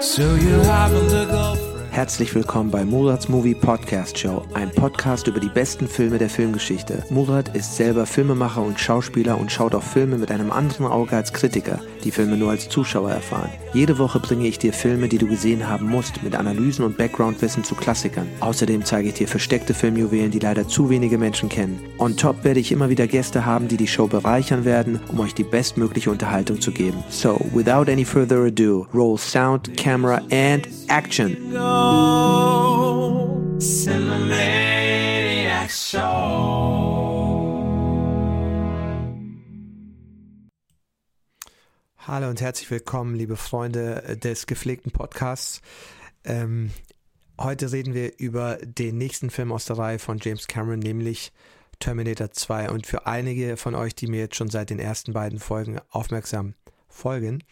So you haven't a girlfriend. Herzlich willkommen bei Murats Movie Podcast Show, ein Podcast über die besten Filme der Filmgeschichte. Murat ist selber Filmemacher und Schauspieler und schaut auf Filme mit einem anderen Auge als Kritiker, die Filme nur als Zuschauer erfahren. Jede Woche bringe ich dir Filme, die du gesehen haben musst, mit Analysen und Backgroundwissen zu Klassikern. Außerdem zeige ich dir versteckte Filmjuwelen, die leider zu wenige Menschen kennen. On top werde ich immer wieder Gäste haben, die die Show bereichern werden, um euch die bestmögliche Unterhaltung zu geben. So, without any further ado, roll sound, camera and action! Hallo und herzlich willkommen, liebe Freunde des gepflegten Podcasts. Ähm, heute reden wir über den nächsten Film aus der Reihe von James Cameron, nämlich Terminator 2. Und für einige von euch, die mir jetzt schon seit den ersten beiden Folgen aufmerksam folgen,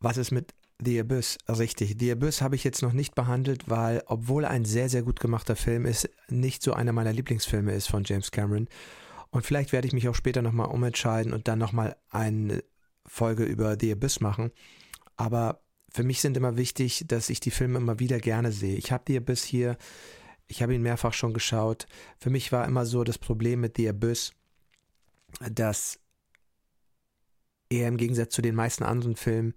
was ist mit The Abyss? Richtig, The Abyss habe ich jetzt noch nicht behandelt, weil, obwohl ein sehr, sehr gut gemachter Film ist, nicht so einer meiner Lieblingsfilme ist von James Cameron. Und vielleicht werde ich mich auch später nochmal umentscheiden und dann nochmal eine Folge über The Abyss machen. Aber für mich sind immer wichtig, dass ich die Filme immer wieder gerne sehe. Ich habe The Abyss hier, ich habe ihn mehrfach schon geschaut. Für mich war immer so das Problem mit The Abyss, dass er im Gegensatz zu den meisten anderen Filmen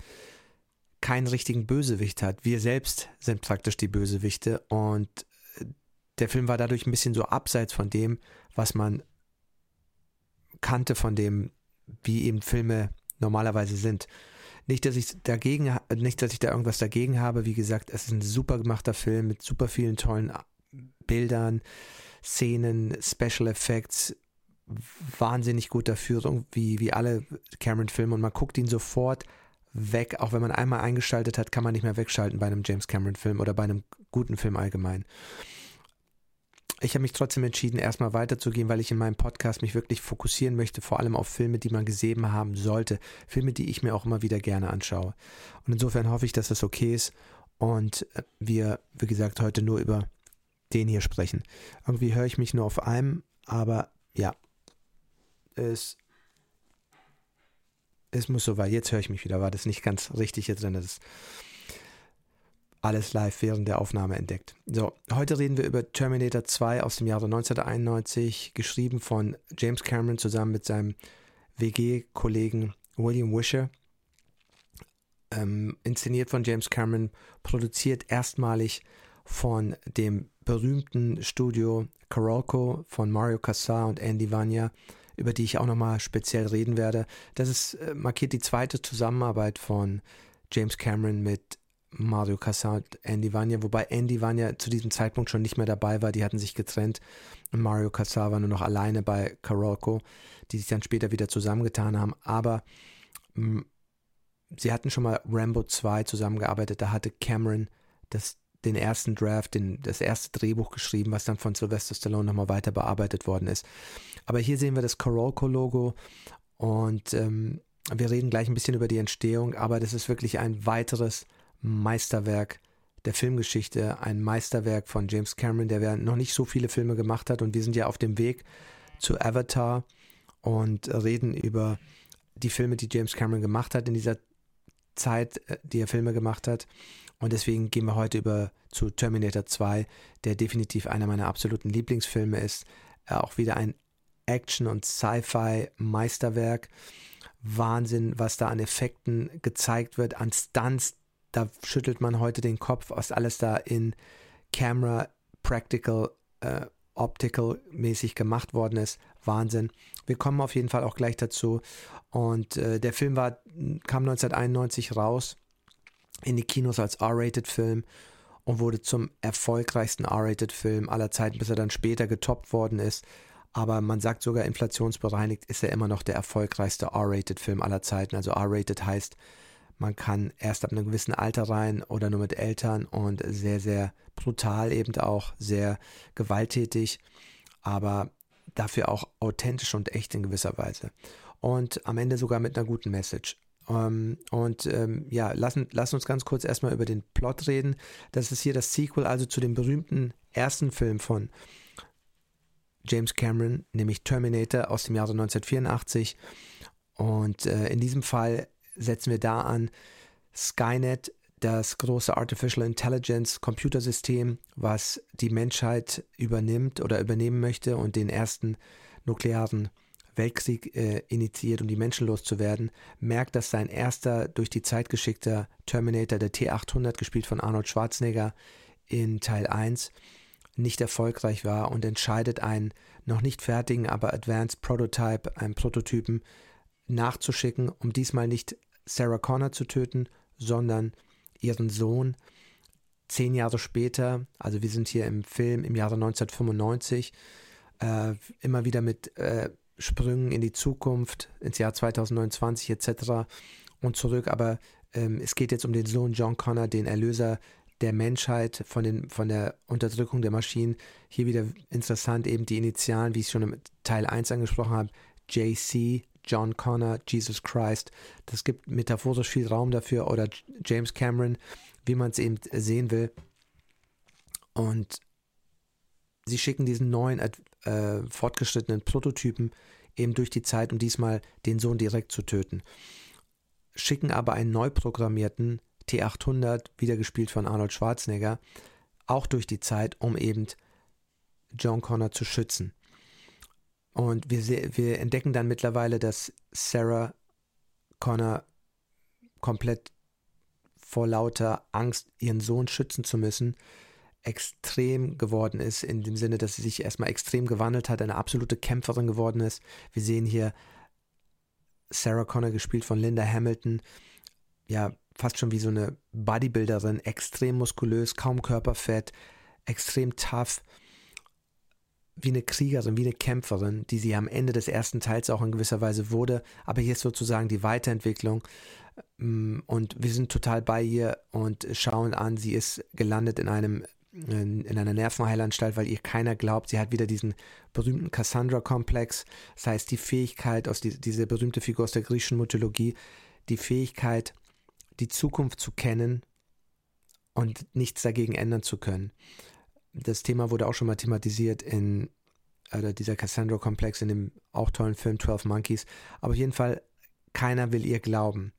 keinen richtigen Bösewicht hat. Wir selbst sind praktisch die Bösewichte und der Film war dadurch ein bisschen so abseits von dem, was man kannte von dem, wie eben Filme normalerweise sind. Nicht, dass ich dagegen, nicht, dass ich da irgendwas dagegen habe. Wie gesagt, es ist ein super gemachter Film mit super vielen tollen Bildern, Szenen, Special Effects, wahnsinnig guter Führung, wie, wie alle Cameron-Filme. Und man guckt ihn sofort weg. Auch wenn man einmal eingeschaltet hat, kann man nicht mehr wegschalten bei einem James Cameron-Film oder bei einem guten Film allgemein. Ich habe mich trotzdem entschieden, erstmal weiterzugehen, weil ich in meinem Podcast mich wirklich fokussieren möchte, vor allem auf Filme, die man gesehen haben sollte. Filme, die ich mir auch immer wieder gerne anschaue. Und insofern hoffe ich, dass das okay ist und wir, wie gesagt, heute nur über den hier sprechen. Irgendwie höre ich mich nur auf einem, aber ja, es es muss so weit. Jetzt höre ich mich wieder. War das nicht ganz richtig hier drin? Das ist alles live während der Aufnahme entdeckt. So, heute reden wir über Terminator 2 aus dem Jahre 1991, geschrieben von James Cameron zusammen mit seinem WG-Kollegen William Wisher. Ähm, inszeniert von James Cameron, produziert erstmalig von dem berühmten Studio Carolco von Mario Casar und Andy Vanya über die ich auch nochmal speziell reden werde. Das ist, äh, markiert die zweite Zusammenarbeit von James Cameron mit Mario Casar und Andy Vanya, wobei Andy Vanya zu diesem Zeitpunkt schon nicht mehr dabei war, die hatten sich getrennt und Mario Casar war nur noch alleine bei Carolco, die sich dann später wieder zusammengetan haben, aber mh, mm, sie hatten schon mal Rambo 2 zusammengearbeitet, da hatte Cameron das den ersten Draft, den, das erste Drehbuch geschrieben, was dann von Sylvester Stallone nochmal weiter bearbeitet worden ist. Aber hier sehen wir das Corolco-Logo und ähm, wir reden gleich ein bisschen über die Entstehung, aber das ist wirklich ein weiteres Meisterwerk der Filmgeschichte, ein Meisterwerk von James Cameron, der noch nicht so viele Filme gemacht hat und wir sind ja auf dem Weg zu Avatar und reden über die Filme, die James Cameron gemacht hat in dieser Zeit, äh, die er Filme gemacht hat. Und deswegen gehen wir heute über zu Terminator 2, der definitiv einer meiner absoluten Lieblingsfilme ist. Äh, auch wieder ein Action- und Sci-Fi-Meisterwerk. Wahnsinn, was da an Effekten gezeigt wird, an Stunts. Da schüttelt man heute den Kopf, was alles da in Camera, Practical, äh, Optical mäßig gemacht worden ist. Wahnsinn. Wir kommen auf jeden Fall auch gleich dazu. Und äh, der Film war, kam 1991 raus in die Kinos als R-Rated-Film und wurde zum erfolgreichsten R-Rated-Film aller Zeiten, bis er dann später getoppt worden ist. Aber man sagt sogar inflationsbereinigt ist er immer noch der erfolgreichste R-Rated-Film aller Zeiten. Also R-Rated heißt, man kann erst ab einem gewissen Alter rein oder nur mit Eltern und sehr, sehr brutal eben auch, sehr gewalttätig, aber dafür auch authentisch und echt in gewisser Weise. Und am Ende sogar mit einer guten Message. Um, ähm, und ähm, ja, lassen, lassen uns ganz kurz erstmal über den Plot reden. Das ist hier das Sequel, also zu dem berühmten ersten Film von James Cameron, nämlich Terminator aus dem Jahre 1984. Und äh, in diesem Fall setzen wir da an, Skynet, das große Artificial Intelligence Computersystem, was die Menschheit übernimmt oder übernehmen möchte und den ersten nuklearen Weltkrieg äh, initiiert, um die Menschen loszuwerden, merkt, dass sein erster durch die Zeit geschickter Terminator, der T800, gespielt von Arnold Schwarzenegger in Teil 1, nicht erfolgreich war und entscheidet einen noch nicht fertigen, aber Advanced Prototype, einen Prototypen, nachzuschicken, um diesmal nicht Sarah Connor zu töten, sondern ihren Sohn. Zehn Jahre später, also wir sind hier im Film im Jahre 1995, äh, immer wieder mit äh, Sprüngen in die Zukunft, ins Jahr 2029 etc. und zurück. Aber ähm, es geht jetzt um den Sohn John Connor, den Erlöser der Menschheit von, den, von der Unterdrückung der Maschinen. Hier wieder interessant, eben die Initialen, wie ich schon im Teil 1 angesprochen habe, JC, John Connor, Jesus Christ. Das gibt metaphorisch viel Raum dafür oder James Cameron, wie man es eben sehen will. Und sie schicken diesen neuen äh, fortgeschrittenen Prototypen eben durch die Zeit, um diesmal den Sohn direkt zu töten. Schicken aber einen neu programmierten T800, wieder gespielt von Arnold Schwarzenegger, auch durch die Zeit, um eben John Connor zu schützen. Und wir, wir entdecken dann mittlerweile, dass Sarah Connor komplett vor lauter Angst, ihren Sohn schützen zu müssen, extrem geworden ist, in dem Sinne, dass sie sich erstmal extrem gewandelt hat, eine absolute Kämpferin geworden ist. Wir sehen hier Sarah Connor gespielt von Linda Hamilton, ja, fast schon wie so eine Bodybuilderin, extrem muskulös, kaum Körperfett, extrem tough, wie eine Kriegerin, wie eine Kämpferin, die sie am Ende des ersten Teils auch in gewisser Weise wurde. Aber hier ist sozusagen die Weiterentwicklung. Mm, und wir sind total bei ihr und schauen an, sie ist gelandet in einem in, in einer Nervenheilanstalt, weil ihr keiner glaubt. Sie hat wieder diesen berühmten Cassandra-Komplex. Das heißt, die Fähigkeit aus die, diese berühmte Figur aus der griechischen Mythologie, die Fähigkeit, die Zukunft zu kennen und nichts dagegen ändern zu können. Das Thema wurde auch schon mal thematisiert in äh, dieser Cassandra-Komplex in dem auch tollen Film 12 Monkeys. Aber auf jeden Fall, keiner will ihr glauben.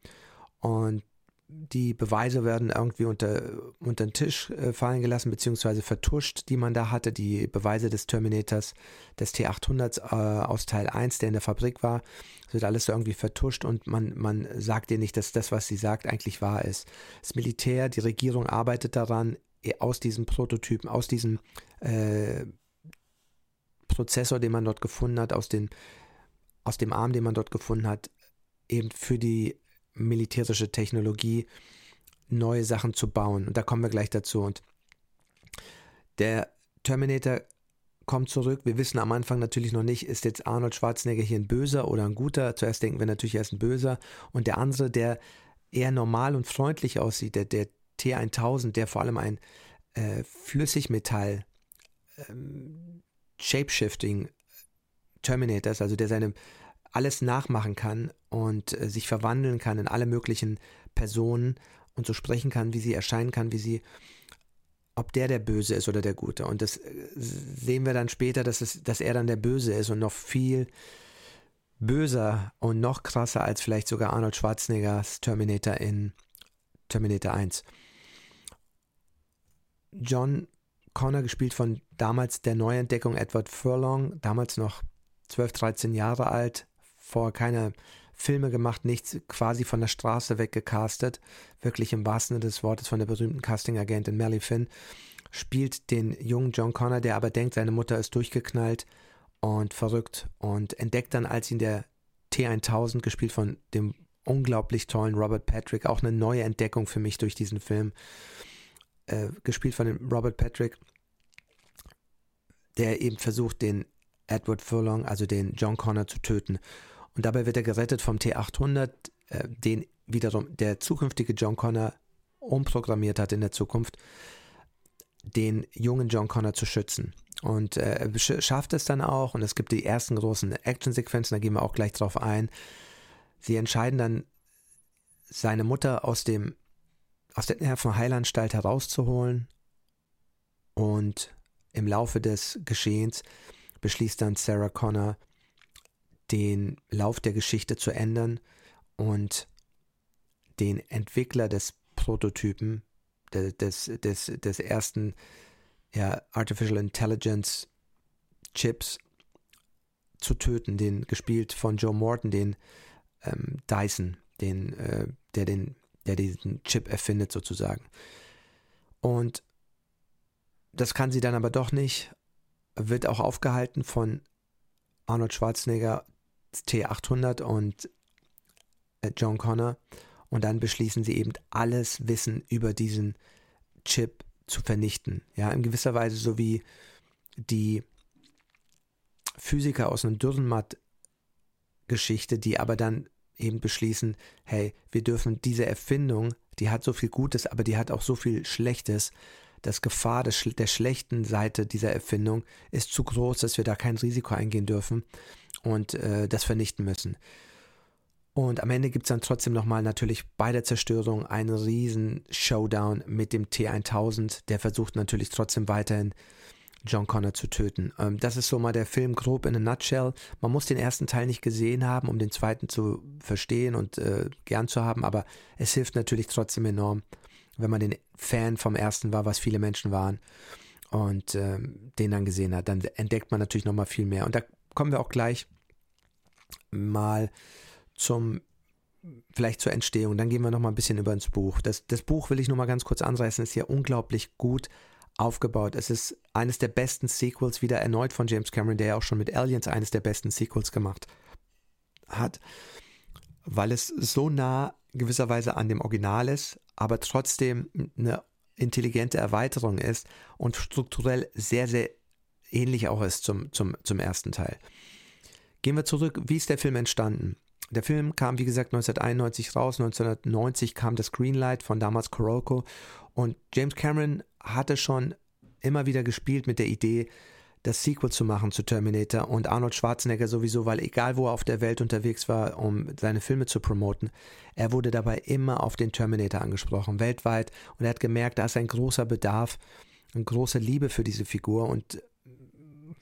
Und die Beweise werden irgendwie unter, unter den Tisch äh, fallen gelassen, beziehungsweise vertuscht, die man da hatte. Die Beweise des Terminators, des T800 äh, aus Teil 1, der in der Fabrik war, wird alles so irgendwie vertuscht und man, man sagt ihr nicht, dass das, was sie sagt, eigentlich wahr ist. Das Militär, die Regierung arbeitet daran, aus diesen Prototypen, aus diesem äh, Prozessor, den man dort gefunden hat, aus, den, aus dem Arm, den man dort gefunden hat, eben für die militärische Technologie neue Sachen zu bauen. Und da kommen wir gleich dazu. Und der Terminator kommt zurück. Wir wissen am Anfang natürlich noch nicht, ist jetzt Arnold Schwarzenegger hier ein Böser oder ein Guter. Zuerst denken wir natürlich, er ist ein Böser. Und der andere, der eher normal und freundlich aussieht, der, der T1000, der vor allem ein äh, Flüssigmetall ähm, Shapeshifting Terminator ist, also der seine alles nachmachen kann und äh, sich verwandeln kann in alle möglichen Personen und so sprechen kann, wie sie erscheinen kann, wie sie, ob der der Böse ist oder der Gute. Und das äh, sehen wir dann später, dass, es, dass er dann der Böse ist und noch viel böser und noch krasser als vielleicht sogar Arnold Schwarzeneggers Terminator in Terminator 1. John Connor, gespielt von damals der Neuentdeckung Edward Furlong, damals noch 12, 13 Jahre alt, vorher keine Filme gemacht, nichts quasi von der Straße weggecastet, wirklich im wahrsten Sinne des Wortes von der berühmten Casting-Agentin Melly Finn, spielt den jungen John Connor, der aber denkt, seine Mutter ist durchgeknallt und verrückt und entdeckt dann, als ihn der T1000, gespielt von dem unglaublich tollen Robert Patrick, auch eine neue Entdeckung für mich durch diesen Film, äh, gespielt von dem Robert Patrick, der eben versucht, den Edward Furlong, also den John Connor, zu töten. Und dabei wird er gerettet vom T800, äh, den wiederum der zukünftige John Connor umprogrammiert hat in der Zukunft, den jungen John Connor zu schützen. Und äh, er schafft es dann auch und es gibt die ersten großen Actionsequenzen, da gehen wir auch gleich drauf ein. Sie entscheiden dann, seine Mutter aus dem aus der Nervenheilanstalt herauszuholen und im Laufe des Geschehens beschließt dann Sarah Connor, den Lauf der Geschichte zu ändern und den Entwickler des Prototypen, des, des, des ersten ja, Artificial Intelligence Chips zu töten, den gespielt von Joe Morton, den ähm, Dyson, den, äh, der den, der diesen Chip erfindet sozusagen. Und das kann sie dann aber doch nicht, wird auch aufgehalten von Arnold Schwarzenegger T800 und John Connor und dann beschließen sie eben alles Wissen über diesen Chip zu vernichten. Ja, in gewisser Weise so wie die Physiker aus einer Dürrenmatt-Geschichte, die aber dann eben beschließen, hey, wir dürfen diese Erfindung, die hat so viel Gutes, aber die hat auch so viel Schlechtes. Das Gefahr des, der schlechten Seite dieser Erfindung ist zu groß, dass wir da kein Risiko eingehen dürfen und äh, das vernichten müssen. Und am Ende gibt es dann trotzdem nochmal natürlich bei der Zerstörung einen riesen Showdown mit dem T1000. Der versucht natürlich trotzdem weiterhin John Connor zu töten. Ähm, das ist so mal der Film grob in a nutshell. Man muss den ersten Teil nicht gesehen haben, um den zweiten zu verstehen und äh, gern zu haben, aber es hilft natürlich trotzdem enorm, wenn man den Fan vom ersten war, was viele Menschen waren und äh, den dann gesehen hat. Dann entdeckt man natürlich nochmal viel mehr. Und da kommen wir auch gleich mal zum vielleicht zur Entstehung. Dann gehen wir noch mal ein bisschen über ins Buch. Das, das Buch will ich noch mal ganz kurz anreißen. Ist ja unglaublich gut aufgebaut. Es ist eines der besten Sequels wieder erneut von James Cameron, der ja auch schon mit Aliens eines der besten Sequels gemacht hat, weil es so nah gewisserweise an dem Original ist, aber trotzdem eine intelligente Erweiterung ist und strukturell sehr, sehr ähnlich auch ist zum, zum, zum ersten Teil. Gehen wir zurück, wie ist der Film entstanden? Der Film kam, wie gesagt, 1991 raus. 1990 kam das Greenlight von damals Korolko. Und James Cameron hatte schon immer wieder gespielt mit der Idee, das Sequel zu machen zu Terminator und Arnold Schwarzenegger sowieso, weil egal wo er auf der Welt unterwegs war, um seine Filme zu promoten, er wurde dabei immer auf den Terminator angesprochen, weltweit. Und er hat gemerkt, da ist ein großer Bedarf, eine große Liebe für diese Figur und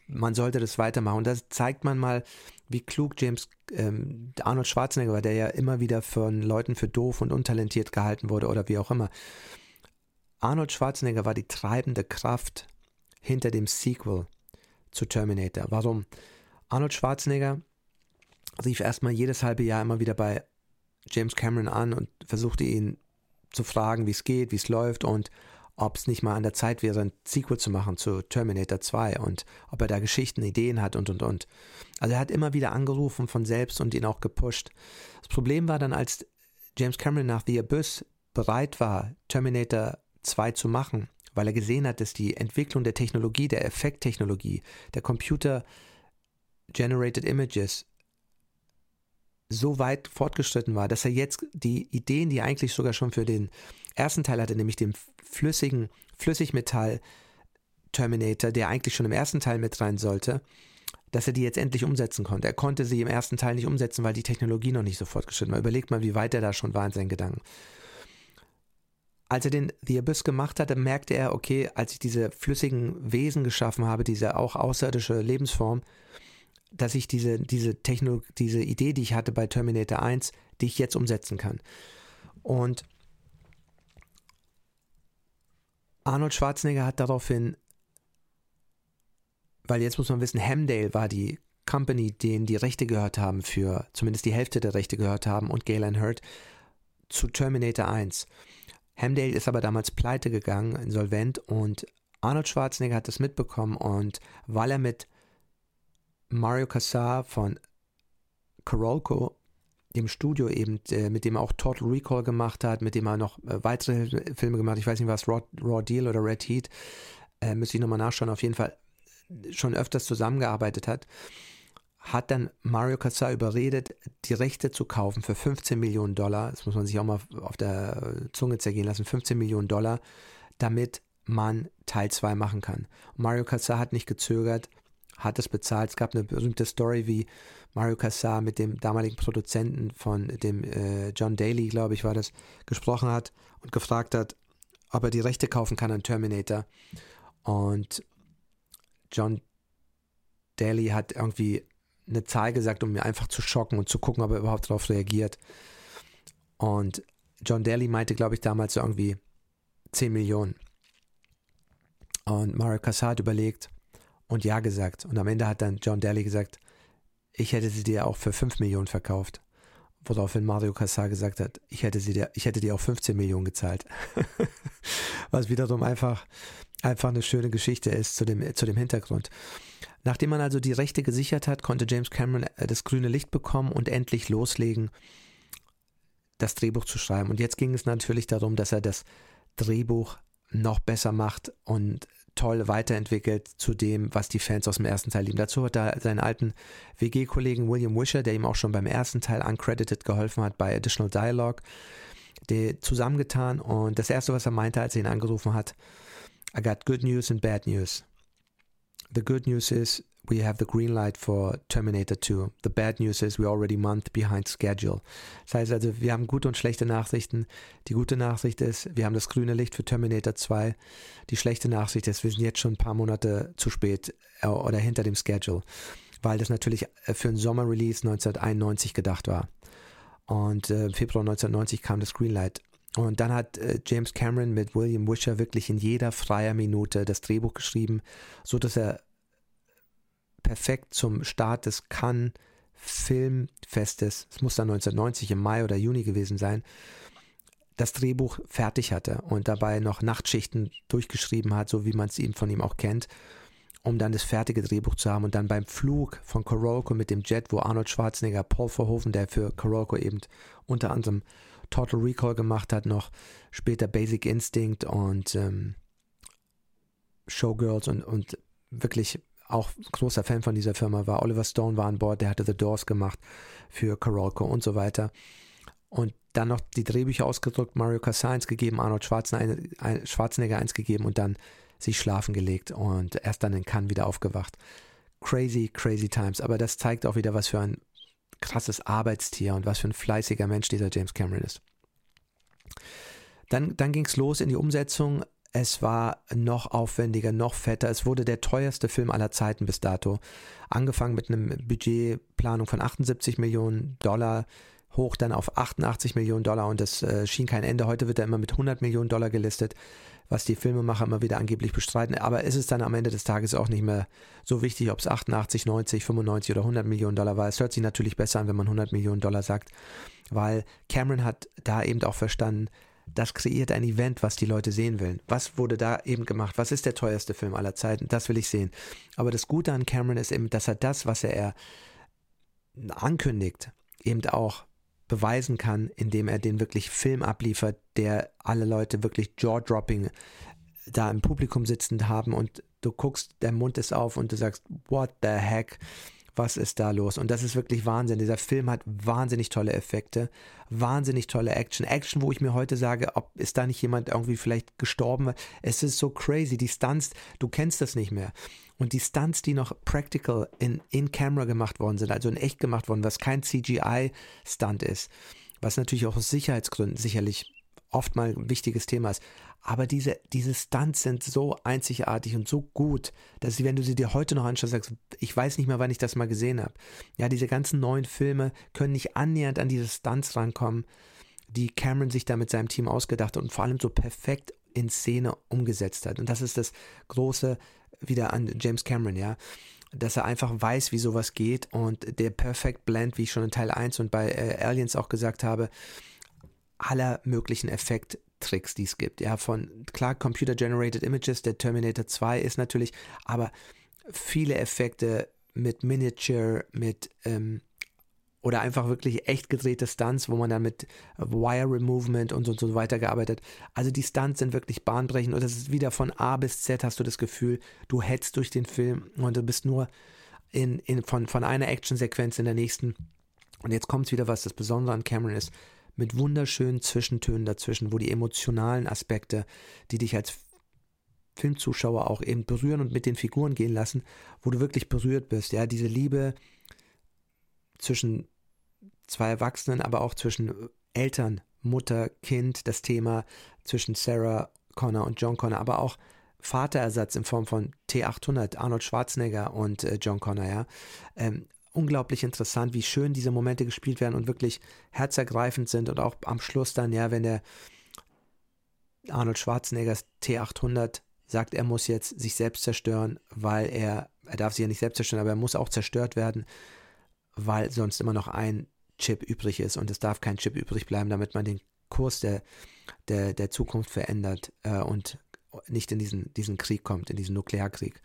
man sollte das weitermachen. Und das zeigt man mal, wie klug James ähm, Arnold Schwarzenegger war, der ja immer wieder von Leuten für doof und untalentiert gehalten wurde oder wie auch immer. Arnold Schwarzenegger war die treibende Kraft hinter dem Sequel zu Terminator. Warum? Arnold Schwarzenegger rief erstmal jedes halbe Jahr immer wieder bei James Cameron an und versuchte ihn zu fragen, wie es geht, wie es läuft und ob es nicht mal an der Zeit wäre, ein Sequel zu machen zu Terminator 2 und ob er da Geschichten, Ideen hat und und und. Also er hat immer wieder angerufen von selbst und ihn auch gepusht. Das Problem war dann, als James Cameron nach The Abyss bereit war, Terminator 2 zu machen, weil er gesehen hat, dass die Entwicklung der Technologie, der Effekttechnologie, der Computer Generated Images so weit fortgeschritten war, dass er jetzt die Ideen, die er eigentlich sogar schon für den ersten Teil hatte, nämlich dem flüssigen Flüssigmetall Terminator, der eigentlich schon im ersten Teil mit rein sollte, dass er die jetzt endlich umsetzen konnte. Er konnte sie im ersten Teil nicht umsetzen, weil die Technologie noch nicht so fortgeschritten war. Überlegt mal, wie weit er da schon war in seinen Gedanken. Als er den The Abyss gemacht hatte, merkte er, okay, als ich diese flüssigen Wesen geschaffen habe, diese auch außerirdische Lebensform, dass ich diese, diese Techno, diese Idee, die ich hatte bei Terminator 1, die ich jetzt umsetzen kann. Und Arnold Schwarzenegger hat daraufhin, weil jetzt muss man wissen, Hamdale war die Company, denen die Rechte gehört haben für, zumindest die Hälfte der Rechte gehört haben und Galen Hurt zu Terminator 1. Hamdale ist aber damals pleite gegangen, insolvent und Arnold Schwarzenegger hat das mitbekommen und weil er mit Mario Cassar von Corolco, dem Studio eben, äh, mit dem er auch Total Recall gemacht hat, mit dem er noch äh, weitere Filme gemacht hat, ich weiß nicht was, Raw, Raw Deal oder Red Heat, äh, müsste ich nochmal nachschauen, auf jeden Fall schon öfters zusammengearbeitet hat, hat dann Mario Cassar überredet, die Rechte zu kaufen für 15 Millionen Dollar, das muss man sich auch mal auf der Zunge zergehen lassen, 15 Millionen Dollar, damit man Teil 2 machen kann. Mario Cassar hat nicht gezögert, hat es bezahlt. Es gab eine berühmte Story, wie Mario Cassar mit dem damaligen Produzenten von dem äh, John Daly, glaube ich, war das, gesprochen hat und gefragt hat, ob er die Rechte kaufen kann an Terminator. Und John Daly hat irgendwie eine Zahl gesagt, um mir einfach zu schocken und zu gucken, ob er überhaupt darauf reagiert. Und John Daly meinte, glaube ich, damals so irgendwie 10 Millionen. Und Mario Kassar hat überlegt und ja gesagt. Und am Ende hat dann John Daly gesagt, ich hätte sie dir auch für 5 Millionen verkauft. Woraufhin Mario Kassar gesagt hat, ich hätte, sie dir, ich hätte dir auch 15 Millionen gezahlt. Was wiederum einfach, einfach eine schöne Geschichte ist zu dem, zu dem Hintergrund. Nachdem man also die Rechte gesichert hat, konnte James Cameron äh, das grüne Licht bekommen und endlich loslegen, das Drehbuch zu schreiben. Und jetzt ging es natürlich darum, dass er das Drehbuch noch besser macht und toll weiterentwickelt zu dem, was die Fans aus dem ersten Teil lieben. Dazu hat er seinen alten WG-Kollegen William Wisher, der ihm auch schon beim ersten Teil uncredited geholfen hat bei Additional Dialogue, zusammengetan und das erste, was er meinte, als er ihn angerufen hat, I got good news and bad news. The good news is we have the green light for Terminator 2. The bad news is we're already a month behind schedule. Das heißt also, wir haben gute und schlechte Nachrichten. Die gute Nachricht ist, wir haben das grüne Licht für Terminator 2. Die schlechte Nachricht ist, wir sind jetzt schon ein paar Monate zu spät äh, oder hinter dem Schedule, weil das natürlich äh, für ein Sommerrelease 1991 gedacht war. Und äh, Februar 1990 kam das Greenlight. Und dann hat äh, James Cameron mit William Wisher wirklich in jeder freier Minute das Drehbuch geschrieben, so dass er perfekt zum Start des Cannes Filmfestes, es muss dann 1990 im Mai oder Juni gewesen sein, das Drehbuch fertig hatte und dabei noch Nachtschichten durchgeschrieben hat, so wie man es ihm von ihm auch kennt, um dann das fertige Drehbuch zu haben und dann beim Flug von Korolko mit dem Jet, wo Arnold Schwarzenegger, Paul Verhoeven, der für Korolko eben unter anderem Total Recall gemacht hat, noch später Basic Instinct und ähm, Showgirls und, und wirklich auch großer Fan von dieser Firma war. Oliver Stone war an Bord, der hatte The Doors gemacht für Korolko und so weiter. Und dann noch die Drehbücher ausgedruckt, Mario Casar eins gegeben, Arnold Schwarzenegger, Schwarzenegger eins gegeben und dann sich schlafen gelegt und erst dann in Cannes wieder aufgewacht. Crazy, crazy times. Aber das zeigt auch wieder, was für ein krasses Arbeitstier und was für ein fleißiger Mensch dieser James Cameron ist. Dann, dann ging es los in die Umsetzung. Es war noch aufwendiger, noch fetter. Es wurde der teuerste Film aller Zeiten bis dato. Angefangen mit einem Budgetplanung von 78 Millionen Dollar, hoch dann auf 88 Millionen Dollar und das äh, schien kein Ende. Heute wird er immer mit 100 Millionen Dollar gelistet, was die Filmemacher immer wieder angeblich bestreiten. Aber ist es dann am Ende des Tages auch nicht mehr so wichtig, ob es 88, 90, 95 oder 100 Millionen Dollar war. Es hört sich natürlich besser an, wenn man 100 Millionen Dollar sagt, weil Cameron hat da eben auch verstanden, das kreiert ein Event, was die Leute sehen wollen. Was wurde da eben gemacht? Was ist der teuerste Film aller Zeiten? Das will ich sehen. Aber das Gute an Cameron ist eben, dass er das, was er ankündigt, eben auch beweisen kann, indem er den wirklich Film abliefert, der alle Leute wirklich jaw-dropping da im Publikum sitzend haben und du guckst, der Mund ist auf und du sagst, what the heck? Was ist da los? Und das ist wirklich Wahnsinn. Dieser Film hat wahnsinnig tolle Effekte, wahnsinnig tolle Action. Action, wo ich mir heute sage, ob ist da nicht jemand irgendwie vielleicht gestorben? Es ist so crazy. Die Stunts, du kennst das nicht mehr. Und die Stunts, die noch practical in, in Camera gemacht worden sind, also in echt gemacht worden, was kein CGI-Stunt ist, was natürlich auch aus Sicherheitsgründen sicherlich oft mal ein wichtiges Thema ist. Aber diese, diese Stunts sind so einzigartig und so gut, dass sie, wenn du sie dir heute noch anschaust, sagst, ich weiß nicht mehr, wann ich das mal gesehen habe. Ja, diese ganzen neuen Filme können nicht annähernd an diese Stunts rankommen, die Cameron sich da mit seinem Team ausgedacht hat und vor allem so perfekt in Szene umgesetzt hat. Und das ist das Große wieder an James Cameron, ja dass er einfach weiß, wie sowas geht und der Perfect Blend, wie ich schon in Teil 1 und bei äh, Aliens auch gesagt habe, aller möglichen Effekttricks, die es gibt. Ja, von klar Computer Generated Images, der Terminator 2 ist natürlich, aber viele Effekte mit Miniature, mit ähm, oder einfach wirklich echt gedrehte Stunts, wo man dann mit Wire Removement und so, und so weiter gearbeitet. Also die Stunts sind wirklich bahnbrechend und es ist wieder von A bis Z hast du das Gefühl, du hetzt durch den Film und du bist nur in, in, von, von einer Actionsequenz in der nächsten. Und jetzt kommt wieder was, das Besondere an Cameron ist, mit wunderschönen Zwischentönen dazwischen, wo die emotionalen Aspekte, die dich als Filmzuschauer auch eben berühren und mit den Figuren gehen lassen, wo du wirklich berührt bist. Ja, diese Liebe zwischen zwei Erwachsenen, aber auch zwischen Eltern, Mutter, Kind, das Thema zwischen Sarah Connor und John Connor, aber auch Vaterersatz in Form von T800, Arnold Schwarzenegger und äh, John Connor, ja. Ähm, unglaublich interessant, wie schön diese Momente gespielt werden und wirklich herzergreifend sind und auch am Schluss dann, ja, wenn der Arnold Schwarzeneggers T800 sagt, er muss jetzt sich selbst zerstören, weil er, er darf sich ja nicht selbst zerstören, aber er muss auch zerstört werden, weil sonst immer noch ein Chip übrig ist und es darf kein Chip übrig bleiben, damit man den Kurs der, der, der Zukunft verändert äh, und nicht in diesen, diesen Krieg kommt, in diesen Nuklearkrieg.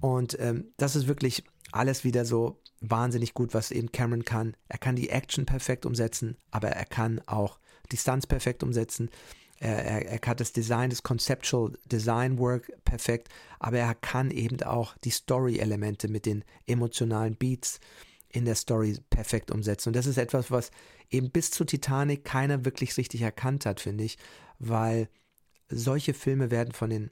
Und ähm, das ist wirklich alles wieder so wahnsinnig gut, was eben Cameron kann. Er kann die Action perfekt umsetzen, aber er kann auch die Stunts perfekt umsetzen. Er, er, er kann das Design, das Conceptual Design Work perfekt, aber er kann eben auch die Story-Elemente mit den emotionalen Beats in der Story perfekt umsetzen. Und das ist etwas, was eben bis zu Titanic keiner wirklich richtig erkannt hat, finde ich, weil solche Filme werden von den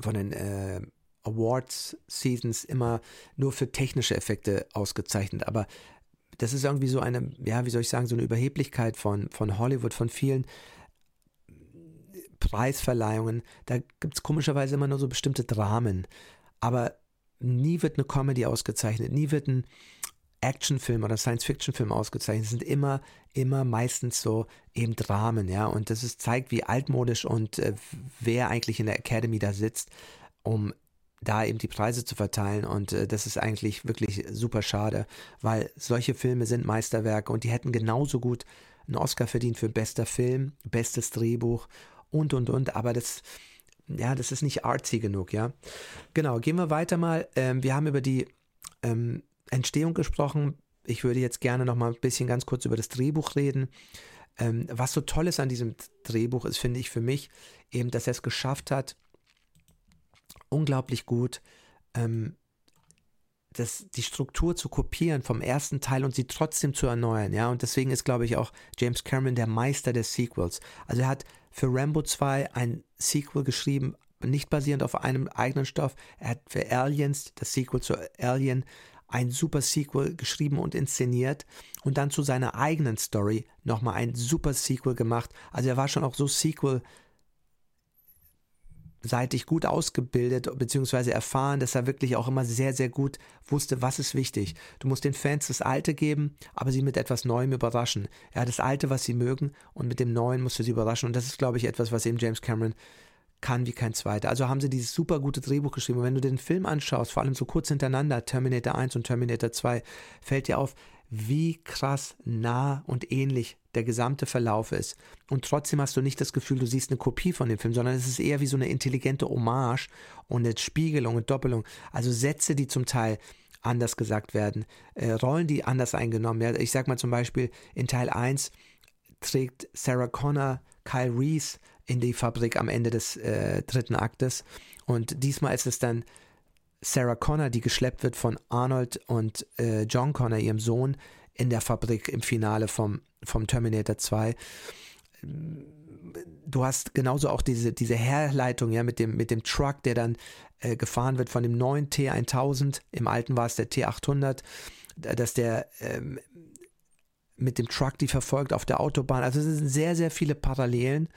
von den äh, Awards Seasons immer nur für technische Effekte ausgezeichnet, aber das ist irgendwie so eine, ja, wie soll ich sagen, so eine Überheblichkeit von, von Hollywood, von vielen Preisverleihungen. Da gibt es komischerweise immer nur so bestimmte Dramen. Aber nie wird eine Comedy ausgezeichnet, nie wird ein Actionfilm oder Science-Fiction-Film ausgezeichnet. Es sind immer, immer meistens so eben Dramen, ja. Und das ist, zeigt, wie altmodisch und äh, wer eigentlich in der Academy da sitzt, um da eben die Preise zu verteilen. Und äh, das ist eigentlich wirklich super schade, weil solche Filme sind Meisterwerke und die hätten genauso gut einen Oscar verdient für bester Film, bestes Drehbuch und, und, und. Aber das, ja, das ist nicht artsy genug, ja. Genau, gehen wir weiter mal. Ähm, wir haben über die ähm, Entstehung gesprochen. Ich würde jetzt gerne noch mal ein bisschen ganz kurz über das Drehbuch reden. Ähm, was so toll ist an diesem Drehbuch ist, finde ich für mich, eben, dass er es geschafft hat, unglaublich gut ähm, das, die Struktur zu kopieren vom ersten Teil und sie trotzdem zu erneuern, ja. Und deswegen ist, glaube ich, auch James Cameron der Meister des Sequels. Also er hat für Rambo 2 ein Sequel geschrieben, nicht basierend auf einem eigenen Stoff. Er hat für Aliens, das Sequel zu Alien, ein super Sequel geschrieben und inszeniert und dann zu seiner eigenen Story nochmal ein super Sequel gemacht. Also er war schon auch so Sequel seitig gut ausgebildet bzw. erfahren, dass er wirklich auch immer sehr, sehr gut wusste, was ist wichtig. Du musst den Fans das Alte geben, aber sie mit etwas Neuem überraschen. Ja, das Alte, was sie mögen und mit dem Neuen musst du sie überraschen. Und das ist, glaube ich, etwas, was eben James Cameron kann wie kein zweiter. Also haben sie dieses super gute Drehbuch geschrieben. Und wenn du den Film anschaust, vor allem so kurz hintereinander, Terminator 1 und Terminator 2, fällt dir auf, wie krass nah und ähnlich der gesamte Verlauf ist. Und trotzdem hast du nicht das Gefühl, du siehst eine Kopie von dem Film, sondern es ist eher wie so eine intelligente Hommage und eine Spiegelung und Doppelung. Also Sätze, die zum Teil anders gesagt werden, äh, Rollen, die anders eingenommen werden. Ich sag mal zum Beispiel, in Teil 1 trägt Sarah Connor Kyle Reese in die Fabrik am Ende des äh, dritten Aktes. Und diesmal ist es dann Sarah Connor, die geschleppt wird von Arnold und äh, John Connor, ihrem Sohn, in der Fabrik im Finale vom, vom Terminator 2. Du hast genauso auch diese, diese Herleitung ja, mit, dem, mit dem Truck, der dann äh, gefahren wird von dem neuen T1000, im alten war es der T800, dass der ähm, mit dem Truck die verfolgt auf der Autobahn. Also es sind sehr, sehr viele Parallelen.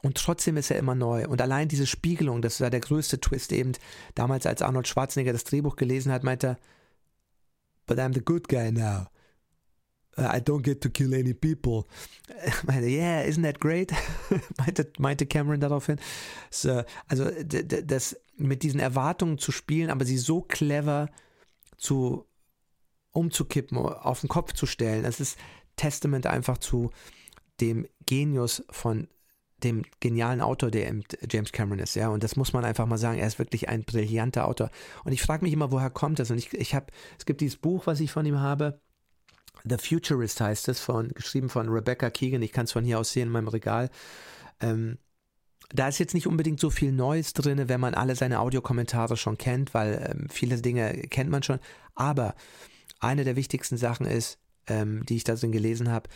Und trotzdem ist er immer neu. Und allein diese Spiegelung, das war der größte Twist eben. Damals, als Arnold Schwarzenegger das Drehbuch gelesen hat, meinte er, But I'm the good guy now. Uh, I don't get to kill any people. Meinte, yeah, isn't that great? meinte, meinte Cameron daraufhin. So, also das mit diesen Erwartungen zu spielen, aber sie so clever zu umzukippen, auf den Kopf zu stellen, das ist Testament einfach zu dem Genius von dem genialen Autor, der James Cameron ist, ja. Und das muss man einfach mal sagen. Er ist wirklich ein brillanter Autor. Und ich frage mich immer, woher kommt das? Und ich, ich habe, es gibt dieses Buch, was ich von ihm habe. The Futurist heißt es, von, geschrieben von Rebecca Keegan. Ich kann es von hier aus sehen in meinem Regal. Ähm, da ist jetzt nicht unbedingt so viel Neues drin, wenn man alle seine Audiokommentare schon kennt, weil ähm, viele Dinge kennt man schon. Aber eine der wichtigsten Sachen ist, ähm, die ich da drin gelesen habe,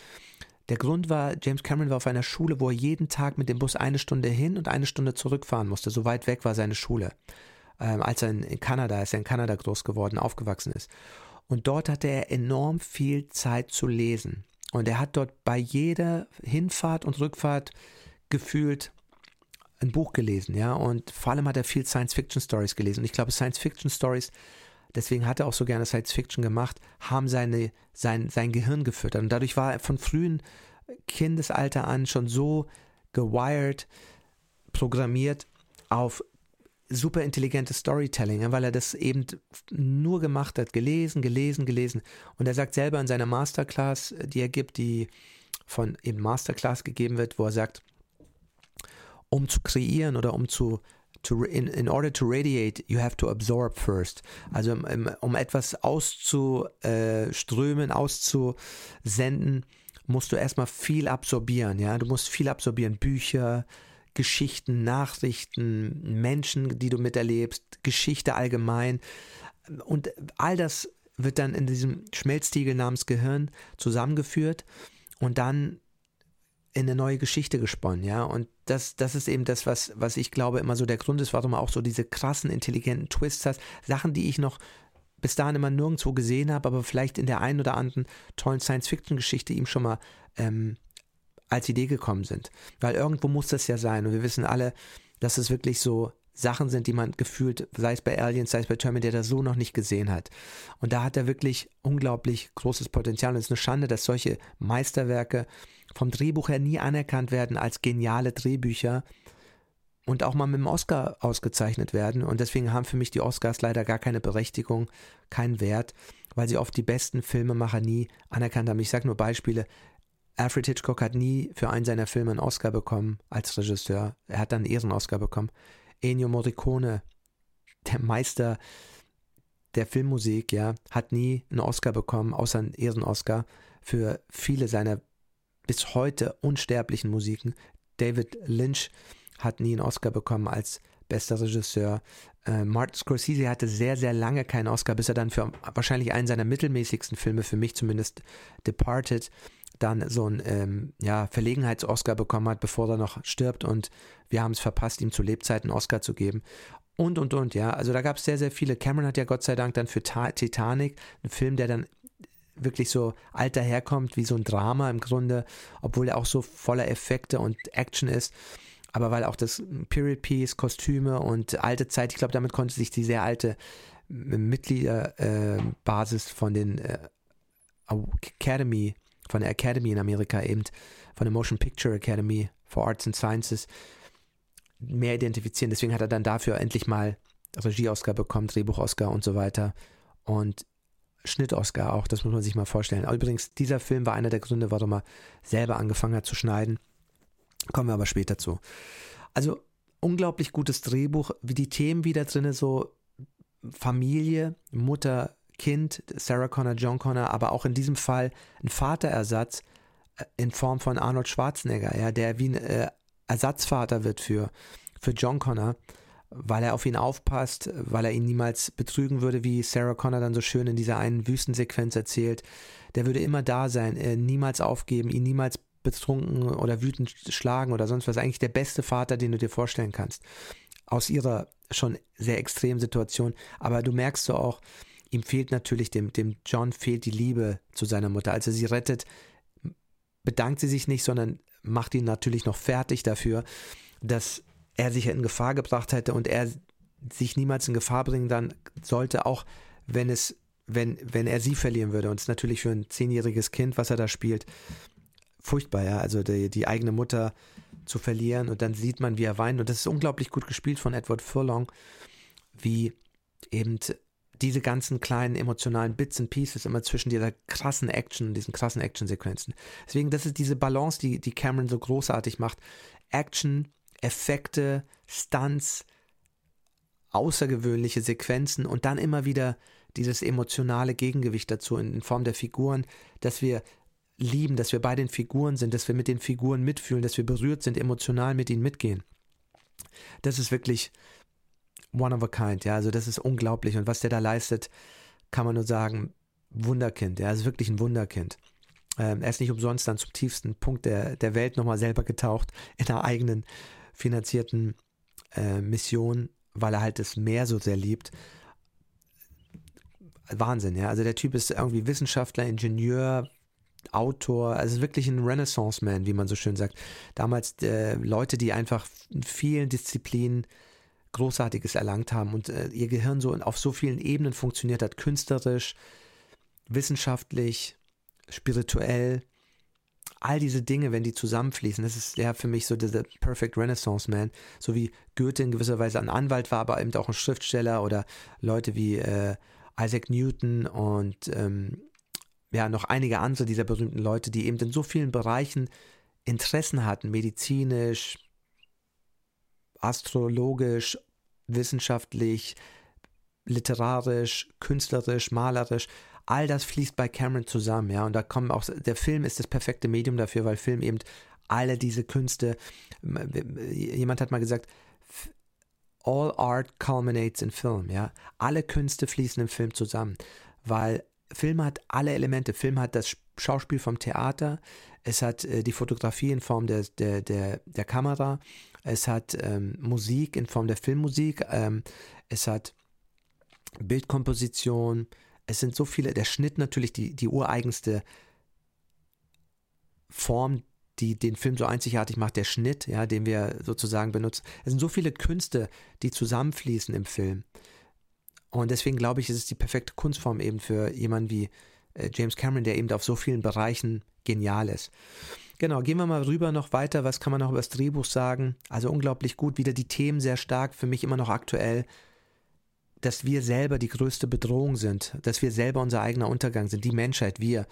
der Grund war, James Cameron war auf einer Schule, wo er jeden Tag mit dem Bus eine Stunde hin und eine Stunde zurückfahren musste. So weit weg war seine Schule. Ähm, als er in, in Kanada, als er in Kanada groß geworden, aufgewachsen ist. Und dort hatte er enorm viel Zeit zu lesen. Und er hat dort bei jeder Hinfahrt und Rückfahrt gefühlt ein Buch gelesen, ja. Und vor allem hat er viel Science-Fiction-Stories gelesen. Und ich glaube, Science-Fiction-Stories deswegen hat er auch so gerne Science Fiction gemacht, haben seine, sein, sein Gehirn gefüttert. Und dadurch war er von frühen Kindesalter an schon so gewired, programmiert auf super intelligentes Storytelling, weil er das eben nur gemacht hat, gelesen, gelesen, gelesen. Und er sagt selber in seiner Masterclass, die er gibt, die von eben Masterclass gegeben wird, wo er sagt, um zu kreieren oder um zu to, in, in order to radiate, you have to absorb first. Also um, um etwas auszuströmen, auszusenden, musst du erstmal viel absorbieren, ja. Du musst viel absorbieren, Bücher, Geschichten, Nachrichten, Menschen, die du miterlebst, Geschichte allgemein. Und all das wird dann in diesem Schmelztiegel namens Gehirn zusammengeführt und dann in eine neue Geschichte gesponnen, ja. Und das, das ist eben das, was, was ich glaube immer so der Grund ist, warum auch so diese krassen, intelligenten Twists hat. Sachen, die ich noch bis dahin immer nirgendwo gesehen habe, aber vielleicht in der einen oder anderen tollen Science-Fiction-Geschichte ihm schon mal ähm, als Idee gekommen sind. Weil irgendwo muss das ja sein. Und wir wissen alle, dass es wirklich so Sachen sind, die man gefühlt, sei es bei Aliens, sei es bei Terminator, so noch nicht gesehen hat. Und da hat er wirklich unglaublich großes Potenzial. Und es ist eine Schande, dass solche Meisterwerke vom Drehbuch her nie anerkannt werden als geniale Drehbücher und auch mal mit dem Oscar ausgezeichnet werden. Und deswegen haben für mich die Oscars leider gar keine Berechtigung, keinen Wert, weil sie oft die besten Filmemacher nie anerkannt haben. Ich sage nur Beispiele. Alfred Hitchcock hat nie für einen seiner Filme einen Oscar bekommen als Regisseur. Er hat dann einen Ehren-Oscar bekommen. Ennio Morricone, der Meister der Filmmusik, ja, hat nie einen Oscar bekommen, außer einen Ehren-Oscar für viele seiner bis heute unsterblichen Musiken. David Lynch hat nie einen Oscar bekommen als bester Regisseur. Äh, Martin Scorsese hatte sehr, sehr lange keinen Oscar, bis er dann für wahrscheinlich einen seiner mittelmäßigsten Filme, für mich zumindest, Departed, dann so einen ähm, ja, Verlegenheits-Oscar bekommen hat, bevor er noch stirbt und wir haben es verpasst, ihm zu Lebzeiten einen Oscar zu geben. Und, und, und, ja. Also da gab es sehr, sehr viele. Cameron hat ja Gott sei Dank dann für Ta Titanic, einen Film, der dann wirklich so alt daherkommt, wie so ein Drama im Grunde, obwohl er auch so voller Effekte und Action ist. Aber weil auch das Period Piece, Kostüme und alte Zeit, ich glaube, damit konnte sich die sehr alte Mitgliederbasis äh, von den äh, Academy, von der Academy in Amerika eben, von der Motion Picture Academy for Arts and Sciences mehr identifizieren. Deswegen hat er dann dafür endlich mal Regie-Oscar bekommen, Drehbuch-Oscar und so weiter. Und Schnitt-Oscar auch, das muss man sich mal vorstellen. Übrigens, dieser Film war einer der Gründe, warum er selber angefangen hat zu schneiden. Kommen wir aber später zu. Also, unglaublich gutes Drehbuch, wie die Themen wieder drin, so Familie, Mutter, Kind, Sarah Connor, John Connor, aber auch in diesem Fall ein Vaterersatz äh, in Form von Arnold Schwarzenegger, ja, der wie ein äh, Ersatzvater wird für, für John Connor weil er auf ihn aufpasst, weil er ihn niemals betrügen würde, wie Sarah Connor dann so schön in dieser einen Wüstensequenz erzählt. Der würde immer da sein, äh, niemals aufgeben, ihn niemals betrunken oder wütend schlagen oder sonst was. Eigentlich der beste Vater, den du dir vorstellen kannst. Aus ihrer schon sehr extremen Situation. Aber du merkst so auch, ihm fehlt natürlich, dem, dem John fehlt die Liebe zu seiner Mutter. Als er sie rettet, bedankt sie sich nicht, sondern macht ihn natürlich noch fertig dafür, dass er sich in Gefahr gebracht hätte und er sich niemals in Gefahr bringen dann sollte, auch wenn es, wenn, wenn er sie verlieren würde. Und es ist natürlich für ein zehnjähriges Kind, was er da spielt, furchtbar, ja. Also die, die eigene Mutter zu verlieren und dann sieht man, wie er weint. Und das ist unglaublich gut gespielt von Edward Furlong, wie eben diese ganzen kleinen emotionalen Bits and Pieces immer zwischen dieser krassen Action, diesen krassen Action-Sequenzen. Deswegen, das ist diese Balance, die, die Cameron so großartig macht. Action, Effekte, Stunts, außergewöhnliche Sequenzen und dann immer wieder dieses emotionale Gegengewicht dazu in, Form der Figuren, dass wir lieben, dass wir bei den Figuren sind, dass wir mit den Figuren mitfühlen, dass wir berührt sind, emotional mit ihnen mitgehen. Das ist wirklich one of a kind, ja, also das ist unglaublich und was der da leistet, kann man nur sagen, Wunderkind, ja, ist wirklich ein Wunderkind. Ähm, er ist nicht umsonst dann zum tiefsten Punkt der, der Welt nochmal selber getaucht, in einer eigenen finanzierten äh, Mission, weil er halt das Meer so sehr liebt. Wahnsinn, ja. Also der Typ ist irgendwie Wissenschaftler, Ingenieur, Autor, also wirklich ein Renaissance-Man, wie man so schön sagt. Damals äh, Leute, die einfach in vielen Disziplinen Großartiges erlangt haben. Und äh, ihr Gehirn so auf so vielen Ebenen funktioniert hat, künstlerisch, wissenschaftlich, spirituell, all diese Dinge, wenn die zusammenfließen, das ist ja für mich so der Perfect Renaissance Man, so wie Goethe in gewisser Weise ein Anwalt war, aber eben auch ein Schriftsteller oder Leute wie äh, Isaac Newton und ähm, ja, noch einige andere dieser berühmten Leute, die eben in so vielen Bereichen Interessen hatten, medizinisch, astrologisch, wissenschaftlich, literarisch, künstlerisch, malerisch, all das fließt bei Cameron zusammen, ja, und da kommen auch, der Film ist das perfekte Medium dafür, weil Film eben alle diese Künste, jemand hat mal gesagt, all art culminates in film, ja, alle Künste fließen im Film zusammen, weil Film hat alle Elemente, Film hat das Schauspiel vom Theater, es hat äh, die Fotografie in Form der, der, der, der Kamera, es hat ähm, Musik in Form der Filmmusik, ähm, es hat Bildkomposition, es sind so viele, der Schnitt natürlich die, die ureigenste Form, die den Film so einzigartig macht, der Schnitt, ja, den wir sozusagen benutzen. Es sind so viele Künste, die zusammenfließen im Film. Und deswegen glaube ich, ist es die perfekte Kunstform eben für jemanden wie äh, James Cameron, der eben auf so vielen Bereichen genial ist. Genau, gehen wir mal rüber noch weiter. Was kann man noch über das Drehbuch sagen? Also unglaublich gut, wieder die Themen sehr stark, für mich immer noch aktuell dass wir selber die größte Bedrohung sind, dass wir selber unser eigener Untergang sind, die Menschheit, wir,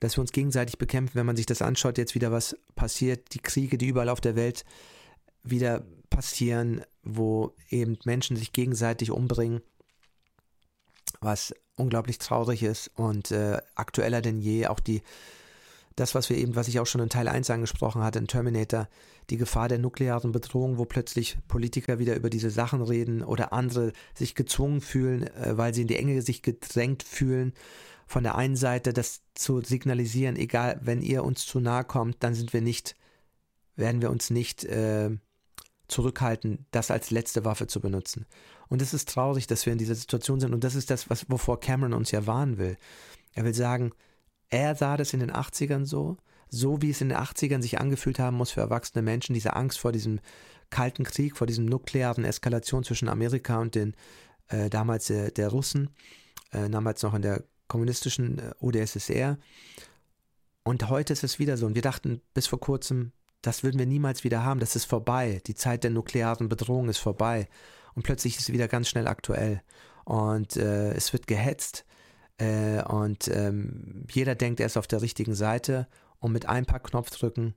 dass wir uns gegenseitig bekämpfen, wenn man sich das anschaut, jetzt wieder was passiert, die Kriege, die überall auf der Welt wieder passieren, wo eben Menschen sich gegenseitig umbringen, was unglaublich traurig ist und äh, aktueller denn je, auch die das, was wir eben, was ich auch schon in Teil 1 angesprochen hatte, in Terminator, die Gefahr der nuklearen Bedrohung, wo plötzlich Politiker wieder über diese Sachen reden oder andere sich gezwungen fühlen, äh, weil sie in die Enge sich gedrängt fühlen, von der einen Seite das zu signalisieren, egal, wenn ihr uns zu nahe kommt, dann sind wir nicht, werden wir uns nicht äh, zurückhalten, das als letzte Waffe zu benutzen. Und es ist traurig, dass wir in dieser Situation sind und das ist das, was, wovor Cameron uns ja warnen will. Er will sagen, er sah das in den 80ern so, so wie es in den 80ern sich angefühlt haben muss für erwachsene Menschen, diese Angst vor diesem Kalten Krieg, vor diesem nuklearen Eskalation zwischen Amerika und den äh, damals äh, der Russen, äh, damals noch in der kommunistischen äh, UdSSR. Und heute ist es wieder so. Und wir dachten bis vor kurzem, das würden wir niemals wieder haben. Das ist vorbei. Die Zeit der nuklearen Bedrohung ist vorbei. Und plötzlich ist es wieder ganz schnell aktuell. Und äh, es wird gehetzt. Äh, und ähm, jeder denkt, er ist auf der richtigen Seite und mit ein paar Knopfdrücken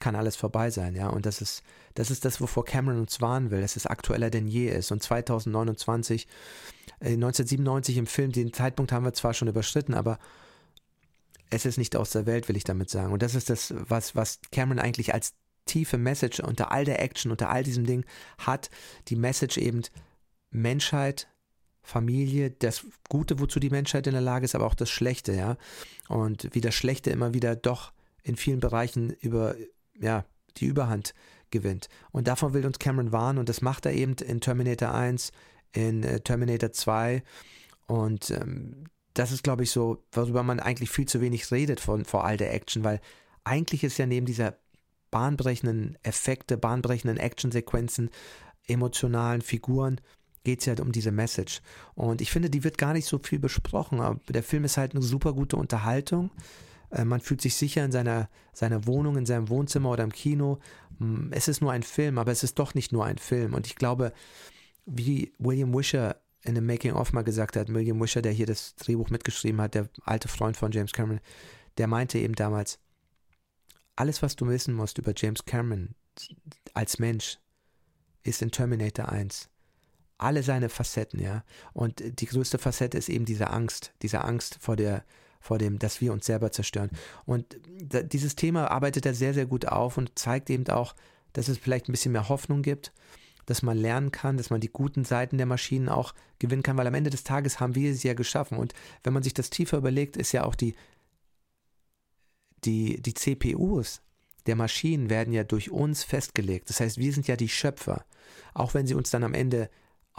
kann alles vorbei sein, ja. Und das ist, das ist das, wovor Cameron uns warnen will, dass es aktueller denn je ist. Und 2029, äh, 1997 im Film, den Zeitpunkt haben wir zwar schon überschritten, aber es ist nicht aus der Welt, will ich damit sagen. Und das ist das, was, was Cameron eigentlich als tiefe Message unter all der Action, unter all diesem Ding hat. Die Message eben, Menschheit Familie, das Gute, wozu die Menschheit in der Lage ist, aber auch das Schlechte, ja. Und wie das Schlechte immer wieder doch in vielen Bereichen über, ja, die Überhand gewinnt. Und davon will uns Cameron warnen und das macht er eben in Terminator 1, in äh, Terminator 2 und ähm, das ist, glaube ich, so, worüber man eigentlich viel zu wenig redet von, vor all der Action, weil eigentlich ist ja neben dieser bahnbrechenden Effekte, bahnbrechenden Actionsequenzen, emotionalen Figuren, geht es ja halt um diese Message. Und ich finde, die wird gar nicht so viel besprochen. Aber der Film ist halt eine super gute Unterhaltung. Äh, man fühlt sich sicher in seiner, seiner Wohnung, in seinem Wohnzimmer oder im Kino. Mm, es ist nur ein Film, aber es ist doch nicht nur ein Film. Und ich glaube, wie William Wisher in dem Making-of mal gesagt hat, William Wisher, der hier das Drehbuch mitgeschrieben hat, der alte Freund von James Cameron, der meinte eben damals, alles, was du wissen musst über James Cameron als Mensch, ist in Terminator 1 alle seine Facetten, ja. Und die größte Facette ist eben diese Angst, diese Angst vor der, vor dem, dass wir uns selber zerstören. Und dieses Thema arbeitet er sehr, sehr gut auf und zeigt eben auch, dass es vielleicht ein bisschen mehr Hoffnung gibt, dass man lernen kann, dass man die guten Seiten der Maschinen auch gewinnen kann, weil am Ende des Tages haben wir sie ja geschaffen. Und wenn man sich das tiefer überlegt, ist ja auch die, die, die CPUs der Maschinen werden ja durch uns festgelegt. Das heißt, wir sind ja die Schöpfer. Auch wenn sie uns dann am Ende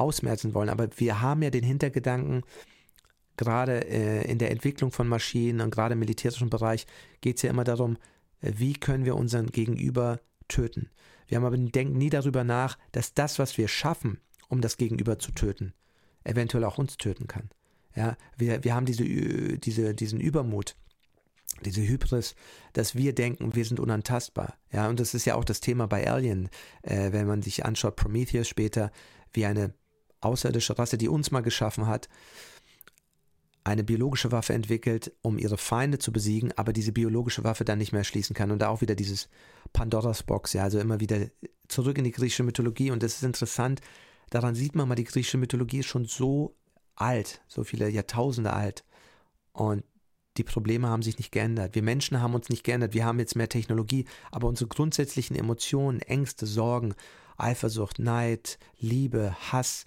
ausmerzen wollen. Aber wir haben ja den Hintergedanken, gerade äh, in der Entwicklung von Maschinen und gerade im militärischen Bereich geht es ja immer darum, äh, wie können wir unseren Gegenüber töten. Wir haben aber denken nie darüber nach, dass das, was wir schaffen, um das Gegenüber zu töten, eventuell auch uns töten kann. Ja, wir, wir haben diese, diese, diesen Übermut, diese Hybris, dass wir denken, wir sind unantastbar. Ja, und das ist ja auch das Thema bei Alien, äh, wenn man sich anschaut, Prometheus später, wie eine außerirdische Rasse, die uns mal geschaffen hat, eine biologische Waffe entwickelt, um ihre Feinde zu besiegen, aber diese biologische Waffe dann nicht mehr schließen kann. Und da auch wieder dieses Pandoras Box, ja, also immer wieder zurück in die griechische Mythologie. Und das ist interessant, daran sieht man mal, die griechische Mythologie ist schon so alt, so viele Jahrtausende alt. Und die Probleme haben sich nicht geändert. Wir Menschen haben uns nicht geändert. Wir haben jetzt mehr Technologie, aber unsere grundsätzlichen Emotionen, Ängste, Sorgen, Eifersucht, Neid, Liebe, Hass,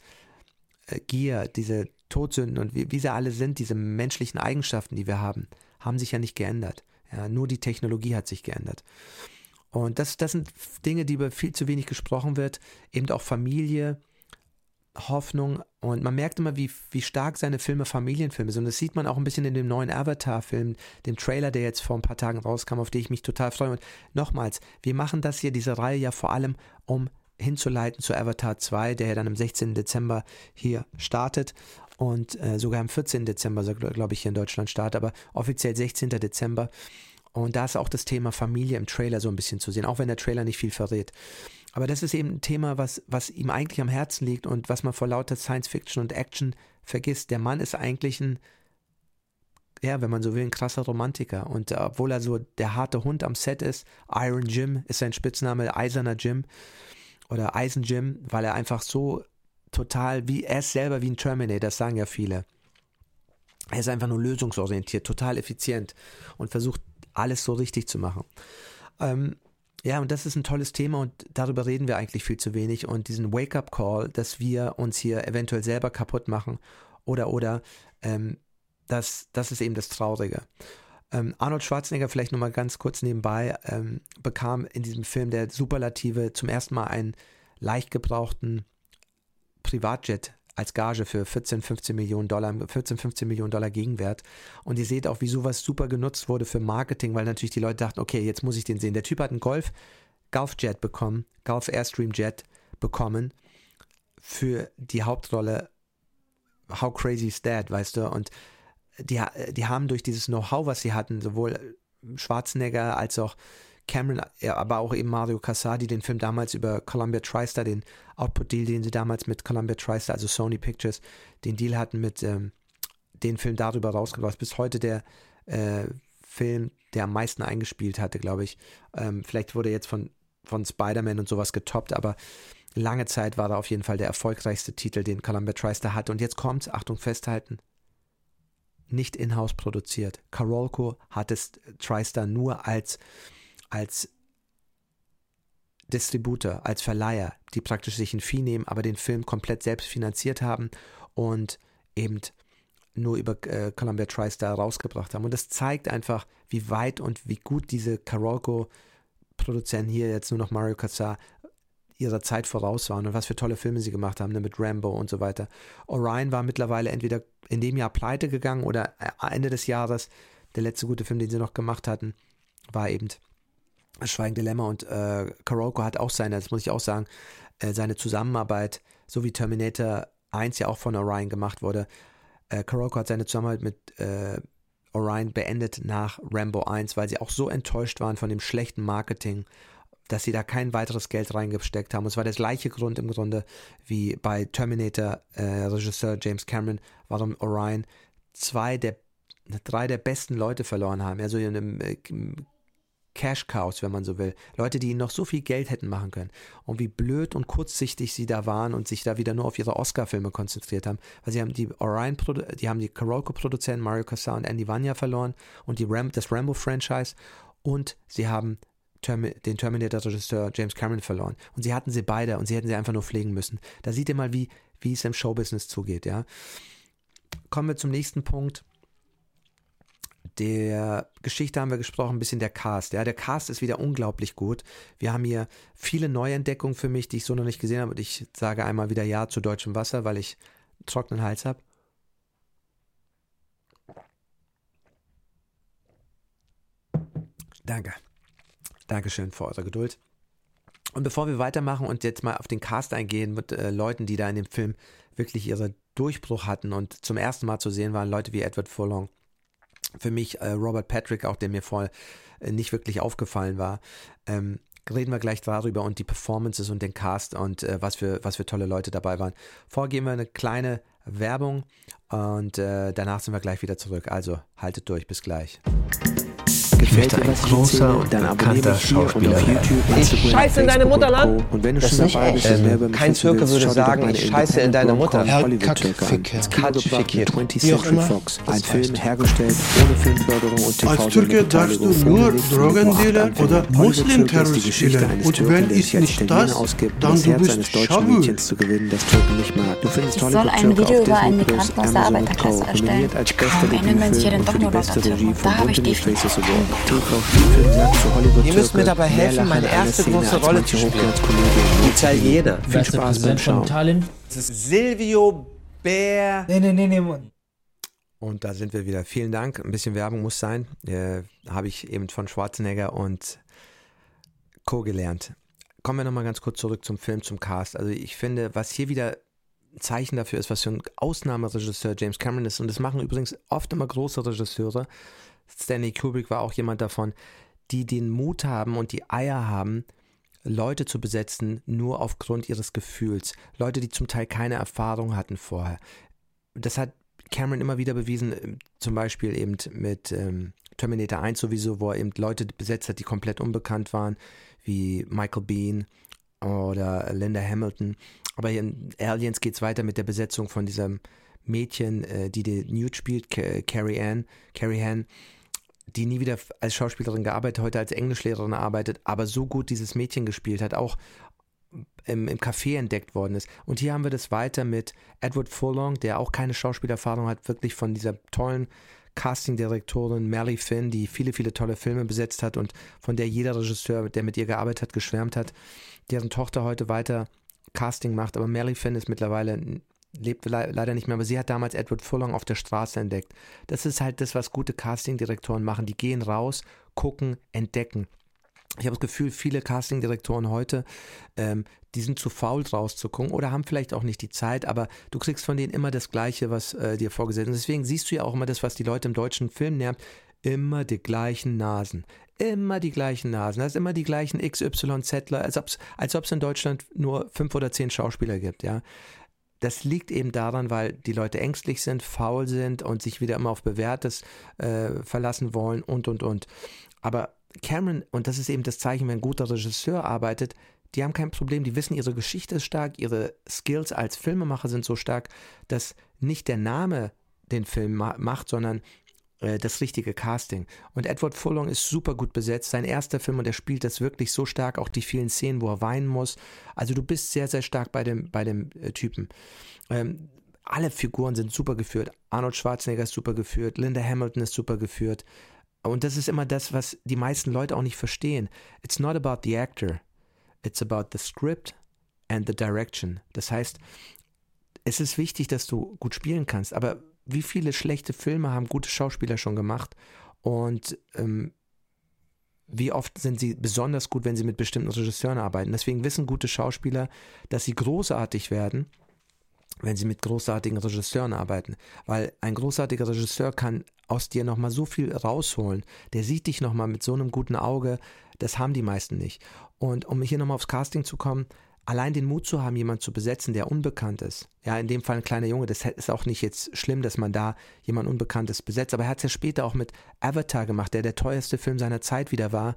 Gier, diese Todsünden und wie, wie sie alle sind, diese menschlichen Eigenschaften, die wir haben, haben sich ja nicht geändert. Ja, nur die Technologie hat sich geändert. Und das, das sind Dinge, die über viel zu wenig gesprochen wird. Eben auch Familie, Hoffnung. Und man merkt immer, wie, wie stark seine Filme Familienfilme sind. Das sieht man auch ein bisschen in dem neuen Avatar-Film, dem Trailer, der jetzt vor ein paar Tagen rauskam, auf den ich mich total freue. Und nochmals, wir machen das hier, diese Reihe ja vor allem, um hinzuleiten zu Avatar 2, der ja dann am 16. Dezember hier startet und äh, sogar am 14. Dezember, glaube ich, hier in Deutschland startet, aber offiziell 16. Dezember. Und da ist auch das Thema Familie im Trailer so ein bisschen zu sehen, auch wenn der Trailer nicht viel verrät. Aber das ist eben ein Thema, was, was ihm eigentlich am Herzen liegt und was man vor lauter Science Fiction und Action vergisst. Der Mann ist eigentlich ein, ja, wenn man so will, ein krasser Romantiker. Und äh, obwohl er so der harte Hund am Set ist, Iron Jim ist sein Spitzname, Eiserner Jim oder Eisen Jim, weil er einfach so total, wie er ist selber wie ein Terminator, das sagen ja viele. Er ist einfach nur lösungsorientiert, total effizient und versucht alles so richtig zu machen. Ähm, ja, und das ist ein tolles Thema und darüber reden wir eigentlich viel zu wenig. Und diesen Wake-up-Call, dass wir uns hier eventuell selber kaputt machen oder, oder, ähm, das, das ist eben das Traurige. Ähm, Arnold Schwarzenegger, vielleicht nochmal ganz kurz nebenbei, ähm, bekam in diesem Film der Superlative zum ersten Mal einen leicht gebrauchten Privatjet als Gage für 14, 15 Millionen Dollar, 14, 15 Millionen Dollar Gegenwert. Und ihr seht auch, wie sowas super genutzt wurde für Marketing, weil natürlich die Leute dachten, okay, jetzt muss ich den sehen. Der Typ hat einen Golf, Golfjet bekommen, Golf Airstream Jet bekommen für die Hauptrolle How Crazy is That, weißt du? Und die, die haben durch dieses Know-how, was sie hatten, sowohl Schwarzenegger als auch Cameron, aber auch eben Mario Casadi, den Film damals über Columbia TriStar, den Output-Deal, den sie damals mit Columbia TriStar, also Sony Pictures, den Deal hatten mit ähm, den Film darüber rausgebracht. Bis heute der äh, Film, der am meisten eingespielt hatte, glaube ich. Ähm, vielleicht wurde jetzt von, von Spider-Man und sowas getoppt, aber lange Zeit war er auf jeden Fall der erfolgreichste Titel, den Columbia TriStar hatte. Und jetzt kommt's, Achtung, festhalten, nicht in-house produziert. Carolco hat es TriStar nur als als Distributor, als Verleiher, die praktisch sich ein Vieh nehmen, aber den Film komplett selbst finanziert haben und eben nur über äh, Columbia TriStar rausgebracht haben. Und das zeigt einfach, wie weit und wie gut diese Carolco-Produzenten hier jetzt nur noch Mario Kassar ihrer Zeit voraus waren und was für tolle Filme sie gemacht haben, ne, mit Rambo und so weiter. Orion war mittlerweile entweder in dem Jahr pleite gegangen oder äh, Ende des Jahres. Der letzte gute Film, den sie noch gemacht hatten, war eben Schweigende Lämmer und äh, Karoko hat auch seine, das muss ich auch sagen, äh, seine Zusammenarbeit, so wie Terminator 1 ja auch von Orion gemacht wurde. Äh, Karoko hat seine Zusammenarbeit mit äh, Orion beendet nach Rambo 1, weil sie auch so enttäuscht waren von dem schlechten Marketing, dass sie da kein weiteres Geld reingesteckt haben. Und es war der gleiche Grund im Grunde wie bei Terminator, äh, Regisseur James Cameron, warum Orion zwei der drei der besten Leute verloren haben. Also in einem äh, Cash Cows, wenn man so will. Leute, die ihnen noch so viel Geld hätten machen können. Und wie blöd und kurzsichtig sie da waren und sich da wieder nur auf ihre Oscar-Filme konzentriert haben. Weil sie haben die Orion, die haben die Karolko-Produzenten Mario Casar und Andy Vanya verloren und die Ram das Rambo-Franchise und sie haben den Terminator-Regisseur James Cameron verloren. Und sie hatten sie beide und sie hätten sie einfach nur pflegen müssen. Da sieht ihr mal, wie, wie es im Showbusiness zugeht, ja. Kommen wir zum nächsten Punkt der Geschichte haben wir gesprochen, ein bisschen der Cast. Ja, der Cast ist wieder unglaublich gut. Wir haben hier viele Neuentdeckungen für mich, die ich so noch nicht gesehen habe. Und ich sage einmal wieder Ja zu deutschem Wasser, weil ich trockenen Hals habe. Danke. Dankeschön für eure Geduld. Und bevor wir weitermachen und jetzt mal auf den Cast eingehen mit äh, Leuten, die da in dem Film wirklich ihre Durchbruch hatten und zum ersten Mal zu sehen waren, Leute wie Edward Furlong. Für mich äh, Robert Patrick, auch der mir vorher äh, nicht wirklich aufgefallen war. Ähm, reden wir gleich darüber und die Performances und den Cast und äh, was, für, was für tolle Leute dabei waren. Vorgehen wir eine kleine Werbung und äh, danach sind wir gleich wieder zurück. Also haltet durch, bis gleich. Gefällt dir was großer und dann bekannter Schauspieler auf YouTube, ich scheiße in deine Mutter, Land. Und wenn du schon dabei bist, ähm, kein Türke würde sagen, ich scheiße in deine Mutter. Herr Kackficker. Kackficker. Wie auch immer. Ein Film hergestellt ohne Filmförderung und TV Als Türke darfst du nur Drogendealer oder Muslim-Terrorist spielen. Und wenn ich nicht das, dann du bist schwul. Ich soll ein Video über einen Migranten aus der Arbeiterklasse erstellen. Kaum erinnern sich ja dann doch nur noch dazu. Da habe ich definitiv Ihr müsst mir dabei helfen, meine erste große Rolle zu spielen. Italiener. Viel Spaß beim Schauen. Italien? Das ist Silvio Bär. Nee, nee, nee, nee. Mann. Und da sind wir wieder. Vielen Dank. Ein bisschen Werbung muss sein. Äh, Habe ich eben von Schwarzenegger und Co. gelernt. Kommen wir nochmal ganz kurz zurück zum Film, zum Cast. Also ich finde, was hier wieder ein Zeichen dafür ist, was für ein Ausnahmeregisseur James Cameron ist. Und das machen übrigens oft immer große Regisseure. Stanley Kubrick war auch jemand davon, die den Mut haben und die Eier haben, Leute zu besetzen, nur aufgrund ihres Gefühls. Leute, die zum Teil keine Erfahrung hatten vorher. Das hat Cameron immer wieder bewiesen, zum Beispiel eben mit ähm, Terminator 1 sowieso, wo er eben Leute besetzt hat, die komplett unbekannt waren, wie Michael Bean oder Linda Hamilton. Aber in Aliens geht es weiter mit der Besetzung von diesem Mädchen, äh, die den Newt spielt, Carrie Ann, Carrie Ann, die nie wieder als Schauspielerin gearbeitet, heute als Englischlehrerin arbeitet, aber so gut dieses Mädchen gespielt hat, auch im, im Café entdeckt worden ist. Und hier haben wir das weiter mit Edward Furlong, der auch keine Schauspielerfahrung hat, wirklich von dieser tollen Casting-Direktorin Mary Finn, die viele, viele tolle Filme besetzt hat und von der jeder Regisseur, der mit ihr gearbeitet hat, geschwärmt hat, deren Tochter heute weiter Casting macht. Aber Mary Finn ist mittlerweile lebt le leider nicht mehr, aber sie hat damals Edward Furlong auf der Straße entdeckt. Das ist halt das, was gute Casting-Direktoren machen. Die gehen raus, gucken, entdecken. Ich habe das Gefühl, viele Casting-Direktoren heute, ähm, die sind zu faul rauszugucken oder haben vielleicht auch nicht die Zeit, aber du kriegst von denen immer das Gleiche, was äh, dir vorgesetzt ist. Deswegen siehst du ja auch immer das, was die Leute im deutschen Film nervt, immer die gleichen Nasen. Immer die gleichen Nasen. Das ist immer die gleichen XYZler, als ob es als in Deutschland nur fünf oder zehn Schauspieler gibt, ja. Das liegt eben daran, weil die Leute ängstlich sind, faul sind und sich wieder immer auf Bewährtes äh, verlassen wollen und, und, und. Aber Cameron, und das ist eben das Zeichen, wenn ein guter Regisseur arbeitet, die haben kein Problem, die wissen, ihre Geschichte ist stark, ihre Skills als Filmemacher sind so stark, dass nicht der Name den Film ma macht, sondern das richtige Casting. Und Edward Furlong ist super gut besetzt. Sein erster Film und er spielt das wirklich so stark, auch die vielen Szenen, wo er weinen muss. Also du bist sehr, sehr stark bei dem, bei dem äh, Typen. Ähm, alle Figuren sind super geführt. Arnold Schwarzenegger ist super geführt, Linda Hamilton ist super geführt. Und das ist immer das, was die meisten Leute auch nicht verstehen. It's not about the actor. It's about the script and the direction. Das heißt, es ist wichtig, dass du gut spielen kannst, aber wie viele schlechte Filme haben gute Schauspieler schon gemacht und ähm, wie oft sind sie besonders gut, wenn sie mit bestimmten Regisseuren arbeiten. Deswegen wissen gute Schauspieler, dass sie großartig werden, wenn sie mit großartigen Regisseuren arbeiten. Weil ein großartiger Regisseur kann aus dir nochmal so viel rausholen. Der sieht dich nochmal mit so einem guten Auge. Das haben die meisten nicht. Und um hier nochmal aufs Casting zu kommen, allein den Mut zu haben, jemanden zu besetzen, der unbekannt ist. Ja, in dem Fall ein kleiner Junge. Das ist auch nicht jetzt schlimm, dass man da jemand Unbekanntes besetzt. Aber er hat es ja später auch mit Avatar gemacht, der der teuerste Film seiner Zeit wieder war,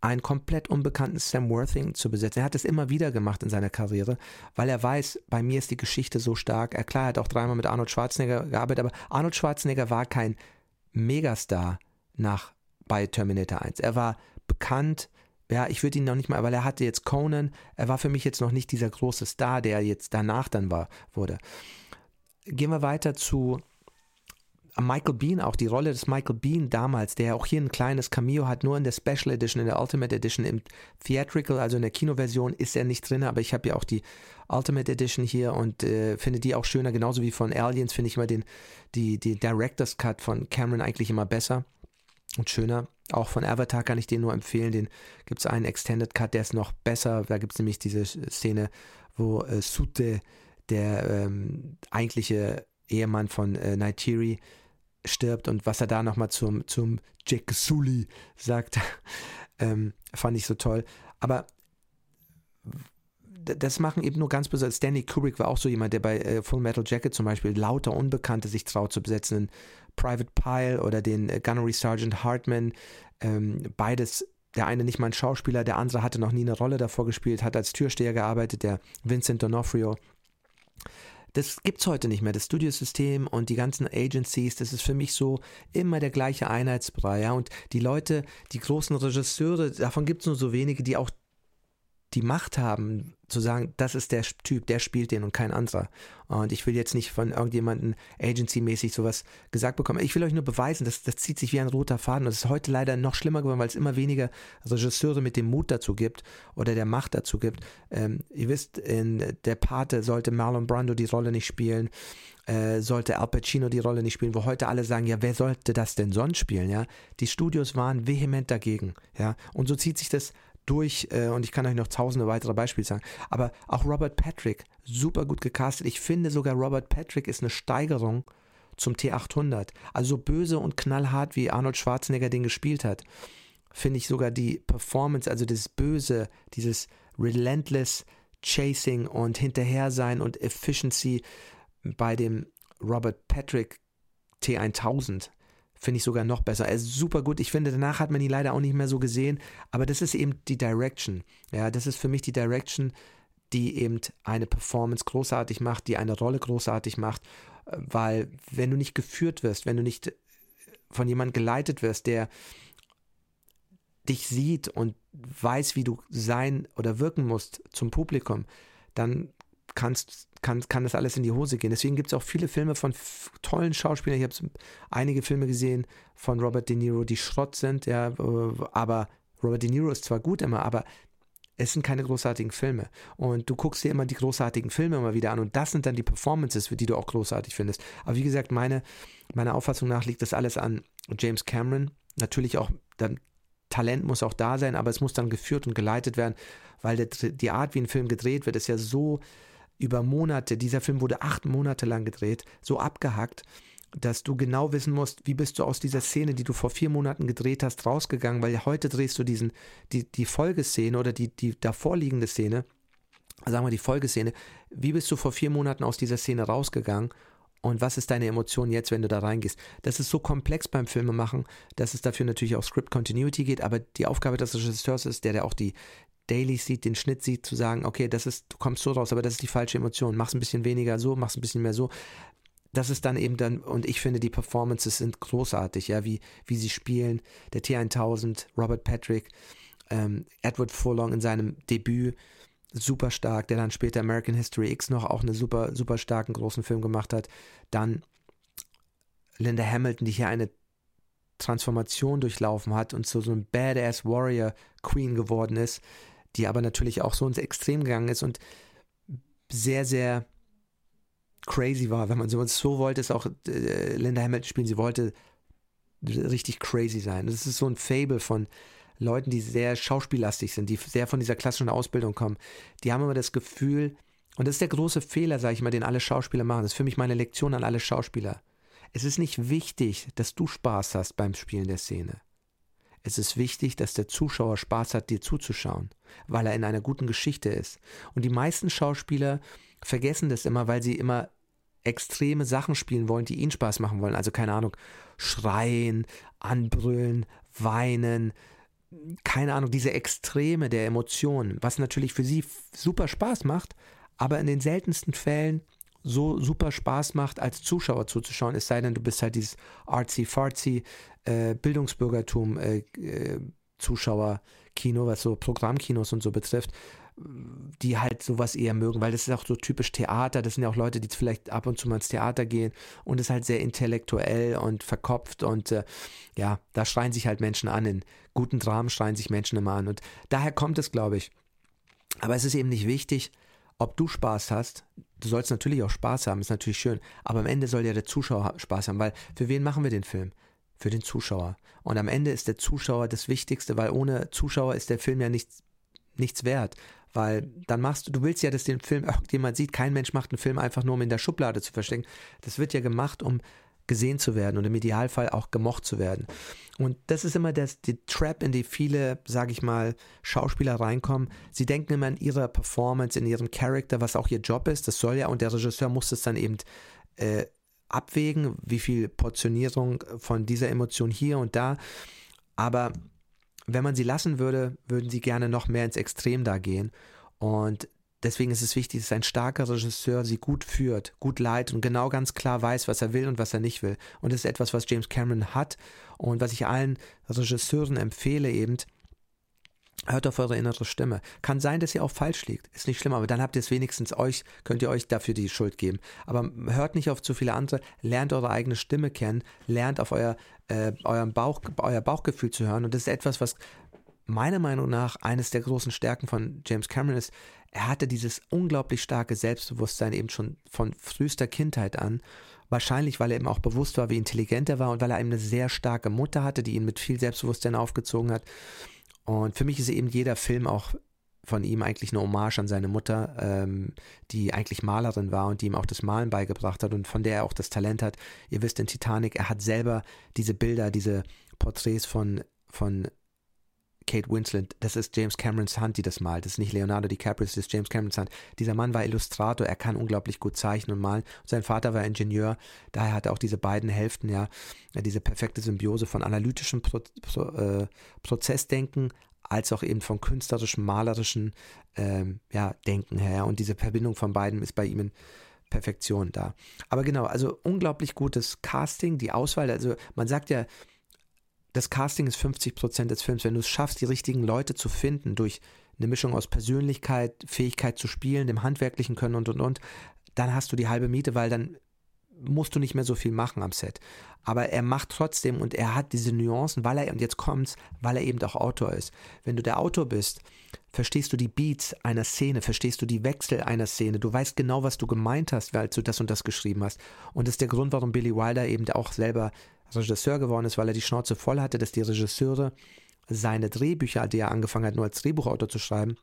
einen komplett unbekannten Sam Worthing zu besetzen. Er hat es immer wieder gemacht in seiner Karriere, weil er weiß, bei mir ist die Geschichte so stark. Er klar hat auch dreimal mit Arnold Schwarzenegger gearbeitet, aber Arnold Schwarzenegger war kein Megastar nach bei Terminator 1. Er war bekannt, ja, ich würde ihn noch nicht mal, weil er hatte jetzt Conan, er war für mich jetzt noch nicht dieser große Star, der jetzt danach dann war, wurde. Gehen wir weiter zu Michael Bean, auch die Rolle des Michael Bean damals, der auch hier ein kleines Cameo hat, nur in der Special Edition, in der Ultimate Edition, im Theatrical, also in der Kinoversion ist er nicht drin, aber ich habe ja auch die Ultimate Edition hier und äh, finde die auch schöner, genauso wie von Aliens finde ich immer den, die, die Director's Cut von Cameron eigentlich immer besser. Und schöner. Auch von Avatar kann ich den nur empfehlen. Den gibt es einen Extended Cut, der ist noch besser. Da gibt es nämlich diese Szene, wo äh, Sute, der ähm, eigentliche Ehemann von äh, Naitiri, stirbt und was er da nochmal zum, zum Jack Sully sagt, ähm, fand ich so toll. Aber das machen eben nur ganz besonders. Stanley Kubrick war auch so jemand, der bei äh, Full Metal Jacket zum Beispiel lauter Unbekannte sich traut zu besetzen. Private Pile oder den äh, Gunnery Sergeant Hartman. Ähm, beides, der eine nicht mal ein Schauspieler, der andere hatte noch nie eine Rolle davor gespielt, hat als Türsteher gearbeitet, der Vincent D'Onofrio. Das gibt's heute nicht mehr. Das Studiosystem und die ganzen Agencies, das ist für mich so immer der gleiche Einheitsbrei. Ja? Und die Leute, die großen Regisseure, davon gibt's nur so wenige, die auch die Macht haben, zu sagen, das ist der Typ, der spielt den und kein anderer. Und ich will jetzt nicht von irgendjemandem agency-mäßig sowas gesagt bekommen. Ich will euch nur beweisen, das, das zieht sich wie ein roter Faden. Und es ist heute leider noch schlimmer geworden, weil es immer weniger Regisseure mit dem Mut dazu gibt oder der Macht dazu gibt. Ähm, ihr wisst, in Der Pate sollte Marlon Brando die Rolle nicht spielen äh, sollte Al Pacino die Rolle nicht spielen, wo heute alle sagen, ja, wer sollte das denn sonst spielen, ja? Die Studios waren vehement dagegen, ja? Und so zieht sich das durch äh, und ich kann euch noch tausende weitere Beispiele sagen. Aber auch Robert Patrick, super gut gecastet. Ich finde sogar Robert Patrick ist eine Steigerung zum T800. Also so böse und knallhart, wie Arnold Schwarzenegger den gespielt hat, finde ich sogar die Performance, also das Böse, dieses relentless Chasing und hinterher sein und Efficiency bei dem Robert Patrick T1000 finde ich sogar noch besser. Er ist super gut. Ich finde, danach hat man ihn leider auch nicht mehr so gesehen, aber das ist eben die Direction. Ja, das ist für mich die Direction, die eben eine Performance großartig macht, die eine Rolle großartig macht, weil wenn du nicht geführt wirst, wenn du nicht von jemandem geleitet wirst, der dich sieht und weiß, wie du sein oder wirken musst zum Publikum, dann kannst, kann, kann das alles in die Hose gehen. Deswegen gibt es auch viele Filme von tollen Schauspielern. Ich habe einige Filme gesehen von Robert De Niro, die Schrott sind, ja, äh, aber Robert De Niro ist zwar gut immer, aber es sind keine großartigen Filme. Und du guckst dir immer die großartigen Filme immer wieder an und das sind dann die Performances, für die du auch großartig findest. Aber wie gesagt, meine, meiner Auffassung nach liegt das alles an James Cameron. Natürlich auch, dann Talent muss auch da sein, aber es muss dann geführt und geleitet werden, weil der, die Art, wie ein Film gedreht wird, ist ja so über Monate, dieser Film wurde acht Monate lang gedreht, so abgehackt, dass du genau wissen musst, wie bist du aus dieser Szene, die du vor vier Monaten gedreht hast, rausgegangen, weil heute drehst du diesen, die, die Folgeszene oder die, die davorliegende Szene, sagen wir die Folgeszene, wie bist du vor vier Monaten aus dieser Szene rausgegangen und was ist deine Emotion jetzt, wenn du da reingehst? Das ist so komplex beim Filmemachen, dass es dafür natürlich auch Script Continuity geht, aber die Aufgabe des Regisseurs ist, der, der auch die, Daily sieht, den Schnitt sieht, zu sagen, okay, das ist, du kommst so raus, aber das ist die falsche Emotion. Mach's ein bisschen weniger so, mach's ein bisschen mehr so. Das ist dann eben dann, und ich finde, die Performances sind großartig, ja, wie, wie sie spielen. Der T1000, Robert Patrick, ähm, Edward Furlong in seinem Debüt, super stark, der dann später American History X noch auch einen super, super starken großen Film gemacht hat. Dann Linda Hamilton, die hier eine Transformation durchlaufen hat und zu so einem Badass Warrior Queen geworden ist, die aber natürlich auch so ins Extrem gegangen ist und sehr, sehr crazy war, wenn man so, so wollte, ist auch äh, Linda Hamilton spielen, sie wollte richtig crazy sein. Das ist so ein Fable von Leuten, die sehr schauspiellastig sind, die sehr von dieser klassischen Ausbildung kommen. Die haben immer das Gefühl, und das ist der große Fehler, sage ich mal, den alle Schauspieler machen. Das ist für mich meine Lektion an alle Schauspieler. Es ist nicht wichtig, dass du Spaß hast beim Spielen der Szene. Es ist wichtig, dass der Zuschauer Spaß hat, dir zuzuschauen, weil er in einer guten Geschichte ist. Und die meisten Schauspieler vergessen das immer, weil sie immer extreme Sachen spielen wollen, die ihnen Spaß machen wollen. Also keine Ahnung, schreien, anbrüllen, weinen, keine Ahnung, diese Extreme der Emotionen, was natürlich für sie super Spaß macht, aber in den seltensten Fällen so super Spaß macht, als Zuschauer zuzuschauen, es sei denn, du bist halt dieses artsy-fartsy äh, Bildungsbürgertum äh, äh, Zuschauer-Kino, was so Programmkinos und so betrifft, die halt sowas eher mögen, weil das ist auch so typisch Theater, das sind ja auch Leute, die vielleicht ab und zu mal ins Theater gehen und es ist halt sehr intellektuell und verkopft und äh, ja, da schreien sich halt Menschen an, in guten Dramen schreien sich Menschen immer an. Und daher kommt es, glaube ich. Aber es ist eben nicht wichtig, ob du Spaß hast, du sollst natürlich auch Spaß haben, ist natürlich schön, aber am Ende soll ja der Zuschauer Spaß haben, weil für wen machen wir den Film? für den Zuschauer. Und am Ende ist der Zuschauer das Wichtigste, weil ohne Zuschauer ist der Film ja nichts, nichts wert. Weil dann machst du, du willst ja, dass den Film irgendjemand sieht. Kein Mensch macht einen Film einfach nur, um in der Schublade zu verstecken. Das wird ja gemacht, um gesehen zu werden und im Idealfall auch gemocht zu werden. Und das ist immer das, die Trap, in die viele, sage ich mal, Schauspieler reinkommen. Sie denken immer in ihrer Performance, in ihrem Charakter, was auch ihr Job ist. Das soll ja, und der Regisseur muss es dann eben äh, abwägen, wie viel Portionierung von dieser Emotion hier und da. Aber wenn man sie lassen würde, würden sie gerne noch mehr ins Extrem da gehen. Und deswegen ist es wichtig, dass ein starker Regisseur sie gut führt, gut leitet und genau ganz klar weiß, was er will und was er nicht will. Und das ist etwas, was James Cameron hat und was ich allen Regisseuren empfehle eben, Hört auf eure innere Stimme. Kann sein, dass ihr auch falsch liegt. Ist nicht schlimm, aber dann habt ihr es wenigstens euch, könnt ihr euch dafür die Schuld geben. Aber hört nicht auf zu viele andere, lernt eure eigene Stimme kennen, lernt auf euer, äh, euren Bauch, euer Bauchgefühl zu hören. Und das ist etwas, was meiner Meinung nach eines der großen Stärken von James Cameron ist. Er hatte dieses unglaublich starke Selbstbewusstsein eben schon von frühester Kindheit an. Wahrscheinlich, weil er eben auch bewusst war, wie intelligent er war und weil er eben eine sehr starke Mutter hatte, die ihn mit viel Selbstbewusstsein aufgezogen hat. Und für mich ist eben jeder Film auch von ihm eigentlich eine Hommage an seine Mutter, ähm, die eigentlich Malerin war und die ihm auch das Malen beigebracht hat und von der er auch das Talent hat. Ihr wisst in Titanic, er hat selber diese Bilder, diese Porträts von, von Kate Winslet, das ist James Camerons Hand, die das malt. Das ist nicht Leonardo DiCaprio, das ist James Camerons Hand. Dieser Mann war Illustrator, er kann unglaublich gut zeichnen und malen. sein Vater war Ingenieur, daher hat er auch diese beiden Hälften, ja, diese perfekte Symbiose von analytischem Pro, Pro, äh, Prozessdenken als auch eben von künstlerischem, malerischen ähm, ja, Denken her. Und diese Verbindung von beiden ist bei ihm in Perfektion da. Aber genau, also unglaublich gutes Casting, die Auswahl, also man sagt ja, das Casting ist 50 Prozent des Films. Wenn du es schaffst, die richtigen Leute zu finden durch eine Mischung aus Persönlichkeit, Fähigkeit zu spielen, dem handwerklichen Können und und und, dann hast du die halbe Miete, weil dann musst du nicht mehr so viel machen am Set. Aber er macht trotzdem und er hat diese Nuancen, weil er, und jetzt kommt's, weil er eben auch Autor ist. Wenn du der Autor bist, verstehst du die Beats einer Szene, verstehst du die Wechsel einer Szene, du weißt genau, was du gemeint hast, als du das und das geschrieben hast. Und das ist der Grund, warum Billy Wilder eben auch selber Regisseur geworden ist, weil er die Schnauze voll hatte, dass die Regisseure seine Drehbücher, die er angefangen hat, nur als Drehbuchautor zu schreiben,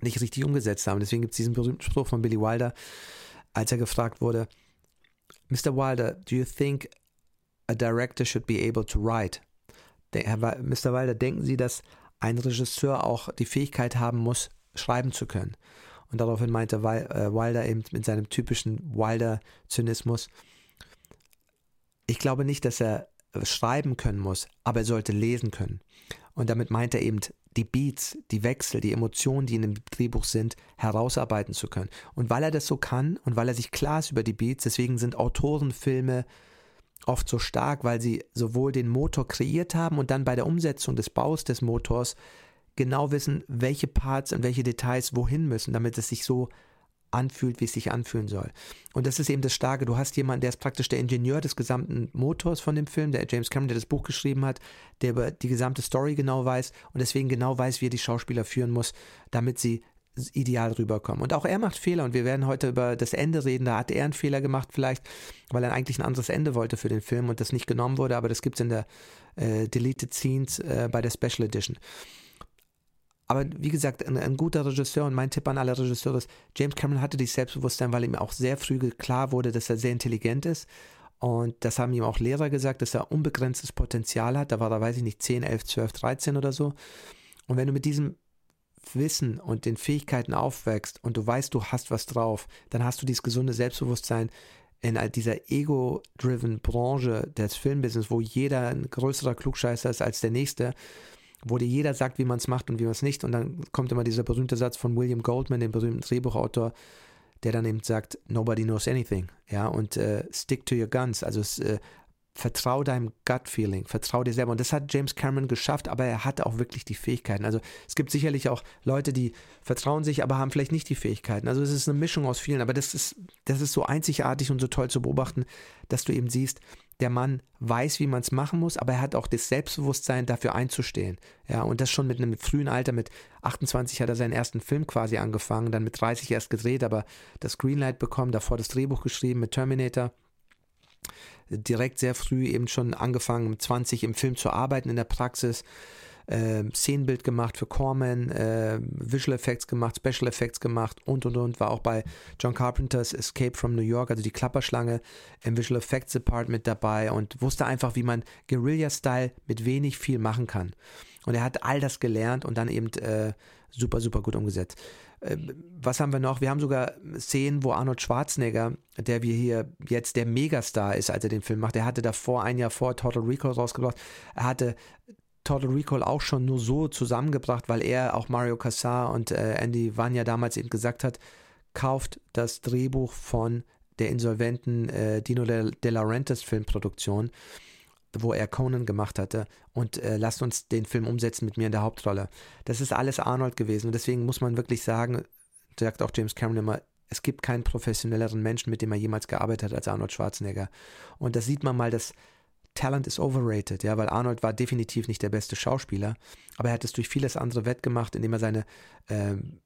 nicht richtig umgesetzt haben. Deswegen gibt es diesen berühmten Spruch von Billy Wilder, als er gefragt wurde, Mr. Wilder, do you think a director should be able to write? Mr. Wilder, denken Sie, dass ein Regisseur auch die Fähigkeit haben muss, schreiben zu können? Und daraufhin meinte äh, Wilder eben mit seinem typischen Wilder-Zynismus, ich glaube nicht, dass er schreiben können muss, aber er sollte lesen können. Und damit meint er eben die Beats, die Wechsel, die Emotionen, die in dem Drehbuch sind, herausarbeiten zu können. Und weil er das so kann und weil er sich klar ist über die Beats, deswegen sind Autorenfilme oft so stark, weil sie sowohl den Motor kreiert haben und dann bei der Umsetzung des Baus des Motors genau wissen, welche Parts und welche Details wohin müssen, damit es sich so anfühlt, wie es sich anfühlen soll. Und das ist eben das Starke. Du hast jemanden, der ist praktisch der Ingenieur des gesamten Motors von dem Film, der James Cameron, der das Buch geschrieben hat, der über die gesamte Story genau weiß und deswegen genau weiß, wie er die Schauspieler führen muss, damit sie ideal rüberkommen. Und auch er macht Fehler und wir werden heute über das Ende reden. Da hat er einen Fehler gemacht vielleicht, weil er eigentlich ein anderes Ende wollte für den Film und das nicht genommen wurde, aber das gibt es in der äh, Deleted Scenes äh, bei der Special Edition. Aber wie gesagt, ein, ein, guter Regisseur und mein Tipp an alle Regisseure ist, James Cameron hatte dieses Selbstbewusstsein, weil ihm auch sehr früh klar wurde, dass er sehr intelligent ist. Und das haben ihm auch Lehrer gesagt, dass er unbegrenztes Potenzial hat. Da war er, weiß ich nicht, 10, 11, 12, 13 oder so. Und wenn du mit diesem Wissen und den Fähigkeiten aufwächst und du weißt, du hast was drauf, dann hast du dieses gesunde Selbstbewusstsein in dieser ego-driven Branche des Filmbusiness, wo jeder ein größerer Klugscheißer ist als der nächste wo dir jeder sagt, wie man es macht und wie man es nicht. Und dann kommt immer dieser berühmte Satz von William Goldman, dem berühmten Drehbuchautor, der dann eben sagt, nobody knows anything. Ja, und äh, stick to your guns. Also äh, vertrau deinem Gut-Feeling, vertrau dir selber. Und das hat James Cameron geschafft, aber er hatte auch wirklich die Fähigkeiten. Also es gibt sicherlich auch Leute, die vertrauen sich, aber haben vielleicht nicht die Fähigkeiten. Also es ist eine Mischung aus vielen, aber das ist, das ist so einzigartig und so toll zu beobachten, dass du eben siehst, der Mann weiß, wie man es machen muss, aber er hat auch das Selbstbewusstsein, dafür einzustehen. Ja, und das schon mit einem frühen Alter, mit 28 hat er seinen ersten Film quasi angefangen, dann mit 30 erst gedreht, aber das Greenlight bekommen, davor das Drehbuch geschrieben mit Terminator direkt sehr früh eben schon angefangen, mit 20 im Film zu arbeiten in der Praxis äh, Szenenbild gemacht für Corman, äh, Visual Effects gemacht, Special Effects gemacht und und und. War auch bei John Carpenters Escape from New York, also die Klapperschlange im Visual Effects Department dabei und wusste einfach, wie man Guerilla-Style mit wenig viel machen kann. Und er hat all das gelernt und dann eben äh, super, super gut umgesetzt. Äh, was haben wir noch? Wir haben sogar Szenen, wo Arnold Schwarzenegger, der wir hier jetzt der Megastar ist, als er den Film macht, er hatte davor ein Jahr vor Total Recall rausgebracht, er hatte Total Recall auch schon nur so zusammengebracht, weil er auch Mario Cassar und äh, Andy Vanya damals eben gesagt hat, kauft das Drehbuch von der insolventen äh, Dino De, De Laurentiis Filmproduktion, wo er Conan gemacht hatte und äh, lasst uns den Film umsetzen mit mir in der Hauptrolle. Das ist alles Arnold gewesen und deswegen muss man wirklich sagen, sagt auch James Cameron immer, es gibt keinen professionelleren Menschen, mit dem er jemals gearbeitet hat als Arnold Schwarzenegger. Und da sieht man mal, dass Talent ist overrated, ja, weil Arnold war definitiv nicht der beste Schauspieler, aber er hat es durch vieles andere wettgemacht, indem er seine ähm,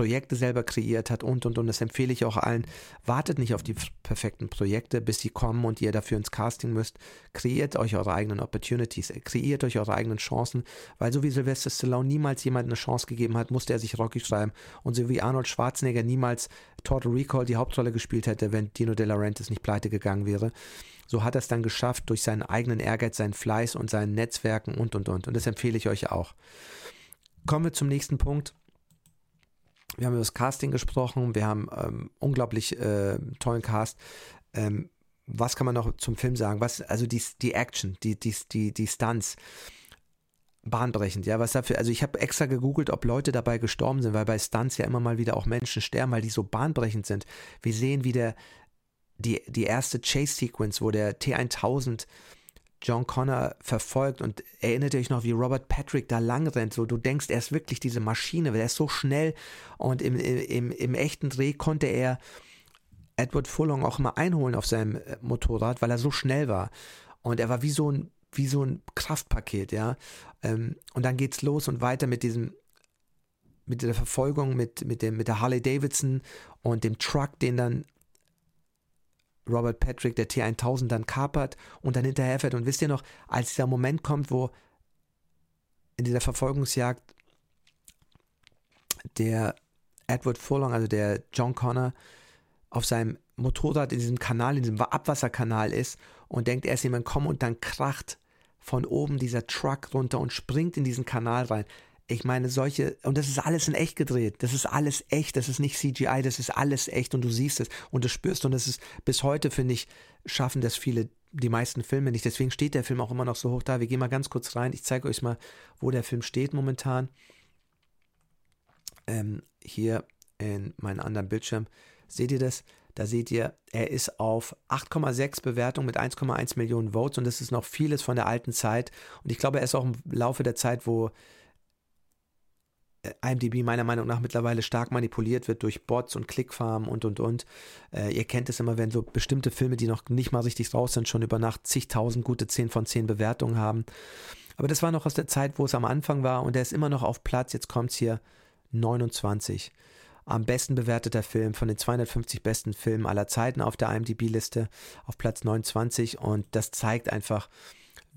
Projekte selber kreiert hat und und und. Das empfehle ich auch allen. Wartet nicht auf die perfekten Projekte, bis sie kommen und ihr dafür ins Casting müsst. Kreiert euch eure eigenen Opportunities, kreiert euch eure eigenen Chancen, weil so wie Sylvester Stallone niemals jemand eine Chance gegeben hat, musste er sich Rocky schreiben und so wie Arnold Schwarzenegger niemals Total Recall die Hauptrolle gespielt hätte, wenn Dino De Laurentiis nicht pleite gegangen wäre. So hat er es dann geschafft durch seinen eigenen Ehrgeiz, seinen Fleiß und seinen Netzwerken und und und. Und das empfehle ich euch auch. Kommen wir zum nächsten Punkt. Wir haben über das Casting gesprochen, wir haben ähm, unglaublich äh, tollen Cast. Ähm, was kann man noch zum Film sagen? Was, also die, die Action, die, die, die, die Stunts bahnbrechend, ja, was dafür, also ich habe extra gegoogelt, ob Leute dabei gestorben sind, weil bei Stunts ja immer mal wieder auch Menschen sterben, weil die so bahnbrechend sind. Wir sehen, wie der, die, die erste Chase-Sequence, wo der T1000 John Connor verfolgt und erinnert euch noch, wie Robert Patrick da lang rennt, so du denkst, er ist wirklich diese Maschine, weil er ist so schnell. Und im, im, im echten Dreh konnte er Edward Furlong auch immer einholen auf seinem äh, Motorrad, weil er so schnell war. Und er war wie so ein wie so ein Kraftpaket, ja. Ähm, und dann geht's los und weiter mit diesem mit der Verfolgung mit mit dem mit der Harley Davidson und dem Truck, den dann Robert Patrick der T1000 dann kapert und dann hinterherfährt. Und wisst ihr noch, als dieser Moment kommt, wo in dieser Verfolgungsjagd der Edward Furlong, also der John Connor, auf seinem Motorrad in diesem Kanal, in diesem Abwasserkanal ist und denkt, er ist jemand kommen und dann kracht von oben dieser Truck runter und springt in diesen Kanal rein. Ich meine, solche, und das ist alles in echt gedreht. Das ist alles echt. Das ist nicht CGI. Das ist alles echt und du siehst es und du spürst. Und das ist bis heute, finde ich, schaffen das viele, die meisten Filme nicht. Deswegen steht der Film auch immer noch so hoch da. Wir gehen mal ganz kurz rein. Ich zeige euch mal, wo der Film steht momentan. Ähm, hier in meinem anderen Bildschirm. Seht ihr das? Da seht ihr, er ist auf 8,6 Bewertung mit 1,1 Millionen Votes und das ist noch vieles von der alten Zeit. Und ich glaube, er ist auch im Laufe der Zeit, wo IMDb meiner Meinung nach mittlerweile stark manipuliert wird durch Bots und Clickfarmen und und und. Äh, ihr kennt es immer, wenn so bestimmte Filme, die noch nicht mal richtig raus sind, schon über Nacht zigtausend gute 10 von 10 Bewertungen haben. Aber das war noch aus der Zeit, wo es am Anfang war und er ist immer noch auf Platz, jetzt kommt es hier 29. Am besten bewerteter Film von den 250 besten Filmen aller Zeiten auf der IMDb-Liste auf Platz 29 und das zeigt einfach,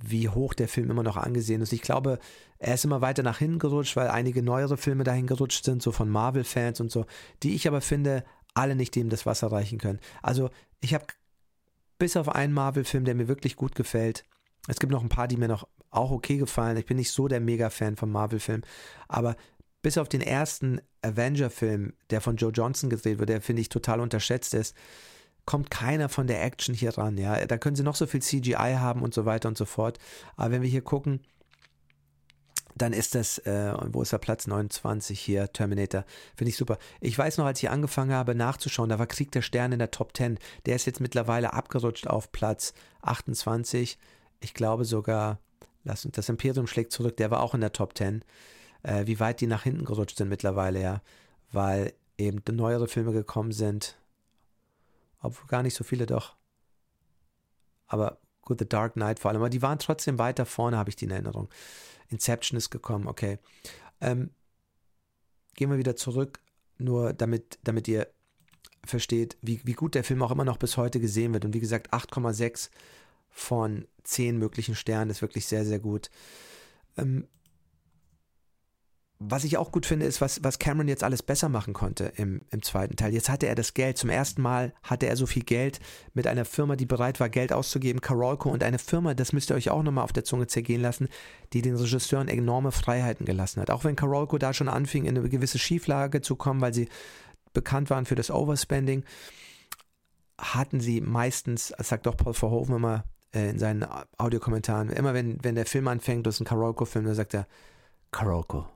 wie hoch der Film immer noch angesehen ist. Ich glaube, er ist immer weiter nach hinten gerutscht, weil einige neuere Filme dahin gerutscht sind, so von Marvel-Fans und so, die ich aber finde, alle nicht dem das Wasser reichen können. Also ich habe bis auf einen Marvel-Film, der mir wirklich gut gefällt, es gibt noch ein paar, die mir noch auch okay gefallen. Ich bin nicht so der Mega-Fan von Marvel-Filmen, aber bis auf den ersten Avenger-Film, der von Joe Johnson gedreht wird, der finde ich total unterschätzt ist, kommt keiner von der Action hier ran. Ja, da können sie noch so viel CGI haben und so weiter und so fort. Aber wenn wir hier gucken, dann ist das, äh, wo ist der Platz 29 hier, Terminator, finde ich super. Ich weiß noch, als ich angefangen habe nachzuschauen, da war Krieg der Sterne in der Top 10. Der ist jetzt mittlerweile abgerutscht auf Platz 28. Ich glaube sogar, lass uns, das Imperium schlägt zurück, der war auch in der Top 10. Äh, wie weit die nach hinten gerutscht sind mittlerweile, ja. Weil eben neuere Filme gekommen sind, obwohl gar nicht so viele doch. Aber gut, The Dark Knight vor allem. Aber die waren trotzdem weiter vorne, habe ich die in Erinnerung. Inception ist gekommen, okay. Ähm, gehen wir wieder zurück, nur damit, damit ihr versteht, wie, wie gut der Film auch immer noch bis heute gesehen wird. Und wie gesagt, 8,6 von 10 möglichen Sternen ist wirklich sehr, sehr gut. Ähm, was ich auch gut finde, ist, was, was Cameron jetzt alles besser machen konnte im, im zweiten Teil. Jetzt hatte er das Geld. Zum ersten Mal hatte er so viel Geld mit einer Firma, die bereit war, Geld auszugeben, Carolco, und eine Firma, das müsst ihr euch auch nochmal auf der Zunge zergehen lassen, die den Regisseuren enorme Freiheiten gelassen hat. Auch wenn Carolco da schon anfing, in eine gewisse Schieflage zu kommen, weil sie bekannt waren für das Overspending, hatten sie meistens, das sagt doch Paul Verhoeven immer äh, in seinen Audiokommentaren, immer wenn, wenn der Film anfängt, das ist ein Carolco-Film, dann sagt er, Carolco,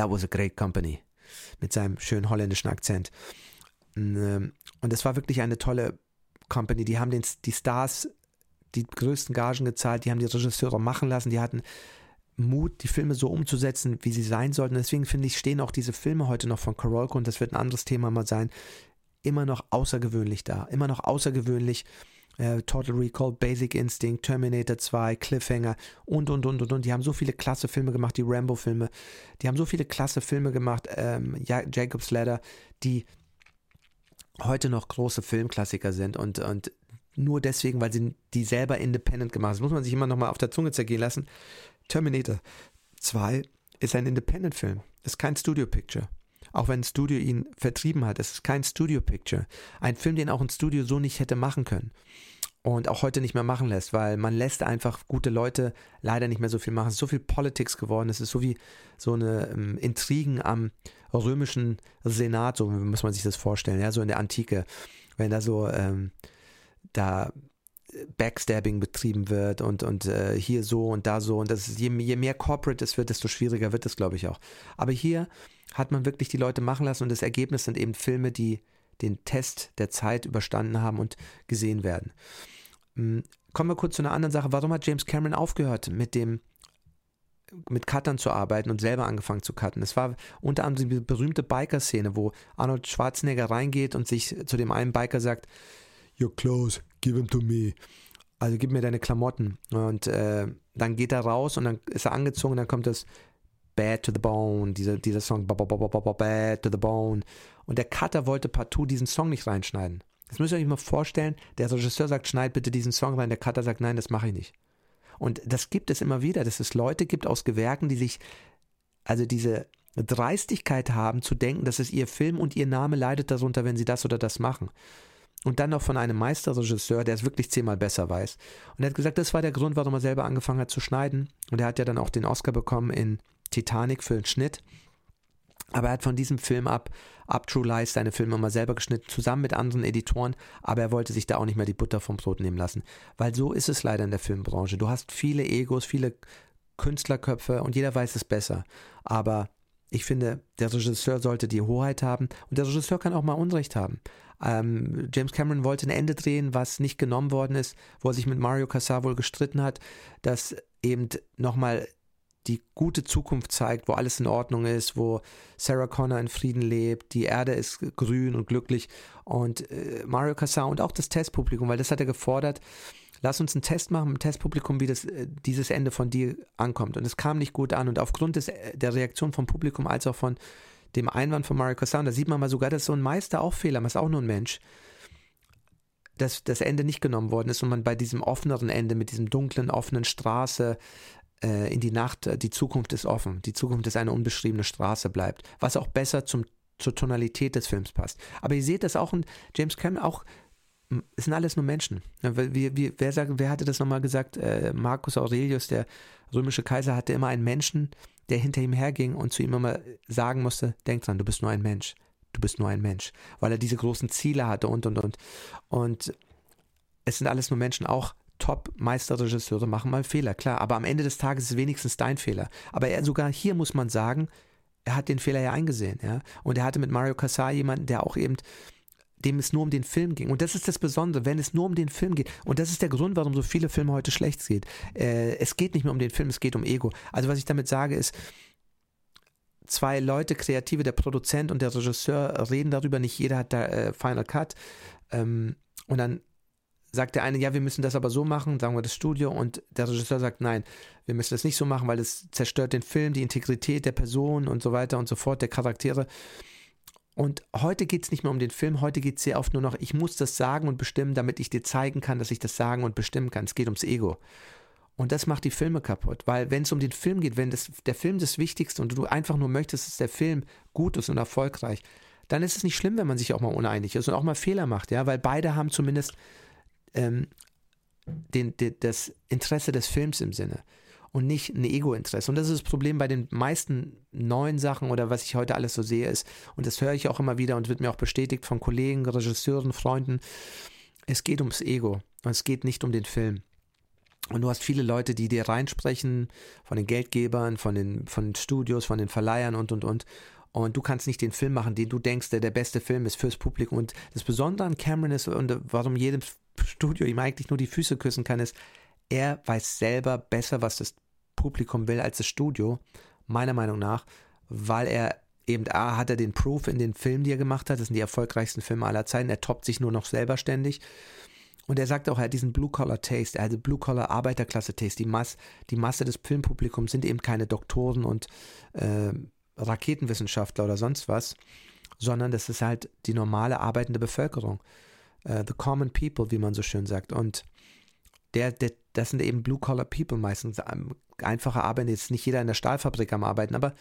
that was a great company. Mit seinem schönen holländischen Akzent. Ähm, und es war wirklich eine tolle Company. Die haben den, die Stars die größten Gagen gezahlt, die haben die Regisseure machen lassen, die hatten Mut, die Filme so umzusetzen, wie sie sein sollten. Deswegen finde ich, stehen auch diese Filme heute noch von Karolko, und das wird ein anderes Thema mal sein, immer noch außergewöhnlich da. Immer noch außergewöhnlich. Äh, Total Recall, Basic Instinct, Terminator 2, Cliffhanger und, und, und, und, und. Die haben so viele klasse Filme gemacht, die Rambo-Filme. Die haben so viele klasse Filme gemacht, ähm, Jacob's Ladder, die heute noch große Filmklassiker sind und, und nur deswegen, weil sie die selber independent gemacht haben. Das muss man sich immer noch mal auf der Zunge zergehen lassen. Terminator 2 ist ein Independent-Film, ist kein Studio-Picture. Auch wenn ein Studio ihn vertrieben hat, es ist kein Studio-Picture. Ein Film, den auch ein Studio so nicht hätte machen können. Und auch heute nicht mehr machen lässt, weil man lässt einfach gute Leute leider nicht mehr so viel machen. Es ist so viel Politics geworden. Es ist so wie so eine ähm, Intrigen am römischen Senat, so muss man sich das vorstellen, ja, so in der Antike. Wenn da so ähm, da Backstabbing betrieben wird und, und äh, hier so und da so. Und das ist, je, je mehr Corporate es wird, desto schwieriger wird es, glaube ich, auch. Aber hier hat man wirklich die Leute machen lassen und das Ergebnis sind eben Filme, die den Test der Zeit überstanden haben und gesehen werden. Hm, kommen wir kurz zu einer anderen Sache. Warum hat James Cameron aufgehört mit dem mit Cuttern zu arbeiten und selber angefangen zu cutten. Es war unter anderem die berühmte Biker-Szene, wo Arnold Schwarzenegger reingeht und sich zu dem einen Biker sagt, Your clothes, give them to me. Also gib mir deine Klamotten. Und äh, dann geht er raus und dann ist er angezogen und dann kommt das Bad to the Bone, dieser, dieser Song Bad to the Bone. Und der Cutter wollte partout diesen Song nicht reinschneiden. Das müsst ihr euch mal vorstellen, der Regisseur sagt, schneid bitte diesen Song rein, der Cutter sagt, nein, das mache ich nicht. Und das gibt es immer wieder, dass es Leute gibt aus Gewerken, die sich, also diese Dreistigkeit haben zu denken, dass es ihr Film und ihr Name leidet darunter, wenn sie das oder das machen und dann noch von einem Meisterregisseur, der es wirklich zehnmal besser weiß. Und er hat gesagt, das war der Grund, warum er selber angefangen hat zu schneiden. Und er hat ja dann auch den Oscar bekommen in Titanic für den Schnitt. Aber er hat von diesem Film ab, ab True Lies, seine Filme mal selber geschnitten, zusammen mit anderen Editoren. Aber er wollte sich da auch nicht mehr die Butter vom Brot nehmen lassen. Weil so ist es leider in der Filmbranche. Du hast viele Egos, viele Künstlerköpfe und jeder weiß es besser. Aber ich finde, der Regisseur sollte die Hoheit haben und der Regisseur kann auch mal Unrecht haben. Ähm, James Cameron wollte ein Ende drehen, was nicht genommen worden ist, wo er sich mit Mario Casar wohl gestritten hat, dass eben nochmal die gute Zukunft zeigt, wo alles in Ordnung ist, wo Sarah Connor in Frieden lebt, die Erde ist grün und glücklich und äh, Mario Casar und auch das Testpublikum, weil das hat er gefordert, lass uns einen Test machen, ein Testpublikum, wie das, äh, dieses Ende von dir ankommt. Und es kam nicht gut an und aufgrund des, äh, der Reaktion vom Publikum als auch von dem Einwand von Mario Casar, da sieht man mal sogar, dass so ein Meister auch Fehler macht, ist auch nur ein Mensch, dass das Ende nicht genommen worden ist und man bei diesem offeneren Ende mit diesem dunklen, offenen Straße äh, in die Nacht, äh, die Zukunft ist offen, die Zukunft ist eine unbeschriebene Straße bleibt, was auch besser zum, zur Tonalität des Films passt. Aber ihr seht das auch in James Cameron auch es sind alles nur Menschen. Wie, wie, wer, sagt, wer hatte das nochmal gesagt? Äh, Marcus Aurelius, der römische Kaiser, hatte immer einen Menschen, der hinter ihm herging und zu ihm immer sagen musste, denk dran, du bist nur ein Mensch. Du bist nur ein Mensch. Weil er diese großen Ziele hatte und, und, und. Und es sind alles nur Menschen, auch Top-Meisterregisseure machen mal Fehler, klar. Aber am Ende des Tages ist es wenigstens dein Fehler. Aber er, sogar hier muss man sagen, er hat den Fehler ja eingesehen, ja. Und er hatte mit Mario Casar jemanden, der auch eben dem es nur um den Film ging. Und das ist das Besondere, wenn es nur um den Film geht. Und das ist der Grund, warum so viele Filme heute schlecht geht. Äh, es geht nicht mehr um den Film, es geht um Ego. Also was ich damit sage ist, zwei Leute, Kreative, der Produzent und der Regisseur reden darüber, nicht jeder hat da äh, Final Cut. Ähm, und dann sagt der eine, ja, wir müssen das aber so machen, sagen wir das Studio, und der Regisseur sagt, nein, wir müssen das nicht so machen, weil es zerstört den Film, die Integrität der Person und so weiter und so fort, der Charaktere. Und heute geht es nicht mehr um den Film, heute geht es sehr oft nur noch, ich muss das sagen und bestimmen, damit ich dir zeigen kann, dass ich das sagen und bestimmen kann. Es geht ums Ego. Und das macht die Filme kaputt, weil wenn es um den Film geht, wenn das, der Film das Wichtigste und du einfach nur möchtest, dass der Film gut ist und erfolgreich, dann ist es nicht schlimm, wenn man sich auch mal uneinig ist und auch mal Fehler macht, ja, weil beide haben zumindest ähm, den, den, das Interesse des Films im Sinne und nicht ein Ego-Interesse. Und das ist das Problem bei den meisten neuen Sachen oder was ich heute alles so sehe, ist, und das höre ich auch immer wieder und wird mir auch bestätigt von Kollegen, Regisseuren, Freunden, es geht ums Ego und es geht nicht um den Film. Und du hast viele Leute, die dir reinsprechen, von den Geldgebern, von den, von den Studios, von den Verleihern und, und, und. Und du kannst nicht den Film machen, den du denkst, der der beste Film ist fürs Publikum. Und das Besondere an Cameron ist, und warum jedes Studio ihm eigentlich nur die Füße küssen kann, ist, er weiß selber besser, was das Publikum will als das Studio, meiner Meinung nach, weil er eben, A, hat er den Proof in den Filmen, die er gemacht hat, das sind die erfolgreichsten Filme aller Zeiten, er toppt sich nur noch selber ständig. Und er sagt auch, er hat diesen Blue-Collar-Taste, hat Blue-Collar-Arbeiterklasse-Taste. Die, Mass, die Masse des Filmpublikums sind eben keine Doktoren und äh, Raketenwissenschaftler oder sonst was, sondern das ist halt die normale arbeitende Bevölkerung. Uh, the common people, wie man so schön sagt. Und der, der, das sind eben Blue-Collar-People meistens. Ähm, einfache Arbeiter, jetzt nicht jeder in der Stahlfabrik am Arbeiten, aber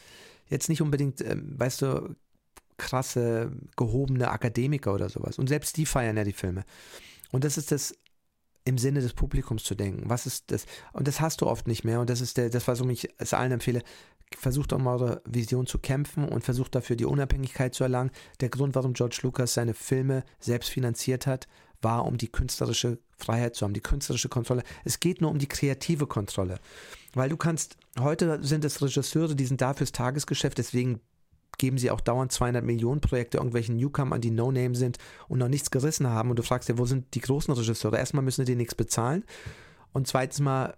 jetzt nicht unbedingt, äh, weißt du, krasse, gehobene Akademiker oder sowas. Und selbst die feiern ja die Filme. Und das ist das im Sinne des Publikums zu denken. Was ist das? Und das hast du oft nicht mehr. Und das ist der, das, was ich es allen empfehle. Versucht um eure Vision zu kämpfen und versucht dafür die Unabhängigkeit zu erlangen. Der Grund, warum George Lucas seine Filme selbst finanziert hat, war, um die künstlerische Freiheit zu haben, die künstlerische Kontrolle. Es geht nur um die kreative Kontrolle. Weil du kannst, heute sind es Regisseure, die sind da fürs Tagesgeschäft, deswegen geben sie auch dauernd 200 Millionen Projekte irgendwelchen Newcomern, die No-Name sind und noch nichts gerissen haben. Und du fragst dir, wo sind die großen Regisseure? Erstmal müssen sie denen nichts bezahlen. Und zweitens mal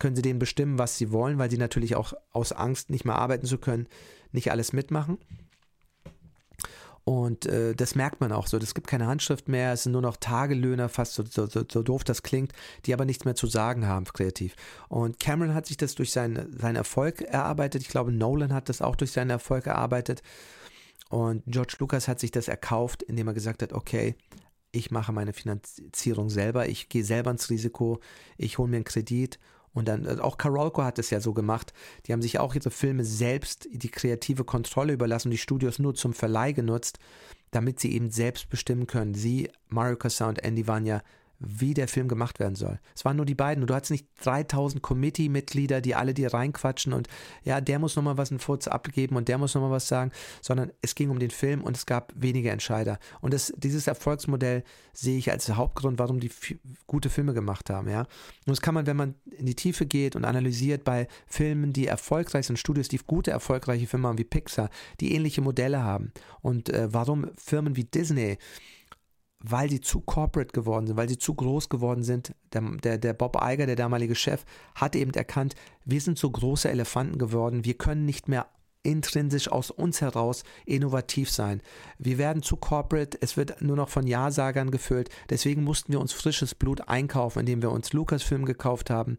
können sie denen bestimmen, was sie wollen, weil sie natürlich auch aus Angst, nicht mehr arbeiten zu können, nicht alles mitmachen. Und äh, das merkt man auch so. Es gibt keine Handschrift mehr, es sind nur noch Tagelöhner, fast so, so, so, doof das klingt, die aber nichts mehr zu sagen haben, kreativ. Und Cameron hat sich das durch seinen, seinen Erfolg erarbeitet. Ich glaube, Nolan hat das auch durch seinen Erfolg erarbeitet. Und George Lucas hat sich das erkauft, indem er gesagt hat, okay, ich mache meine Finanzierung selber, ich gehe selber ins Risiko, ich hole mir einen Kredit und dann, äh, auch Carolco hat es ja so gemacht. Die haben sich auch ihre Filme selbst die kreative Kontrolle überlassen, die Studios nur zum Verleih genutzt, damit sie eben selbst bestimmen können. Sie, Mario Casar und Andy ja wie der Film gemacht werden soll. Es waren nur die beiden. Du hattest nicht 3000 Committee-Mitglieder, die alle dir reinquatschen und ja, der muss nochmal was in Furz abgeben und der muss nochmal was sagen, sondern es ging um den Film und es gab wenige Entscheider. Und das, dieses Erfolgsmodell sehe ich als Hauptgrund, warum die gute Filme gemacht haben, ja. Und das kann man, wenn man in die Tiefe geht und analysiert bei Filmen, die erfolgreich sind, Studios, die gute, erfolgreiche Filme haben wie Pixar, die ähnliche Modelle haben und äh, warum Firmen wie Disney weil sie zu corporate geworden sind, weil sie zu groß geworden sind. Der, der, der Bob Iger, der damalige Chef, hat eben erkannt, wir sind so große Elefanten geworden, wir können nicht mehr intrinsisch aus uns heraus innovativ sein. Wir werden zu corporate, es wird nur noch von Ja-Sagern gefüllt, deswegen mussten wir uns frisches Blut einkaufen, indem wir uns Lucasfilm gekauft haben,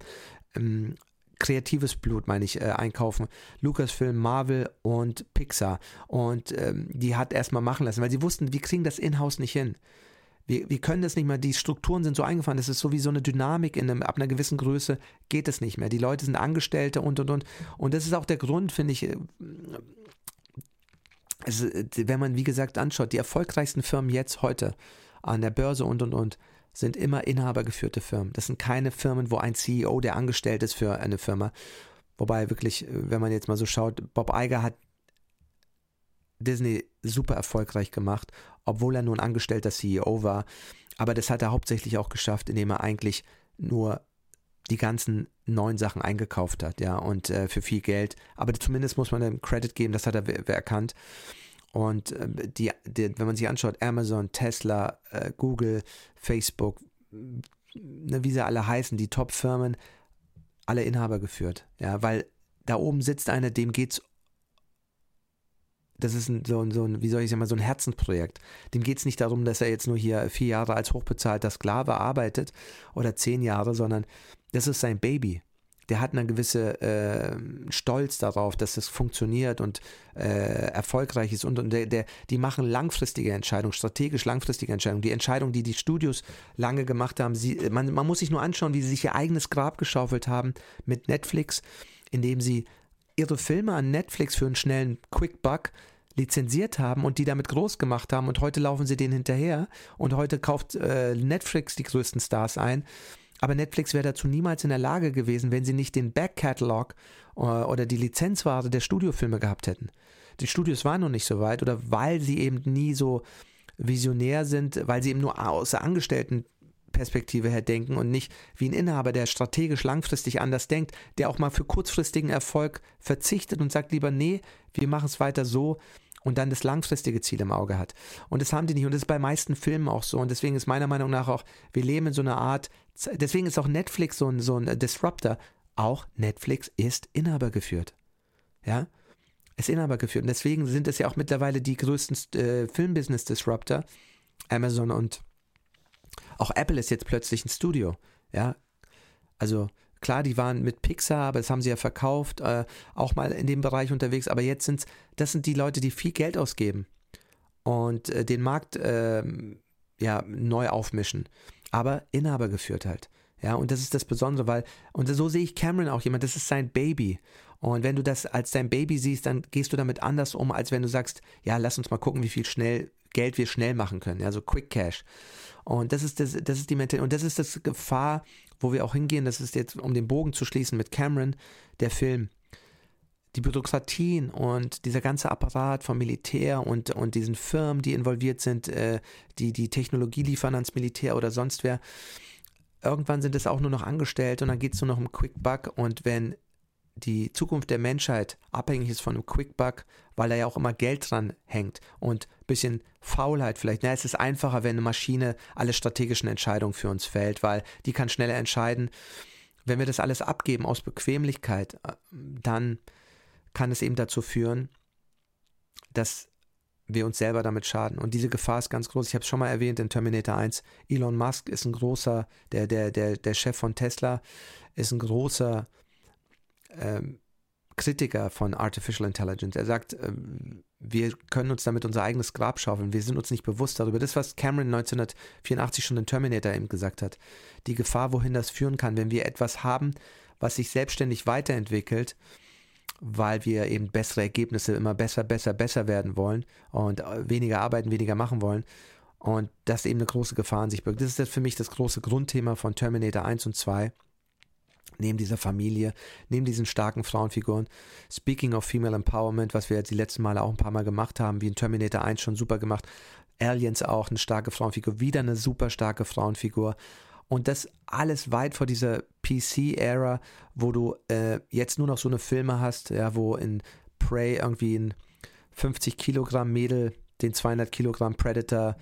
ähm, kreatives Blut, meine ich, äh, einkaufen. Lucasfilm, Marvel und Pixar. Und ähm, die hat erstmal machen lassen, weil sie wussten, wir kriegen das in-house nicht hin. Wir, wir können das nicht mehr, die Strukturen sind so eingefahren, das ist so wie so eine Dynamik in einem, ab einer gewissen Größe geht es nicht mehr. Die Leute sind Angestellte und und und. Und das ist auch der Grund, finde ich, also, wenn man, wie gesagt, anschaut, die erfolgreichsten Firmen jetzt heute an der Börse und und und sind immer inhabergeführte Firmen. Das sind keine Firmen, wo ein CEO, der angestellt ist für eine Firma. Wobei wirklich, wenn man jetzt mal so schaut, Bob Iger hat Disney super erfolgreich gemacht, obwohl er nur ein angestellter CEO war. Aber das hat er hauptsächlich auch geschafft, indem er eigentlich nur die ganzen neuen Sachen eingekauft hat, ja, und äh, für viel Geld. Aber zumindest muss man dem Credit geben, das hat er erkannt. Und äh, die, die, wenn man sich anschaut, Amazon, Tesla, äh, Google, Facebook, ne, wie sie alle heißen, die Top-Firmen, alle Inhaber geführt, ja, weil da oben sitzt einer, dem geht's das ist ein, so, ein, so ein, wie soll ich sagen, so ein Herzensprojekt. Dem geht es nicht darum, dass er jetzt nur hier vier Jahre als hochbezahlter Sklave arbeitet oder zehn Jahre, sondern das ist sein Baby. der hat eine gewisse äh, Stolz darauf, dass es funktioniert und äh, erfolgreich ist und, und der, der, die machen langfristige Entscheidungen, strategisch langfristige Entscheidungen. Die Entscheidung, die die Studios lange gemacht haben, sie, man, man muss sich nur anschauen, wie sie sich ihr eigenes Grab geschaufelt haben mit Netflix, indem sie ihre Filme an Netflix für einen schnellen Quick Buck lizenziert haben und die damit groß gemacht haben und heute laufen sie denen hinterher und heute kauft äh, Netflix die größten Stars ein. Aber Netflix wäre dazu niemals in der Lage gewesen, wenn sie nicht den Back-Catalog äh, oder die Lizenzware der Studiofilme gehabt hätten. Die Studios waren noch nicht so weit oder weil sie eben nie so visionär sind, weil sie eben nur aus der Angestelltenperspektive her denken und nicht wie ein Inhaber, der strategisch langfristig anders denkt, der auch mal für kurzfristigen Erfolg verzichtet und sagt lieber, nee, wir machen es weiter so, und dann das langfristige Ziel im Auge hat. Und das haben die nicht. Und das ist bei meisten Filmen auch so. Und deswegen ist meiner Meinung nach auch, wir leben in so einer Art, deswegen ist auch Netflix so ein, so ein Disruptor. Auch Netflix ist inhabergeführt. Ja? Ist inhabergeführt. Und deswegen sind es ja auch mittlerweile die größten äh, Filmbusiness-Disruptor. Amazon und auch Apple ist jetzt plötzlich ein Studio. Ja? Also, Klar, die waren mit Pixar, aber das haben sie ja verkauft, äh, auch mal in dem Bereich unterwegs. Aber jetzt sind das sind die Leute, die viel Geld ausgeben und äh, den Markt äh, ja neu aufmischen, aber Inhaber geführt halt. Ja, und das ist das Besondere, weil, und so sehe ich Cameron auch jemand, das ist sein Baby. Und wenn du das als dein Baby siehst, dann gehst du damit anders um, als wenn du sagst, ja, lass uns mal gucken, wie viel schnell Geld wir schnell machen können, ja, so Quick Cash. Und das ist das, das ist die Mentalität, und das ist das Gefahr, wo wir auch hingehen, das ist jetzt, um den Bogen zu schließen mit Cameron, der Film. Die Bürokratien und dieser ganze Apparat vom Militär und, und diesen Firmen, die involviert sind, äh, die die Technologie liefern ans Militär oder sonst wer, irgendwann sind es auch nur noch Angestellte und dann geht es nur noch um Quick Buck und wenn die Zukunft der Menschheit abhängig ist von einem Quickbuck, weil da ja auch immer Geld dran hängt und ein bisschen Faulheit vielleicht. Na, es ist einfacher, wenn eine Maschine alle strategischen Entscheidungen für uns fällt, weil die kann schneller entscheiden. Wenn wir das alles abgeben aus Bequemlichkeit, äh, dann kann es eben dazu führen, dass wir uns selber damit schaden. Und diese Gefahr ist ganz groß. Ich habe es schon mal erwähnt in Terminator 1. Elon Musk ist ein großer, der, der, der, der Chef von Tesla, ist ein großer ähm, Kritiker von Artificial Intelligence. Er sagt, ähm, wir können uns damit unser eigenes Grab schaufeln. Wir sind uns nicht bewusst darüber. Das, was Cameron 1984 schon in Terminator eben gesagt hat. Die Gefahr, wohin das führen kann, wenn wir etwas haben, was sich selbstständig weiterentwickelt, weil wir eben bessere Ergebnisse immer besser, besser, besser werden wollen und äh, weniger arbeiten, weniger machen wollen. Und das eben eine große Gefahr an sich birgt. Das ist für mich das große Grundthema von Terminator 1 und 2 neben dieser Familie, neben diesen starken Frauenfiguren. Speaking of Female Empowerment, was wir jetzt die letzten Male auch ein paar Mal gemacht haben, wie in Terminator 1 schon super gemacht. Aliens auch eine starke Frauenfigur, wieder eine super starke Frauenfigur. Und das alles weit vor dieser PC-Ära, wo du äh, jetzt nur noch so eine Filme hast, ja, wo in Prey irgendwie ein 50 Kilogramm Mädel den 200 Kilogramm Predator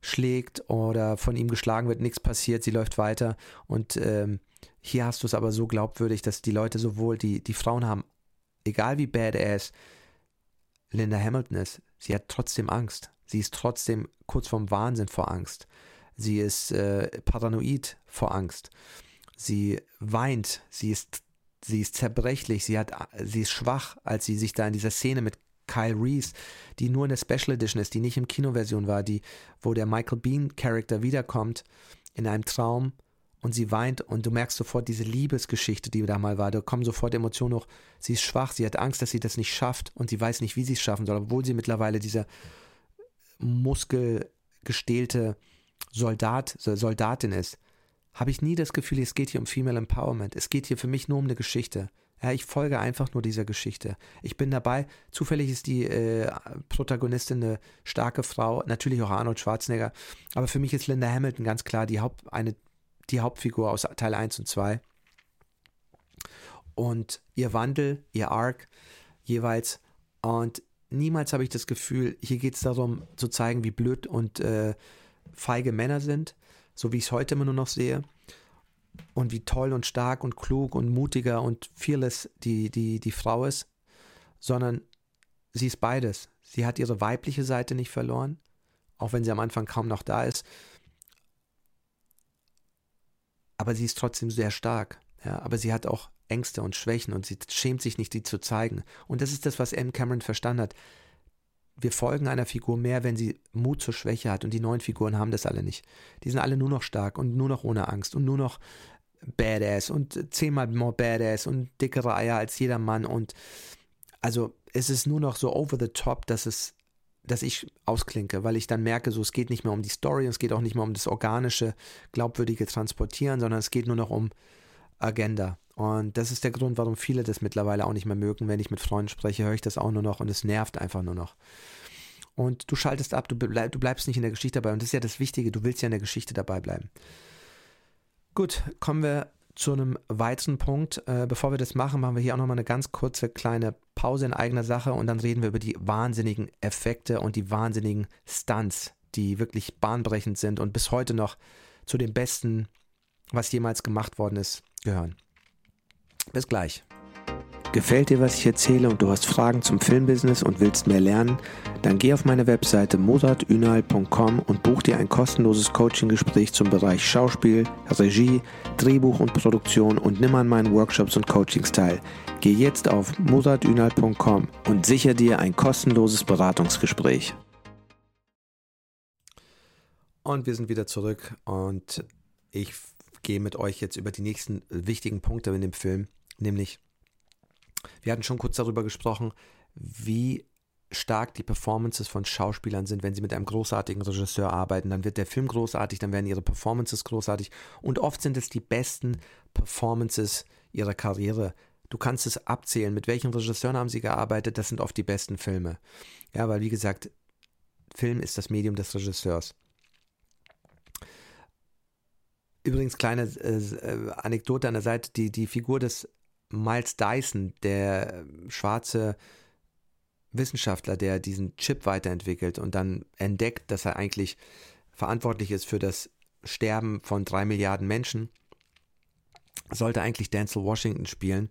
schlägt oder von ihm geschlagen wird, nichts passiert, sie läuft weiter und ähm, hier hast du es aber so glaubwürdig, dass die Leute sowohl, die, die Frauen haben, egal wie badass Linda Hamilton ist, sie hat trotzdem Angst. Sie ist trotzdem kurz vorm Wahnsinn vor Angst. Sie ist äh, paranoid vor Angst. Sie weint, sie ist, sie ist zerbrechlich, sie, hat, sie ist schwach, als sie sich da in dieser Szene mit Kyle Reese, die nur in der Special Edition ist, die nicht im Kinoversion war, die, wo der Michael Bean Charakter wiederkommt in einem Traum und sie weint und du merkst sofort diese Liebesgeschichte, die da mal war. Da kommen sofort Emotionen hoch. Sie ist schwach, sie hat Angst, dass sie das nicht schafft und sie weiß nicht, wie sie es schaffen soll, obwohl sie mittlerweile dieser muskelgestählte Soldat, Soldatin ist. Habe ich nie das Gefühl, es geht hier um Female Empowerment. Es geht hier für mich nur um eine Geschichte. Ja, ich folge einfach nur dieser Geschichte. Ich bin dabei. Zufällig ist die äh, Protagonistin eine starke Frau, natürlich auch Arnold Schwarzenegger. Aber für mich ist Linda Hamilton ganz klar die Haupt, eine die Hauptfigur aus Teil 1 und 2. Und ihr Wandel, ihr Arc jeweils. Und niemals habe ich das Gefühl, hier geht es darum zu zeigen, wie blöd und äh, feige Männer sind, so wie ich es heute immer nur noch sehe. Und wie toll und stark und klug und mutiger und fearless die, die, die Frau ist, sondern sie ist beides. Sie hat ihre weibliche Seite nicht verloren, auch wenn sie am Anfang kaum noch da ist aber sie ist trotzdem sehr stark. Ja, aber sie hat auch Ängste und Schwächen und sie schämt sich nicht, die zu zeigen. Und das ist das, was M. Cameron verstanden hat. Wir folgen einer Figur mehr, wenn sie Mut zur Schwäche hat. Und die neuen Figuren haben das alle nicht. Die sind alle nur noch stark und nur noch ohne Angst und nur noch Badass und zehnmal more Badass und dickere Eier als jeder Mann. Und also es ist nur noch so over the top, dass es dass ich ausklinke, weil ich dann merke, so es geht nicht mehr um die Story, es geht auch nicht mehr um das organische, glaubwürdige Transportieren, sondern es geht nur noch um Agenda. Und das ist der Grund, warum viele das mittlerweile auch nicht mehr mögen. Wenn ich mit Freunden spreche, höre ich das auch nur noch und es nervt einfach nur noch. Und du schaltest ab, du, bleib, du bleibst nicht in der Geschichte dabei. Und das ist ja das Wichtige, du willst ja in der Geschichte dabei bleiben. Gut, kommen wir zu einem weiteren Punkt. Äh, bevor wir das machen, machen wir hier auch nochmal eine ganz kurze kleine Pause in eigener Sache und dann reden wir über die wahnsinnigen Effekte und die wahnsinnigen Stunts, die wirklich bahnbrechend sind und bis heute noch zu den besten, was jemals gemacht worden ist, gehören. Bis gleich. Gefällt dir, was ich erzähle und du hast Fragen zum Filmbusiness und willst mehr lernen? Dann geh auf meine Webseite mozartünal.com und buch dir ein kostenloses Coaching-Gespräch zum Bereich Schauspiel, Regie, Drehbuch und Produktion und nimm an meinen Workshops und Coachings teil. Geh jetzt auf mozartünal.com und sicher dir ein kostenloses Beratungsgespräch. Und wir sind wieder zurück und ich gehe mit euch jetzt über die nächsten wichtigen Punkte in dem Film, nämlich wir hatten schon kurz darüber gesprochen, wie stark die Performances von Schauspielern sind, wenn sie mit einem großartigen Regisseur arbeiten. Dann wird der Film großartig, dann werden ihre Performances großartig und oft sind es die besten Performances ihrer Karriere. Du kannst es abzählen, mit welchen Regisseuren haben sie gearbeitet, das sind oft die besten Filme. Ja, weil wie gesagt, Film ist das Medium des Regisseurs. Übrigens, kleine äh, Anekdote an der Seite, die, die Figur des Miles Dyson, der schwarze Wissenschaftler, der diesen Chip weiterentwickelt und dann entdeckt, dass er eigentlich verantwortlich ist für das Sterben von drei Milliarden Menschen, sollte eigentlich Denzel Washington spielen.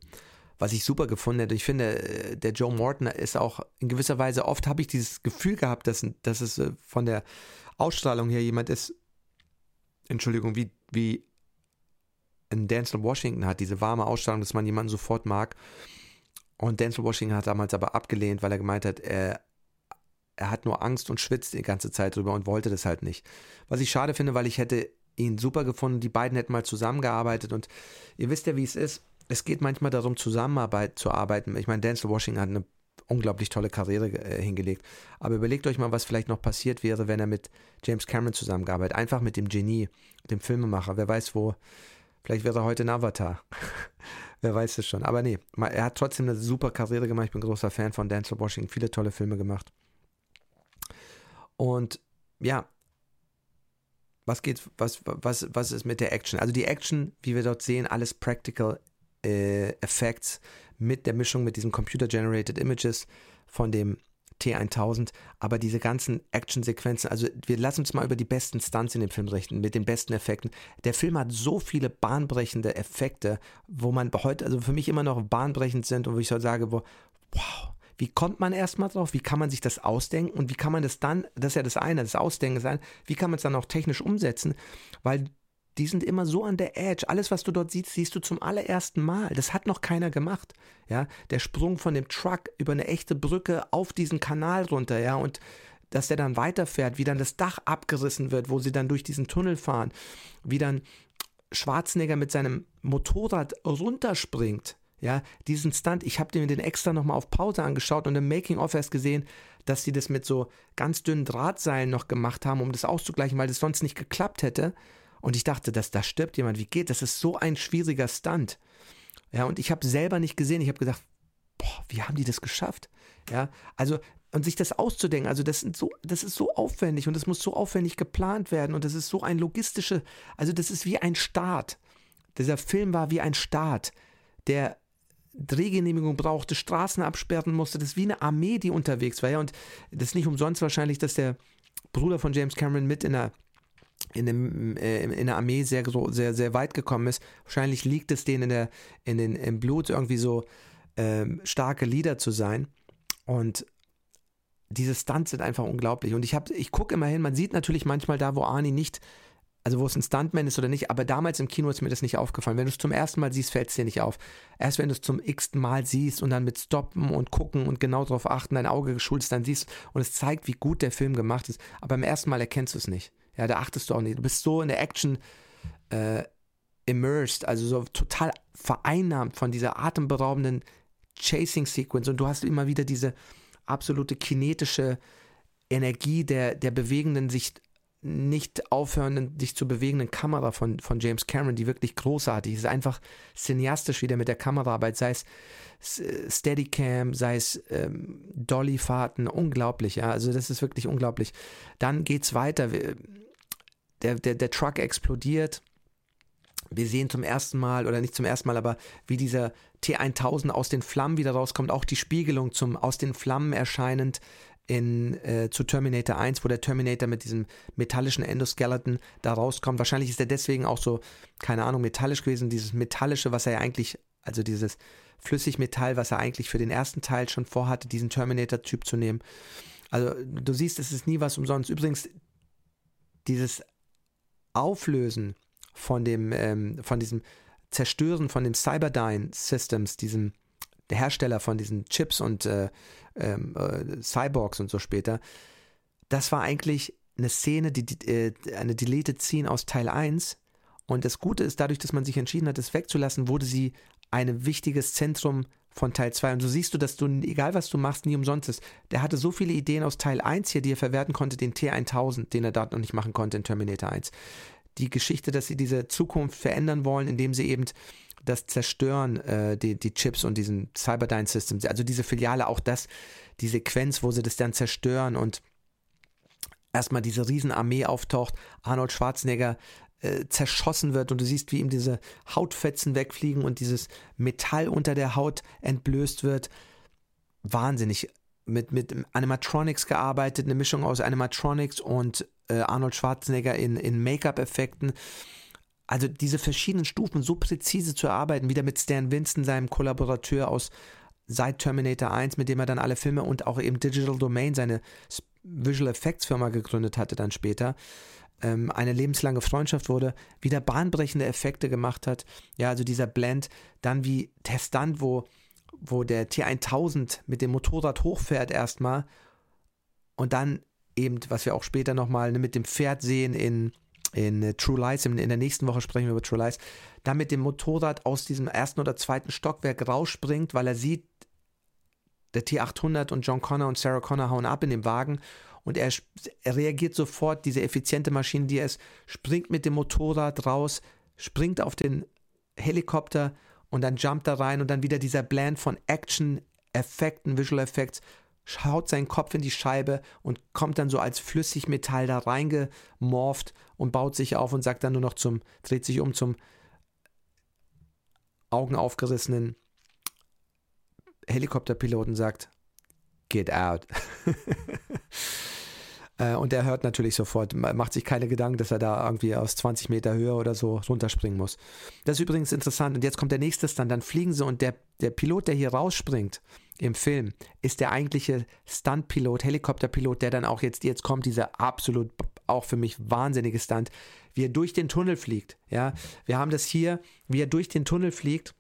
Was ich super gefunden hätte. Ich finde, der Joe Morton ist auch in gewisser Weise, oft habe ich dieses Gefühl gehabt, dass, dass es äh, von der Ausstrahlung her jemand ist, Entschuldigung, wie, wie in Denzel Washington hat, diese warme Ausstrahlung, dass man jemanden sofort mag. Und Denzel Washington hat damals aber abgelehnt, weil er gemeint hat, er, er hat nur Angst und schwitzt die ganze Zeit drüber und wollte das halt nicht. Was ich schade finde, weil ich hätte ihn super gefunden, die beiden hätten mal zusammengearbeitet und ihr wisst ja, wie es ist. Es geht manchmal darum, Zusammenarbeit zu arbeiten. Ich meine, Denzel Washington hat eine unglaublich tolle Karriere äh, hingelegt. Aber überlegt euch mal, was vielleicht noch passiert wäre, wenn er mit James Cameron zusammengearbeitet. Einfach mit dem Genie, dem Filmemacher. Wer weiß, wo Vielleicht wäre er heute ein Avatar. Wer weiß es schon. Aber nee, er hat trotzdem eine super Karriere gemacht. Ich bin großer Fan von Denzel Washington. Viele tolle Filme gemacht. Und ja, was geht, was, was, was ist mit der Action? Also die Action, wie wir dort sehen, alles Practical äh, Effects mit der Mischung mit diesen Computer-Generated Images von dem T1000, aber diese ganzen Actionsequenzen, also wir lassen uns mal über die besten Stunts in dem Film richten, mit den besten Effekten. Der Film hat so viele bahnbrechende Effekte, wo man heute, also für mich immer noch bahnbrechend sind und wo ich so sage, wo, wow, wie kommt man erstmal drauf? Wie kann man sich das ausdenken? Und wie kann man das dann, das ist ja das eine, das Ausdenken sein, wie kann man es dann auch technisch umsetzen? Weil die sind immer so an der Edge. Alles, was du dort siehst, siehst du zum allerersten Mal. Das hat noch keiner gemacht. Ja, der Sprung von dem Truck über eine echte Brücke auf diesen Kanal runter, ja, und dass der dann weiterfährt, wie dann das Dach abgerissen wird, wo sie dann durch diesen Tunnel fahren, wie dann Schwarzenegger mit seinem Motorrad runterspringt. Ja, diesen Stunt, ich habe mir den extra nochmal auf Pause angeschaut und im Making-of erst gesehen, dass sie das mit so ganz dünnen Drahtseilen noch gemacht haben, um das auszugleichen, weil das sonst nicht geklappt hätte. Und ich dachte, dass da stirbt jemand. Wie geht das? ist so ein schwieriger Stunt. Ja, und ich habe selber nicht gesehen. Ich habe gedacht, boah, wie haben die das geschafft? Ja, also und sich das auszudenken, also das, sind so, das ist so aufwendig und das muss so aufwendig geplant werden und das ist so ein logistische, also das ist wie ein Staat. Dieser Film war wie ein Staat, der Drehgenehmigung brauchte, Straßen absperren musste. Das ist wie eine Armee, die unterwegs war. Ja, und das ist nicht umsonst wahrscheinlich, dass der Bruder von James Cameron mit in der in, dem, äh, in der Armee sehr, sehr, sehr weit gekommen ist. Wahrscheinlich liegt es denen in der, in den, im Blut irgendwie so ähm, starke Lieder zu sein. Und diese Stunts sind einfach unglaublich. Und ich, ich gucke immer hin, man sieht natürlich manchmal da, wo Arnie nicht also wo es ein Stuntman ist oder nicht, aber damals im Kino ist mir das nicht aufgefallen. Wenn du es zum ersten Mal siehst, fällt es dir nicht auf. Erst wenn du es zum x-ten Mal siehst und dann mit Stoppen und gucken und genau darauf achten, dein Auge geschult ist, dann siehst und es zeigt, wie gut der Film gemacht ist. Aber beim ersten Mal erkennst du es nicht. Ja, da achtest du auch nicht. Du bist so in der Action äh, immersed, also so total vereinnahmt von dieser atemberaubenden Chasing-Sequence und du hast immer wieder diese absolute kinetische Energie der, der bewegenden, sich nicht aufhörenden, sich zu bewegenden Kamera von, von James Cameron, die wirklich großartig ist. Einfach cineastisch wieder mit der Kameraarbeit, sei es Steadicam, sei es ähm, Dollyfahrten, unglaublich, ja. Also das ist wirklich unglaublich. Dann geht's weiter. Der, der, der Truck explodiert. Wir sehen zum ersten Mal, oder nicht zum ersten Mal, aber wie dieser T1000 aus den Flammen wieder rauskommt, auch die Spiegelung zum aus den Flammen erscheinend in, äh, zu Terminator 1, wo der Terminator mit diesem metallischen Endoskeleton da rauskommt. Wahrscheinlich ist er deswegen auch so, keine Ahnung, metallisch gewesen. Dieses metallische, was er ja eigentlich, also dieses Flüssigmetall, was er eigentlich für den ersten Teil schon vorhatte, diesen Terminator-Typ zu nehmen. Also du siehst, es ist nie was umsonst. Übrigens, dieses Auflösen von dem, ähm, von diesem Zerstören von den Cyberdyne Systems, diesem Hersteller von diesen Chips und äh, ähm, äh, Cyborgs und so später, das war eigentlich eine Szene, die, die äh, eine Deleted Scene aus Teil 1. Und das Gute ist, dadurch, dass man sich entschieden hat, das wegzulassen, wurde sie ein wichtiges Zentrum von Teil 2. Und so siehst du, dass du, egal was du machst, nie umsonst ist. Der hatte so viele Ideen aus Teil 1 hier, die er verwerten konnte, den T1000, den er dort noch nicht machen konnte in Terminator 1. Die Geschichte, dass sie diese Zukunft verändern wollen, indem sie eben das Zerstören, äh, die, die Chips und diesen Cyberdyne Systems, also diese Filiale, auch das, die Sequenz, wo sie das dann zerstören und erstmal diese Riesenarmee auftaucht, Arnold Schwarzenegger äh, zerschossen wird und du siehst, wie ihm diese Hautfetzen wegfliegen und dieses Metall unter der Haut entblößt wird. Wahnsinnig. Mit, mit Animatronics gearbeitet, eine Mischung aus Animatronics und äh, Arnold Schwarzenegger in, in Make-up-Effekten also diese verschiedenen Stufen so präzise zu erarbeiten, wieder mit Stan Winston, seinem Kollaborateur aus seit Terminator 1, mit dem er dann alle Filme und auch eben Digital Domain, seine Visual Effects Firma gegründet hatte dann später, ähm, eine lebenslange Freundschaft wurde, wieder bahnbrechende Effekte gemacht hat. Ja, also dieser Blend, dann wie der Stunt, wo, wo der T1000 mit dem Motorrad hochfährt erstmal und dann eben, was wir auch später nochmal ne, mit dem Pferd sehen in in äh, True Lies, in, in, der nächsten Woche sprechen wir über True Lies, da mit dem Motorrad aus diesem ersten oder zweiten Stockwerk rausspringt, weil er sieht, der T800 und John Connor und Sarah Connor hauen ab in dem Wagen und er, er reagiert sofort, diese effiziente Maschine, die er ist, springt mit dem Motorrad raus, springt auf den Helikopter und dann jumpt da rein und dann wieder dieser Blend von Action, Effekten, Visual Effects schaut seinen Kopf in die Scheibe und kommt dann so als Flüssigmetall da reingemorpht und baut sich auf und sagt dann nur noch zum, dreht sich um zum Augen aufgerissenen Helikopterpiloten sagt, get out. Äh, und der hört natürlich sofort, macht sich keine Gedanken, dass er da irgendwie aus 20 Meter Höhe oder so runterspringen muss. Das ist übrigens interessant. Und jetzt kommt der nächste Stunt, dann fliegen sie und der, der Pilot, der hier rausspringt, im Film ist der eigentliche Stuntpilot, Helikopterpilot, der dann auch jetzt, jetzt kommt, dieser absolut auch für mich wahnsinnige Stunt, wie er durch den Tunnel fliegt. Ja, wir haben das hier, wie er durch den Tunnel fliegt.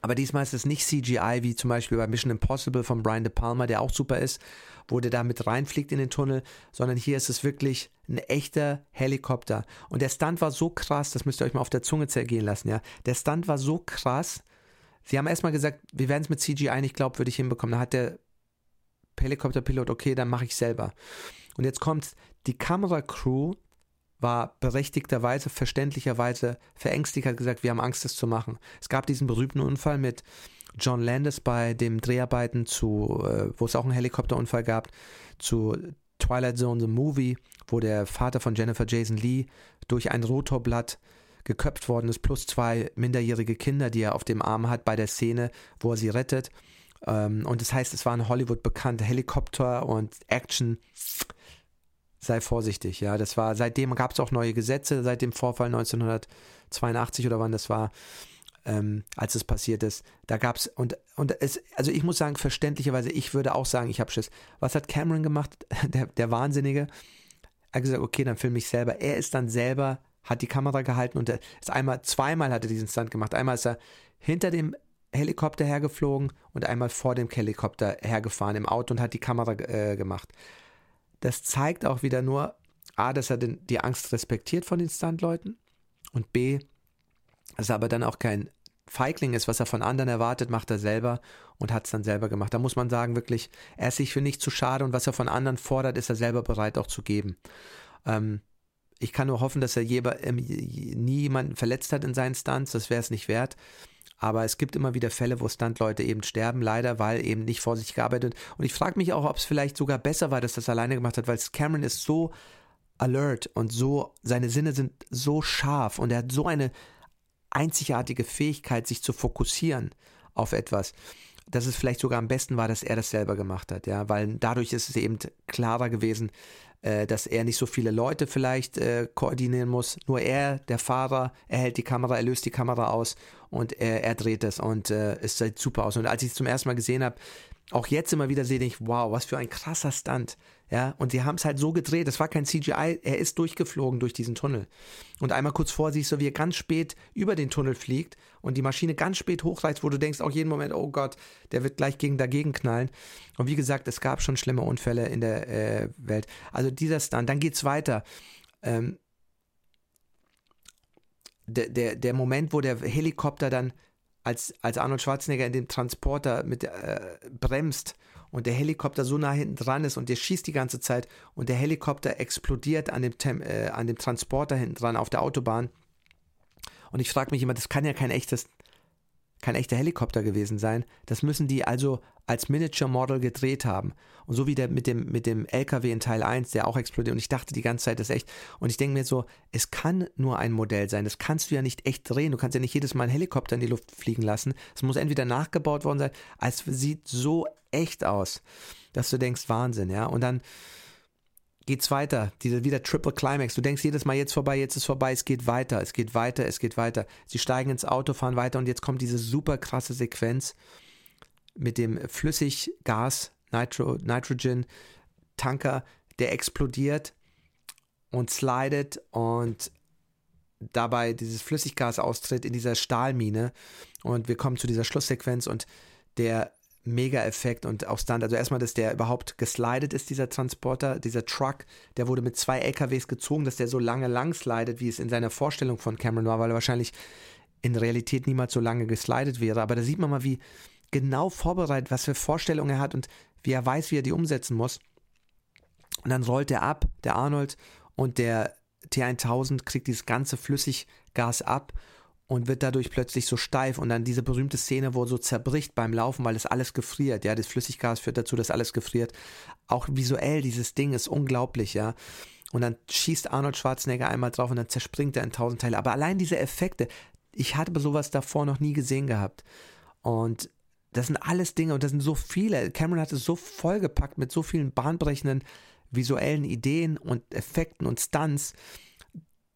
Aber diesmal ist es nicht CGI, wie zum Beispiel bei Mission Impossible von Brian De Palma, der auch super ist, wo der da mit reinfliegt in den Tunnel, sondern hier ist es wirklich ein echter Helikopter. Und der Stunt war so krass, das müsst ihr euch mal auf der Zunge zergehen lassen, ja. Der Stunt war so krass, Sie haben erstmal gesagt, wir werden es mit CGI nicht glaubwürdig hinbekommen. Da hat der Helikopterpilot, okay, dann mache ich selber. Und jetzt kommt, die Kameracrew war berechtigterweise, verständlicherweise verängstigt, hat gesagt, wir haben Angst, das zu machen. Es gab diesen berühmten Unfall mit John Landis bei dem Dreharbeiten zu, äh, wo es auch einen Helikopterunfall gab, zu Twilight Zone The Movie, wo der Vater von Jennifer Jason Lee durch ein Rotorblatt geköpft worden ist, plus zwei minderjährige Kinder, die er auf dem Arm hat bei der Szene, wo er sie rettet. Ähm, und das heißt, es war in Hollywood bekannt, Helikopter und Action. Sei vorsichtig, ja. Das war, seitdem gab es auch neue Gesetze, seit dem Vorfall 1982 oder wann das war, ähm, als es passiert ist. Da gab es, und, und es, also ich muss sagen, verständlicherweise, ich würde auch sagen, ich habe Schiss. Was hat Cameron gemacht? Der, der Wahnsinnige Er hat gesagt, okay, dann filme ich selber. Er ist dann selber, hat die Kamera gehalten und ist einmal, zweimal hat er diesen Stunt gemacht. Einmal ist er hinter dem Helikopter hergeflogen und einmal vor dem Helikopter hergefahren im Auto und hat die Kamera äh, gemacht. Das zeigt auch wieder nur, A, dass er den, die Angst respektiert von den Stuntleuten und B, dass er aber dann auch kein Feigling ist, was er von anderen erwartet, macht er selber und hat es dann selber gemacht. Da muss man sagen, wirklich, er ist sich für nichts zu schade und was er von anderen fordert, ist er selber bereit auch zu geben. Ähm, ich kann nur hoffen, dass er je, äh, nie jemanden verletzt hat in seinen Stunts, das wäre es nicht wert. Aber es gibt immer wieder Fälle, wo Stuntleute eben sterben, leider, weil eben nicht vorsichtig gearbeitet. Und ich frage mich auch, ob es vielleicht sogar besser war, dass das alleine gemacht hat, weil Cameron ist so alert und so, seine Sinne sind so scharf und er hat so eine einzigartige Fähigkeit, sich zu fokussieren auf etwas, dass es vielleicht sogar am besten war, dass er das selber gemacht hat, ja, weil dadurch ist es eben klarer gewesen, äh, dass er nicht so viele Leute vielleicht äh, koordinieren muss. Nur er, der Fahrer, er hält die Kamera, er löst die Kamera aus und er, er dreht es und äh, es sieht super aus. Und als ich es zum ersten Mal gesehen habe, auch jetzt immer wieder sehe ich, wow, was für ein krasser Stunt. Ja, und die haben es halt so gedreht, es war kein CGI, er ist durchgeflogen durch diesen Tunnel. Und einmal kurz vor siehst du, wie er ganz spät über den Tunnel fliegt und die Maschine ganz spät hochreißt, wo du denkst, auch jeden Moment, oh Gott, der wird gleich gegen dagegen knallen. Und wie gesagt, es gab schon schlimme Unfälle in der äh, Welt. Also dieser Stunt, dann geht's weiter. Ähm, der, der, der Moment, wo der Helikopter dann als, als Arnold Schwarzenegger in dem Transporter mit äh, bremst und der Helikopter so nah hinten dran ist und der schießt die ganze Zeit und der Helikopter explodiert an dem, äh, an dem Transporter hinten dran auf der Autobahn. Und ich frage mich immer, das kann ja kein echtes kein echter Helikopter gewesen sein. Das müssen die also als Miniature Model gedreht haben. Und so wie der mit dem, mit dem LKW in Teil 1, der auch explodiert. Und ich dachte die ganze Zeit, das ist echt. Und ich denke mir so, es kann nur ein Modell sein. Das kannst du ja nicht echt drehen. Du kannst ja nicht jedes Mal einen Helikopter in die Luft fliegen lassen. Es muss entweder nachgebaut worden sein, als sieht so echt aus, dass du denkst, Wahnsinn, ja. Und dann geht's weiter. Diese wieder Triple Climax. Du denkst jedes Mal jetzt vorbei, jetzt ist vorbei, es geht weiter, es geht weiter, es geht weiter. Sie steigen ins Auto, fahren weiter und jetzt kommt diese super krasse Sequenz mit dem Flüssiggas, Nitro, Nitrogen Tanker, der explodiert und slidet und dabei dieses Flüssiggas austritt in dieser Stahlmine und wir kommen zu dieser Schlusssequenz und der Mega-Effekt und auch Stunt. Also erstmal, dass der überhaupt geslidet ist, dieser Transporter, dieser Truck, der wurde mit zwei LKWs gezogen, dass der so lange lang slidet, wie es in seiner Vorstellung von Cameron war, weil er wahrscheinlich in Realität niemals so lange geslidet wäre. Aber da sieht man mal, wie genau vorbereitet, was für Vorstellungen er hat und wie er weiß, wie er die umsetzen muss. Und dann rollt er ab, der Arnold, und der T1000 kriegt dieses ganze Flüssiggas ab und wird dadurch plötzlich so steif und dann diese berühmte Szene, wo er so zerbricht beim Laufen, weil das alles gefriert, ja, das Flüssiggas führt dazu, dass alles gefriert. Auch visuell, dieses Ding ist unglaublich, ja. Und dann schießt Arnold Schwarzenegger einmal drauf und dann zerspringt er in tausend Teile. Aber allein diese Effekte, ich hatte sowas davor noch nie gesehen gehabt. Und das sind alles Dinge und das sind so viele. Cameron hat es so vollgepackt mit so vielen bahnbrechenden visuellen Ideen und Effekten und Stunts,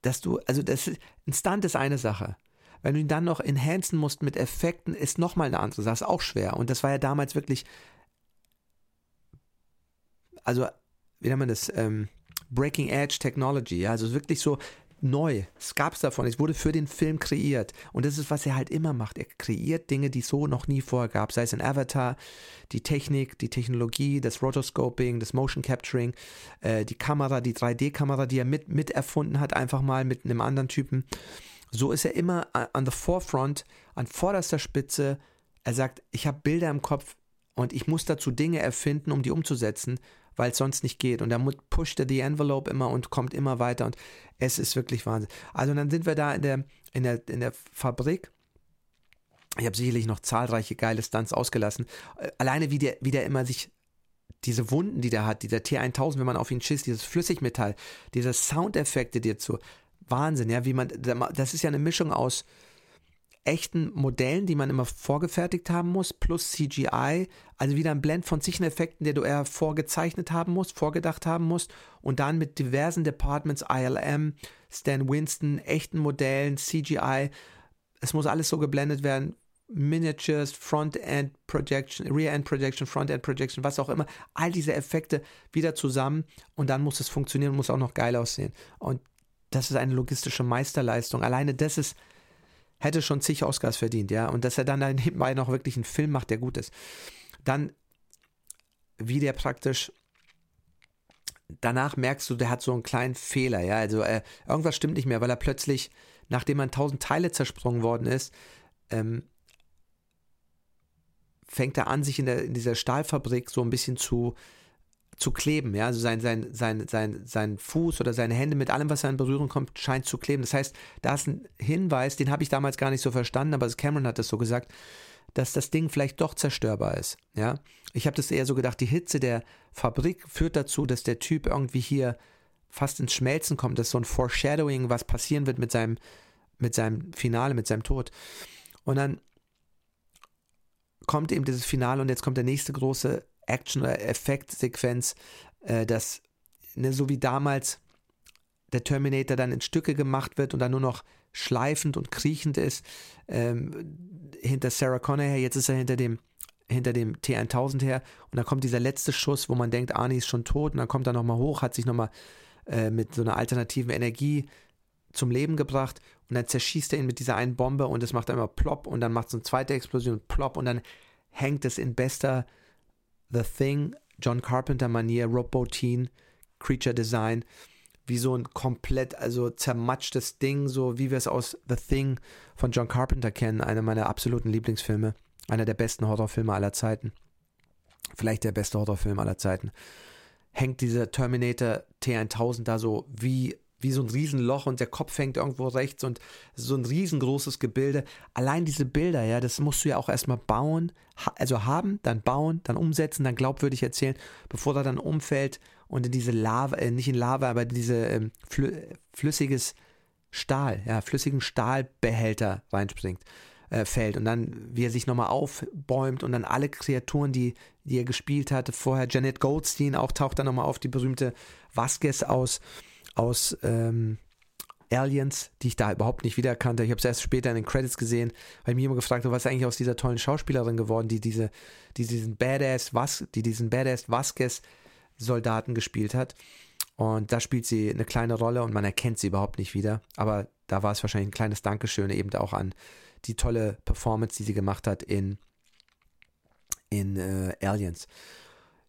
dass du, also das, ein Stunt ist eine Sache. Wenn du ihn dann noch enhancen musst mit Effekten, ist nochmal eine andere Sache, ist auch schwer. Und das war ja damals wirklich, also, wie nennt man das, ähm, Breaking Edge Technology, ja, also wirklich so neu. Es gab es davon, es wurde für den Film kreiert. Und das ist, was er halt immer macht. Er kreiert Dinge, die es so noch nie vorher gab. Sei es ein Avatar, die Technik, die Technologie, das Rotoscoping, das Motion Capturing, äh, die Kamera, die 3D-Kamera, die er mit, mit erfunden hat, einfach mal mit einem anderen Typen. So ist er immer an the forefront, an vorderster Spitze. Er sagt, ich habe Bilder im Kopf und ich muss dazu Dinge erfinden, um die umzusetzen, weil es sonst nicht geht. Und da pusht er die Envelope immer und kommt immer weiter und es ist wirklich Wahnsinn. Also dann sind wir da in der, in der, in der Fabrik. Ich habe sicherlich noch zahlreiche geile Stunts ausgelassen. Äh, alleine wie der, wie der immer sich diese Wunden, die der hat, dieser T1000, wenn man auf ihn schießt, dieses Flüssigmetall, diese Soundeffekte, die dazu, Wahnsinn, ja, wie man, das ist ja eine Mischung aus echten Modellen, die man immer vorgefertigt haben muss, plus CGI, also wieder ein Blend von zig Effekten, die du eher vorgezeichnet haben musst, vorgedacht haben musst und dann mit diversen Departments, ILM, Stan Winston, echten Modellen, CGI, es muss alles so geblendet werden, Miniatures, Front-End Projection, Rear-End Projection, Front-End Projection, was auch immer, all diese Effekte wieder zusammen und dann muss es funktionieren muss auch noch geil aussehen. Und das ist eine logistische Meisterleistung. Alleine das ist, hätte schon zig Oscars verdient, ja. Und dass er dann nebenbei noch wirklich einen Film macht, der gut ist. Dann, wie der praktisch danach merkst du, der hat so einen kleinen Fehler, ja. Also äh, irgendwas stimmt nicht mehr, weil er plötzlich, nachdem man tausend Teile zersprungen worden ist, ähm, fängt er an, sich in, der, in dieser Stahlfabrik so ein bisschen zu, zu kleben. Ja? Also sein, sein, sein, sein, sein Fuß oder seine Hände mit allem, was er in Berührung kommt, scheint zu kleben. Das heißt, da ist ein Hinweis, den habe ich damals gar nicht so verstanden, aber Cameron hat das so gesagt, dass das Ding vielleicht doch zerstörbar ist. Ja? Ich habe das eher so gedacht, die Hitze der Fabrik führt dazu, dass der Typ irgendwie hier fast ins Schmelzen kommt. Das ist so ein Foreshadowing, was passieren wird mit seinem, mit seinem Finale, mit seinem Tod. Und dann kommt eben dieses Finale und jetzt kommt der nächste große Action- oder Effektsequenz, äh, dass, ne, so wie damals der Terminator dann in Stücke gemacht wird und dann nur noch schleifend und kriechend ist, ähm, hinter Sarah Connor her, jetzt ist er hinter dem, hinter dem T1000 her und dann kommt dieser letzte Schuss, wo man denkt, Arnie ist schon tot und dann kommt er nochmal hoch, hat sich nochmal äh, mit so einer alternativen Energie zum Leben gebracht und dann zerschießt er ihn mit dieser einen Bombe und es macht einmal plopp und dann macht es eine zweite Explosion, plopp und dann hängt es in bester The Thing, John Carpenter Manier, Robotin, Creature Design, wie so ein komplett, also zermatschtes Ding, so wie wir es aus The Thing von John Carpenter kennen, einer meiner absoluten Lieblingsfilme, einer der besten Horrorfilme aller Zeiten. Vielleicht der beste Horrorfilm aller Zeiten. Hängt dieser Terminator T1000 da so wie wie so ein Riesenloch und der Kopf hängt irgendwo rechts und so ein riesengroßes Gebilde. Allein diese Bilder, ja, das musst du ja auch erstmal bauen, also haben, dann bauen, dann umsetzen, dann glaubwürdig erzählen, bevor er dann umfällt und in diese Lava, äh, nicht in Lava, aber diese ähm, flü flüssiges Stahl, ja, flüssigen Stahlbehälter reinspringt, äh, fällt und dann, wie er sich nochmal aufbäumt und dann alle Kreaturen, die, die er gespielt hatte, vorher Janet Goldstein auch taucht dann nochmal auf, die berühmte Vasquez aus aus ähm, Aliens, die ich da überhaupt nicht wiedererkannte. Ich habe es erst später in den Credits gesehen, weil ich mich immer gefragt habe, was ist eigentlich aus dieser tollen Schauspielerin geworden, die diese, die diesen Badass, was, die diesen Badass Vasquez Soldaten gespielt hat. Und da spielt sie eine kleine Rolle und man erkennt sie überhaupt nicht wieder. Aber da war es wahrscheinlich ein kleines Dankeschön eben auch an die tolle Performance, die sie gemacht hat in, in äh, Aliens.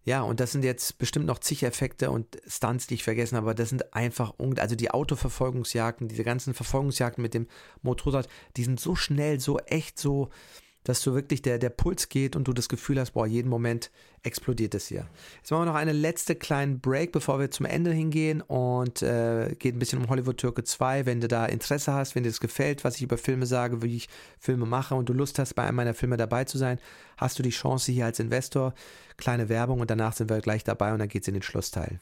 Ja, und das sind jetzt bestimmt noch zig Effekte und Stunts, die ich vergessen habe, aber das sind einfach, also die Autoverfolgungsjagden, diese ganzen Verfolgungsjagden mit dem Motorrad, die sind so schnell, so echt, so, dass du wirklich der, der Puls geht und du das Gefühl hast, boah, jeden Moment explodiert es hier. Jetzt machen wir noch einen letzte kleinen Break, bevor wir zum Ende hingehen und äh, geht ein bisschen um Hollywood Türke 2. Wenn du da Interesse hast, wenn dir das gefällt, was ich über Filme sage, wie ich Filme mache und du Lust hast, bei einem meiner Filme dabei zu sein, hast du die Chance hier als Investor. Kleine Werbung und danach sind wir gleich dabei und dann geht es in den Schlussteil.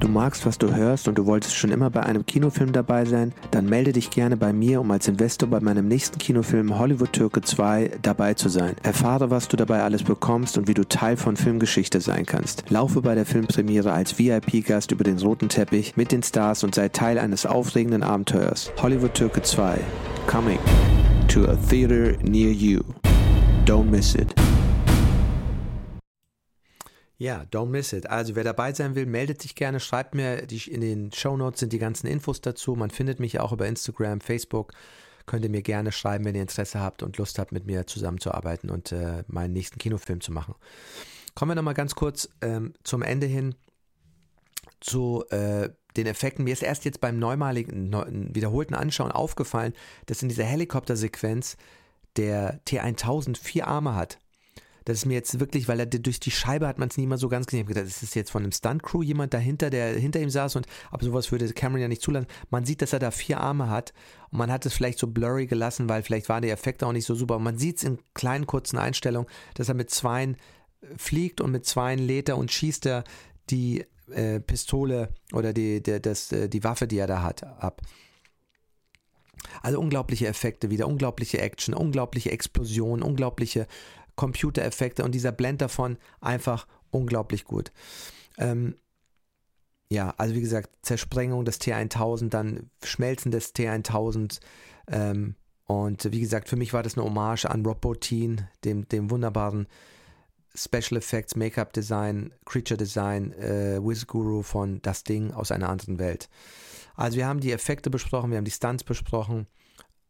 Du magst, was du hörst und du wolltest schon immer bei einem Kinofilm dabei sein? Dann melde dich gerne bei mir, um als Investor bei meinem nächsten Kinofilm Hollywood Türke 2 dabei zu sein. Erfahre, was du dabei alles bekommst und wie du Teil von Filmgeschichte sein kannst. Laufe bei der Filmpremiere als VIP-Gast über den roten Teppich mit den Stars und sei Teil eines aufregenden Abenteuers. Hollywood Türke 2. Coming to a theater near you. Don't miss it. Ja, don't miss it. Also wer dabei sein will, meldet sich gerne, schreibt mir, die, in den Show Notes sind die ganzen Infos dazu. Man findet mich auch über Instagram, Facebook. Könnt ihr mir gerne schreiben, wenn ihr Interesse habt und Lust habt, mit mir zusammenzuarbeiten und äh, meinen nächsten Kinofilm zu machen. Kommen wir nochmal ganz kurz ähm, zum Ende hin zu äh, den Effekten. Mir ist erst jetzt beim neumaligen, neu, wiederholten Anschauen aufgefallen, dass in dieser Helikoptersequenz der T1000 vier Arme hat. Das ist mir jetzt wirklich, weil er durch die Scheibe hat man es nie mal so ganz gesehen. Ich habe gedacht, ist das jetzt von einem Stunt-Crew jemand dahinter, der hinter ihm saß und aber sowas würde Cameron ja nicht zulassen. Man sieht, dass er da vier Arme hat und man hat es vielleicht so blurry gelassen, weil vielleicht war der Effekt auch nicht so super. Und man sieht es in kleinen kurzen Einstellungen, dass er mit zweien fliegt und mit zweien lädt er und schießt er die äh, Pistole oder die, der, das, äh, die Waffe, die er da hat, ab. Also unglaubliche Effekte wieder, unglaubliche Action, unglaubliche Explosion, unglaubliche Computereffekte und dieser Blend davon einfach unglaublich gut. Ähm, ja, also wie gesagt, Zersprengung des T1000, dann Schmelzen des T1000 ähm, Und wie gesagt, für mich war das eine Hommage an Rob Bottin, dem, dem wunderbaren Special Effects, Make-up Design, Creature Design, äh, Wiz Guru von Das Ding aus einer anderen Welt. Also wir haben die Effekte besprochen, wir haben die Stunts besprochen,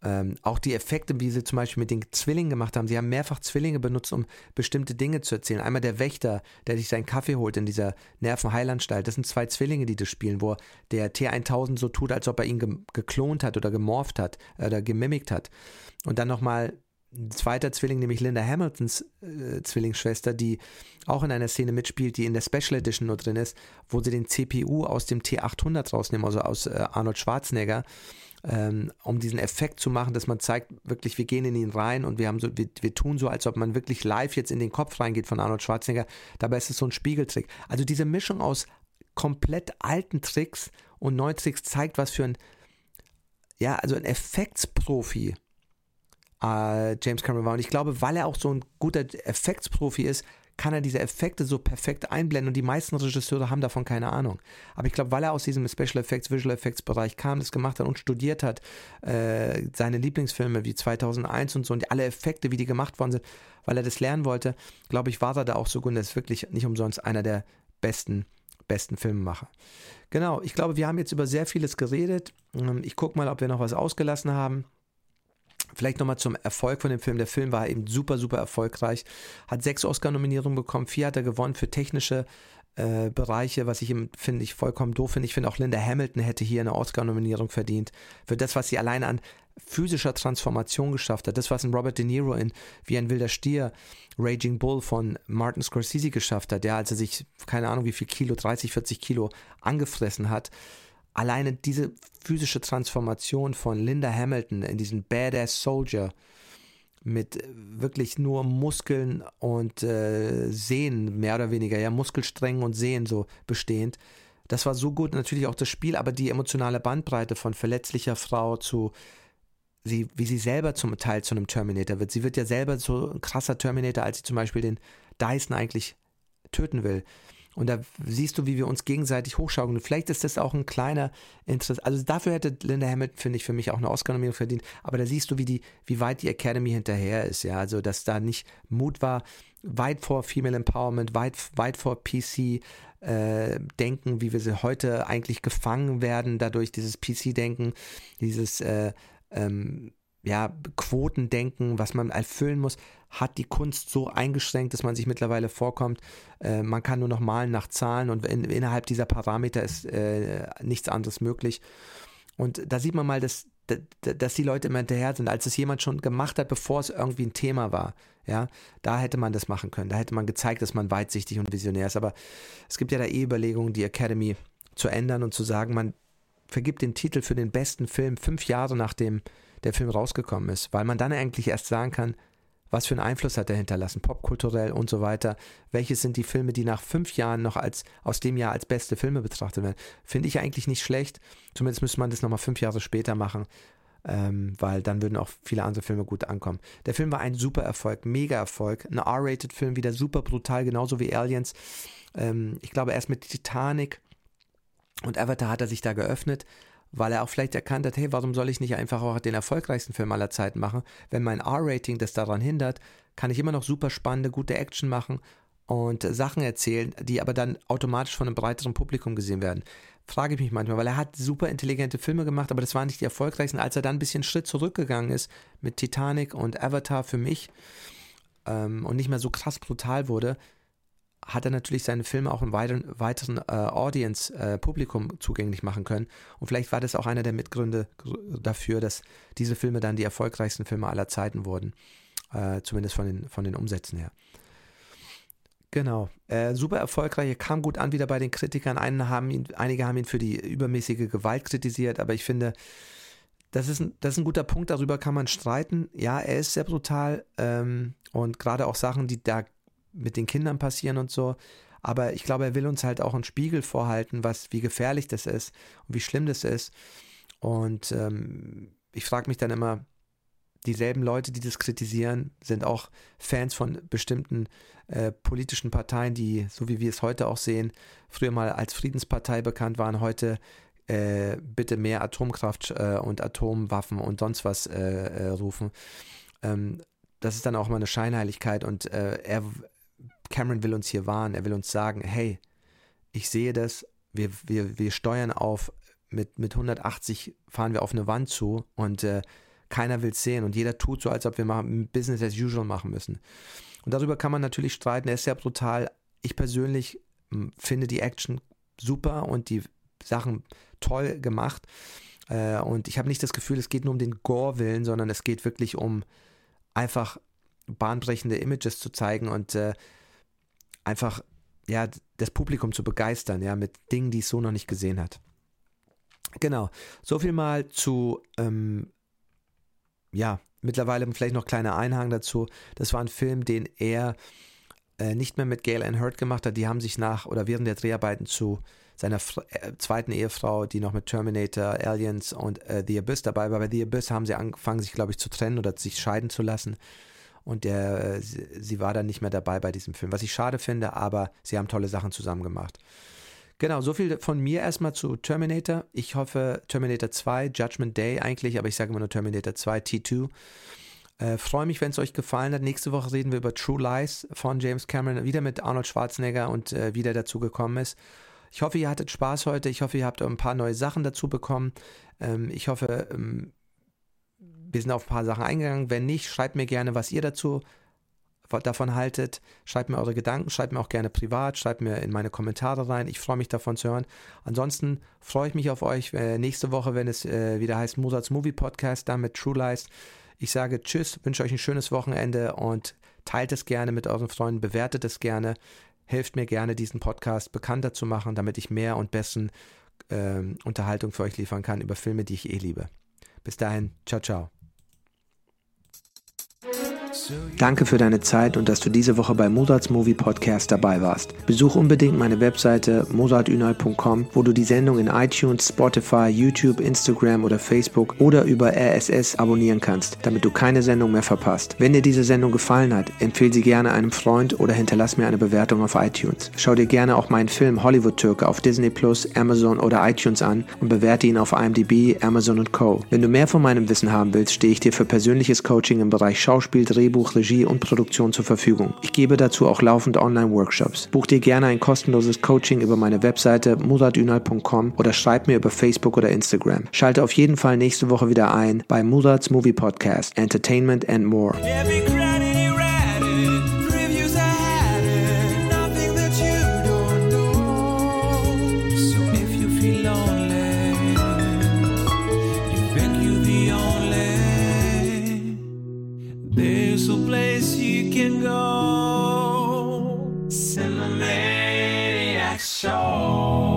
ähm, auch die Effekte, wie sie zum Beispiel mit den Zwillingen gemacht haben. Sie haben mehrfach Zwillinge benutzt, um bestimmte Dinge zu erzählen. Einmal der Wächter, der sich seinen Kaffee holt in dieser Nervenheilanstalt. Das sind zwei Zwillinge, die das spielen, wo der T1000 so tut, als ob er ihn ge geklont hat oder gemorpht hat oder gemimickt hat. Und dann nochmal ein zweiter Zwilling, nämlich Linda Hamiltons äh, Zwillingsschwester, die auch in einer Szene mitspielt, die in der Special Edition nur drin ist, wo sie den CPU aus dem T800 rausnehmen, also aus äh, Arnold Schwarzenegger ähm, um diesen Effekt zu machen, dass man zeigt, wirklich, wir gehen in ihn rein und wir haben so, wir, wir tun so, als ob man wirklich live jetzt in den Kopf reingeht von Arnold Schwarzenegger. Dabei ist es so ein Spiegeltrick. Also diese Mischung aus komplett alten Tricks und neuen Tricks zeigt, was für ein, ja, also ein Effektsprofi äh, James Cameron war. Und ich glaube, weil er auch so ein guter Effektsprofi ist, kann er diese Effekte so perfekt einblenden und die meisten Regisseure haben davon keine Ahnung. Aber ich glaube, weil er aus diesem Special Effects, Visual Effects Bereich kam, das gemacht hat und studiert hat, äh, seine Lieblingsfilme wie 2001 und so und alle Effekte, wie die gemacht worden sind, weil er das lernen wollte, glaube ich, war er da auch so gut und ist wirklich nicht umsonst einer der besten besten Filmemacher. Genau, ich glaube, wir haben jetzt über sehr vieles geredet. Ähm, ich gucke mal, ob wir noch was ausgelassen haben. Vielleicht nochmal zum Erfolg von dem Film. Der Film war eben super, super erfolgreich. Hat sechs Oscar-Nominierungen bekommen, vier hat er gewonnen für technische äh, Bereiche, was ich finde ich vollkommen doof finde. Ich finde auch Linda Hamilton hätte hier eine Oscar-Nominierung verdient für das, was sie alleine an physischer Transformation geschafft hat. Das, was ein Robert De Niro in Wie ein wilder Stier, Raging Bull von Martin Scorsese geschafft hat, ja, als er sich, keine Ahnung wie viel Kilo, 30, 40 Kilo angefressen hat alleine diese physische Transformation von Linda Hamilton in diesen Badass Soldier mit wirklich nur Muskeln und äh, Sehnen, mehr oder weniger, ja, Muskelsträngen und Sehnen so bestehend. Das war so gut, natürlich auch das Spiel, aber die emotionale Bandbreite von verletzlicher Frau zu sie, wie sie selber zum Teil zu einem Terminator wird. Sie wird ja selber so ein krasser Terminator, als sie zum Beispiel den Dyson eigentlich töten will. Und da siehst du, wie wir uns gegenseitig hochschaukeln. Vielleicht ist das auch ein kleiner Interesse. Also dafür hätte Linda Hamilton, finde ich, für mich auch eine Oscar-Nominierung verdient. Aber da siehst du, wie die, wie weit die Academy hinterher ist. Ja, also dass da nicht Mut war, weit vor Female Empowerment, weit, weit vor PC. Äh, denken, wie wir sie heute eigentlich gefangen werden, dadurch dieses PC-Denken, dieses äh, ähm, ja, Quotendenken, was man erfüllen muss, hat die Kunst so eingeschränkt, dass man sich mittlerweile vorkommt, äh, man kann nur noch malen nach Zahlen und in, innerhalb dieser Parameter ist äh, nichts anderes möglich. Und da sieht man mal, dass, dass die Leute immer hinterher sind, als es jemand schon gemacht hat, bevor es irgendwie ein Thema war. Ja, da hätte man das machen können. Da hätte man gezeigt, dass man weitsichtig und visionär ist. Aber es gibt ja da eh Überlegungen, die Academy zu ändern und zu sagen, man vergibt den Titel für den besten Film fünf Jahre nachdem der Film rausgekommen ist, weil man dann eigentlich erst sagen kann, was für einen Einfluss hat er hinterlassen, popkulturell und so weiter. Welches sind die Filme, die nach fünf Jahren noch als aus dem Jahr als beste Filme betrachtet werden? Finde ich eigentlich nicht schlecht. Zumindest müsste man das nochmal fünf Jahre später machen, ähm, weil dann würden auch viele andere Filme gut ankommen. Der Film war ein super Erfolg, mega Erfolg. Ein R-Rated-Film, wieder super brutal, genauso wie Aliens. Ähm, ich glaube, erst mit Titanic und Avatar hat er sich da geöffnet weil er auch vielleicht erkannt hat, hey, warum soll ich nicht einfach auch den erfolgreichsten Film aller Zeiten machen? Wenn mein R-Rating das daran hindert, kann ich immer noch super spannende, gute Action machen und Sachen erzählen, die aber dann automatisch von einem breiteren Publikum gesehen werden. Frage ich mich manchmal, weil er hat super intelligente Filme gemacht, aber das waren nicht die erfolgreichsten. Als er dann ein bisschen Schritt zurückgegangen ist mit Titanic und Avatar für mich ähm, und nicht mehr so krass brutal wurde, hat er natürlich seine Filme auch einem weiteren, weiteren äh, Audience, äh, Publikum zugänglich machen können. Und vielleicht war das auch einer der Mitgründe dafür, dass diese Filme dann die erfolgreichsten Filme aller Zeiten wurden. Äh, zumindest von den, von den Umsätzen her. Genau. Äh, super erfolgreich, er kam gut an wieder bei den Kritikern. Haben ihn, einige haben ihn für die übermäßige Gewalt kritisiert, aber ich finde, das ist, ein, das ist ein guter Punkt, darüber kann man streiten. Ja, er ist sehr brutal ähm, und gerade auch Sachen, die da mit den Kindern passieren und so. Aber ich glaube, er will uns halt auch einen Spiegel vorhalten, was, wie gefährlich das ist und wie schlimm das ist. Und ähm, ich frage mich dann immer, dieselben Leute, die das kritisieren, sind auch Fans von bestimmten äh, politischen Parteien, die, so wie wir es heute auch sehen, früher mal als Friedenspartei bekannt waren, heute äh, bitte mehr Atomkraft äh, und Atomwaffen und sonst was äh, äh, rufen. Ähm, das ist dann auch mal eine Scheinheiligkeit und äh, er, Cameron will uns hier warnen, er will uns sagen, hey, ich sehe das, wir, wir, wir steuern auf, mit, mit 180 fahren wir auf eine Wand zu und äh, keiner will es sehen und jeder tut so, als ob wir mal Business as usual machen müssen. Und darüber kann man natürlich streiten, er ist sehr brutal. Ich persönlich finde die Action super und die Sachen toll gemacht. Äh, und ich habe nicht das Gefühl, es geht nur um den Gore-Willen, sondern es geht wirklich um einfach bahnbrechende Images zu zeigen und äh, einfach ja das Publikum zu begeistern, ja, mit Dingen, die es so noch nicht gesehen hat. Genau, so viel mal zu ähm, ja, mittlerweile vielleicht noch kleiner Einhang dazu. Das war ein Film, den er äh, nicht mehr mit Gail Ann Hurt gemacht hat. Die haben sich nach oder während der Dreharbeiten zu seiner äh, zweiten Ehefrau, die noch mit Terminator, Aliens und äh, The Abyss dabei war. Bei The Abyss haben sie angefangen, sich, glaube ich, zu trennen oder sich scheiden zu lassen. Und der, äh, sie, war dann nicht mehr dabei bei diesem Film. Was ich schade finde, aber sie haben tolle Sachen zusammen gemacht. Genau, so viel von mir erstmal zu Terminator. Ich hoffe, Terminator 2, Judgment Day eigentlich, aber ich sage immer nur Terminator 2, T2. Äh, Freue mich, wenn es euch gefallen hat. Nächste Woche reden wir über True Lies von James Cameron, wieder mit Arnold Schwarzenegger und äh, wie der dazu gekommen ist. Ich hoffe, ihr hattet Spaß heute. Ich hoffe, ihr habt ein paar neue Sachen dazu bekommen. Ähm, ich hoffe, ähm, wir sind auf ein paar Sachen eingegangen. Wenn nicht, schreibt mir gerne, was ihr dazu davon haltet. Schreibt mir eure Gedanken, schreibt mir auch gerne privat, schreibt mir in meine Kommentare rein. Ich freue mich davon zu hören. Ansonsten freue ich mich auf euch äh, nächste Woche, wenn es äh, wieder heißt Mozarts Movie Podcast, dann mit True Lies. Ich sage Tschüss, wünsche euch ein schönes Wochenende und teilt es gerne mit euren Freunden, bewertet es gerne. Helft mir gerne, diesen Podcast bekannter zu machen, damit ich mehr und besten äh, Unterhaltung für euch liefern kann über Filme, die ich eh liebe. Bis dahin, ciao, ciao. Danke für deine Zeit und dass du diese Woche bei Mozarts Movie Podcast dabei warst. Besuch unbedingt meine Webseite mozartünal.com, wo du die Sendung in iTunes, Spotify, YouTube, Instagram oder Facebook oder über RSS abonnieren kannst, damit du keine Sendung mehr verpasst. Wenn dir diese Sendung gefallen hat, empfehle sie gerne einem Freund oder hinterlass mir eine Bewertung auf iTunes. Schau dir gerne auch meinen Film Hollywood Türke auf Disney Plus, Amazon oder iTunes an und bewerte ihn auf IMDb, Amazon und Co. Wenn du mehr von meinem Wissen haben willst, stehe ich dir für persönliches Coaching im Bereich Schauspiel, Drehbuch, Regie und Produktion zur Verfügung. Ich gebe dazu auch laufend Online-Workshops. Buch dir gerne ein kostenloses Coaching über meine Webseite muratünal.com oder schreib mir über Facebook oder Instagram. Schalte auf jeden Fall nächste Woche wieder ein bei Murats Movie Podcast Entertainment and More. beautiful place you can go. Simulated show.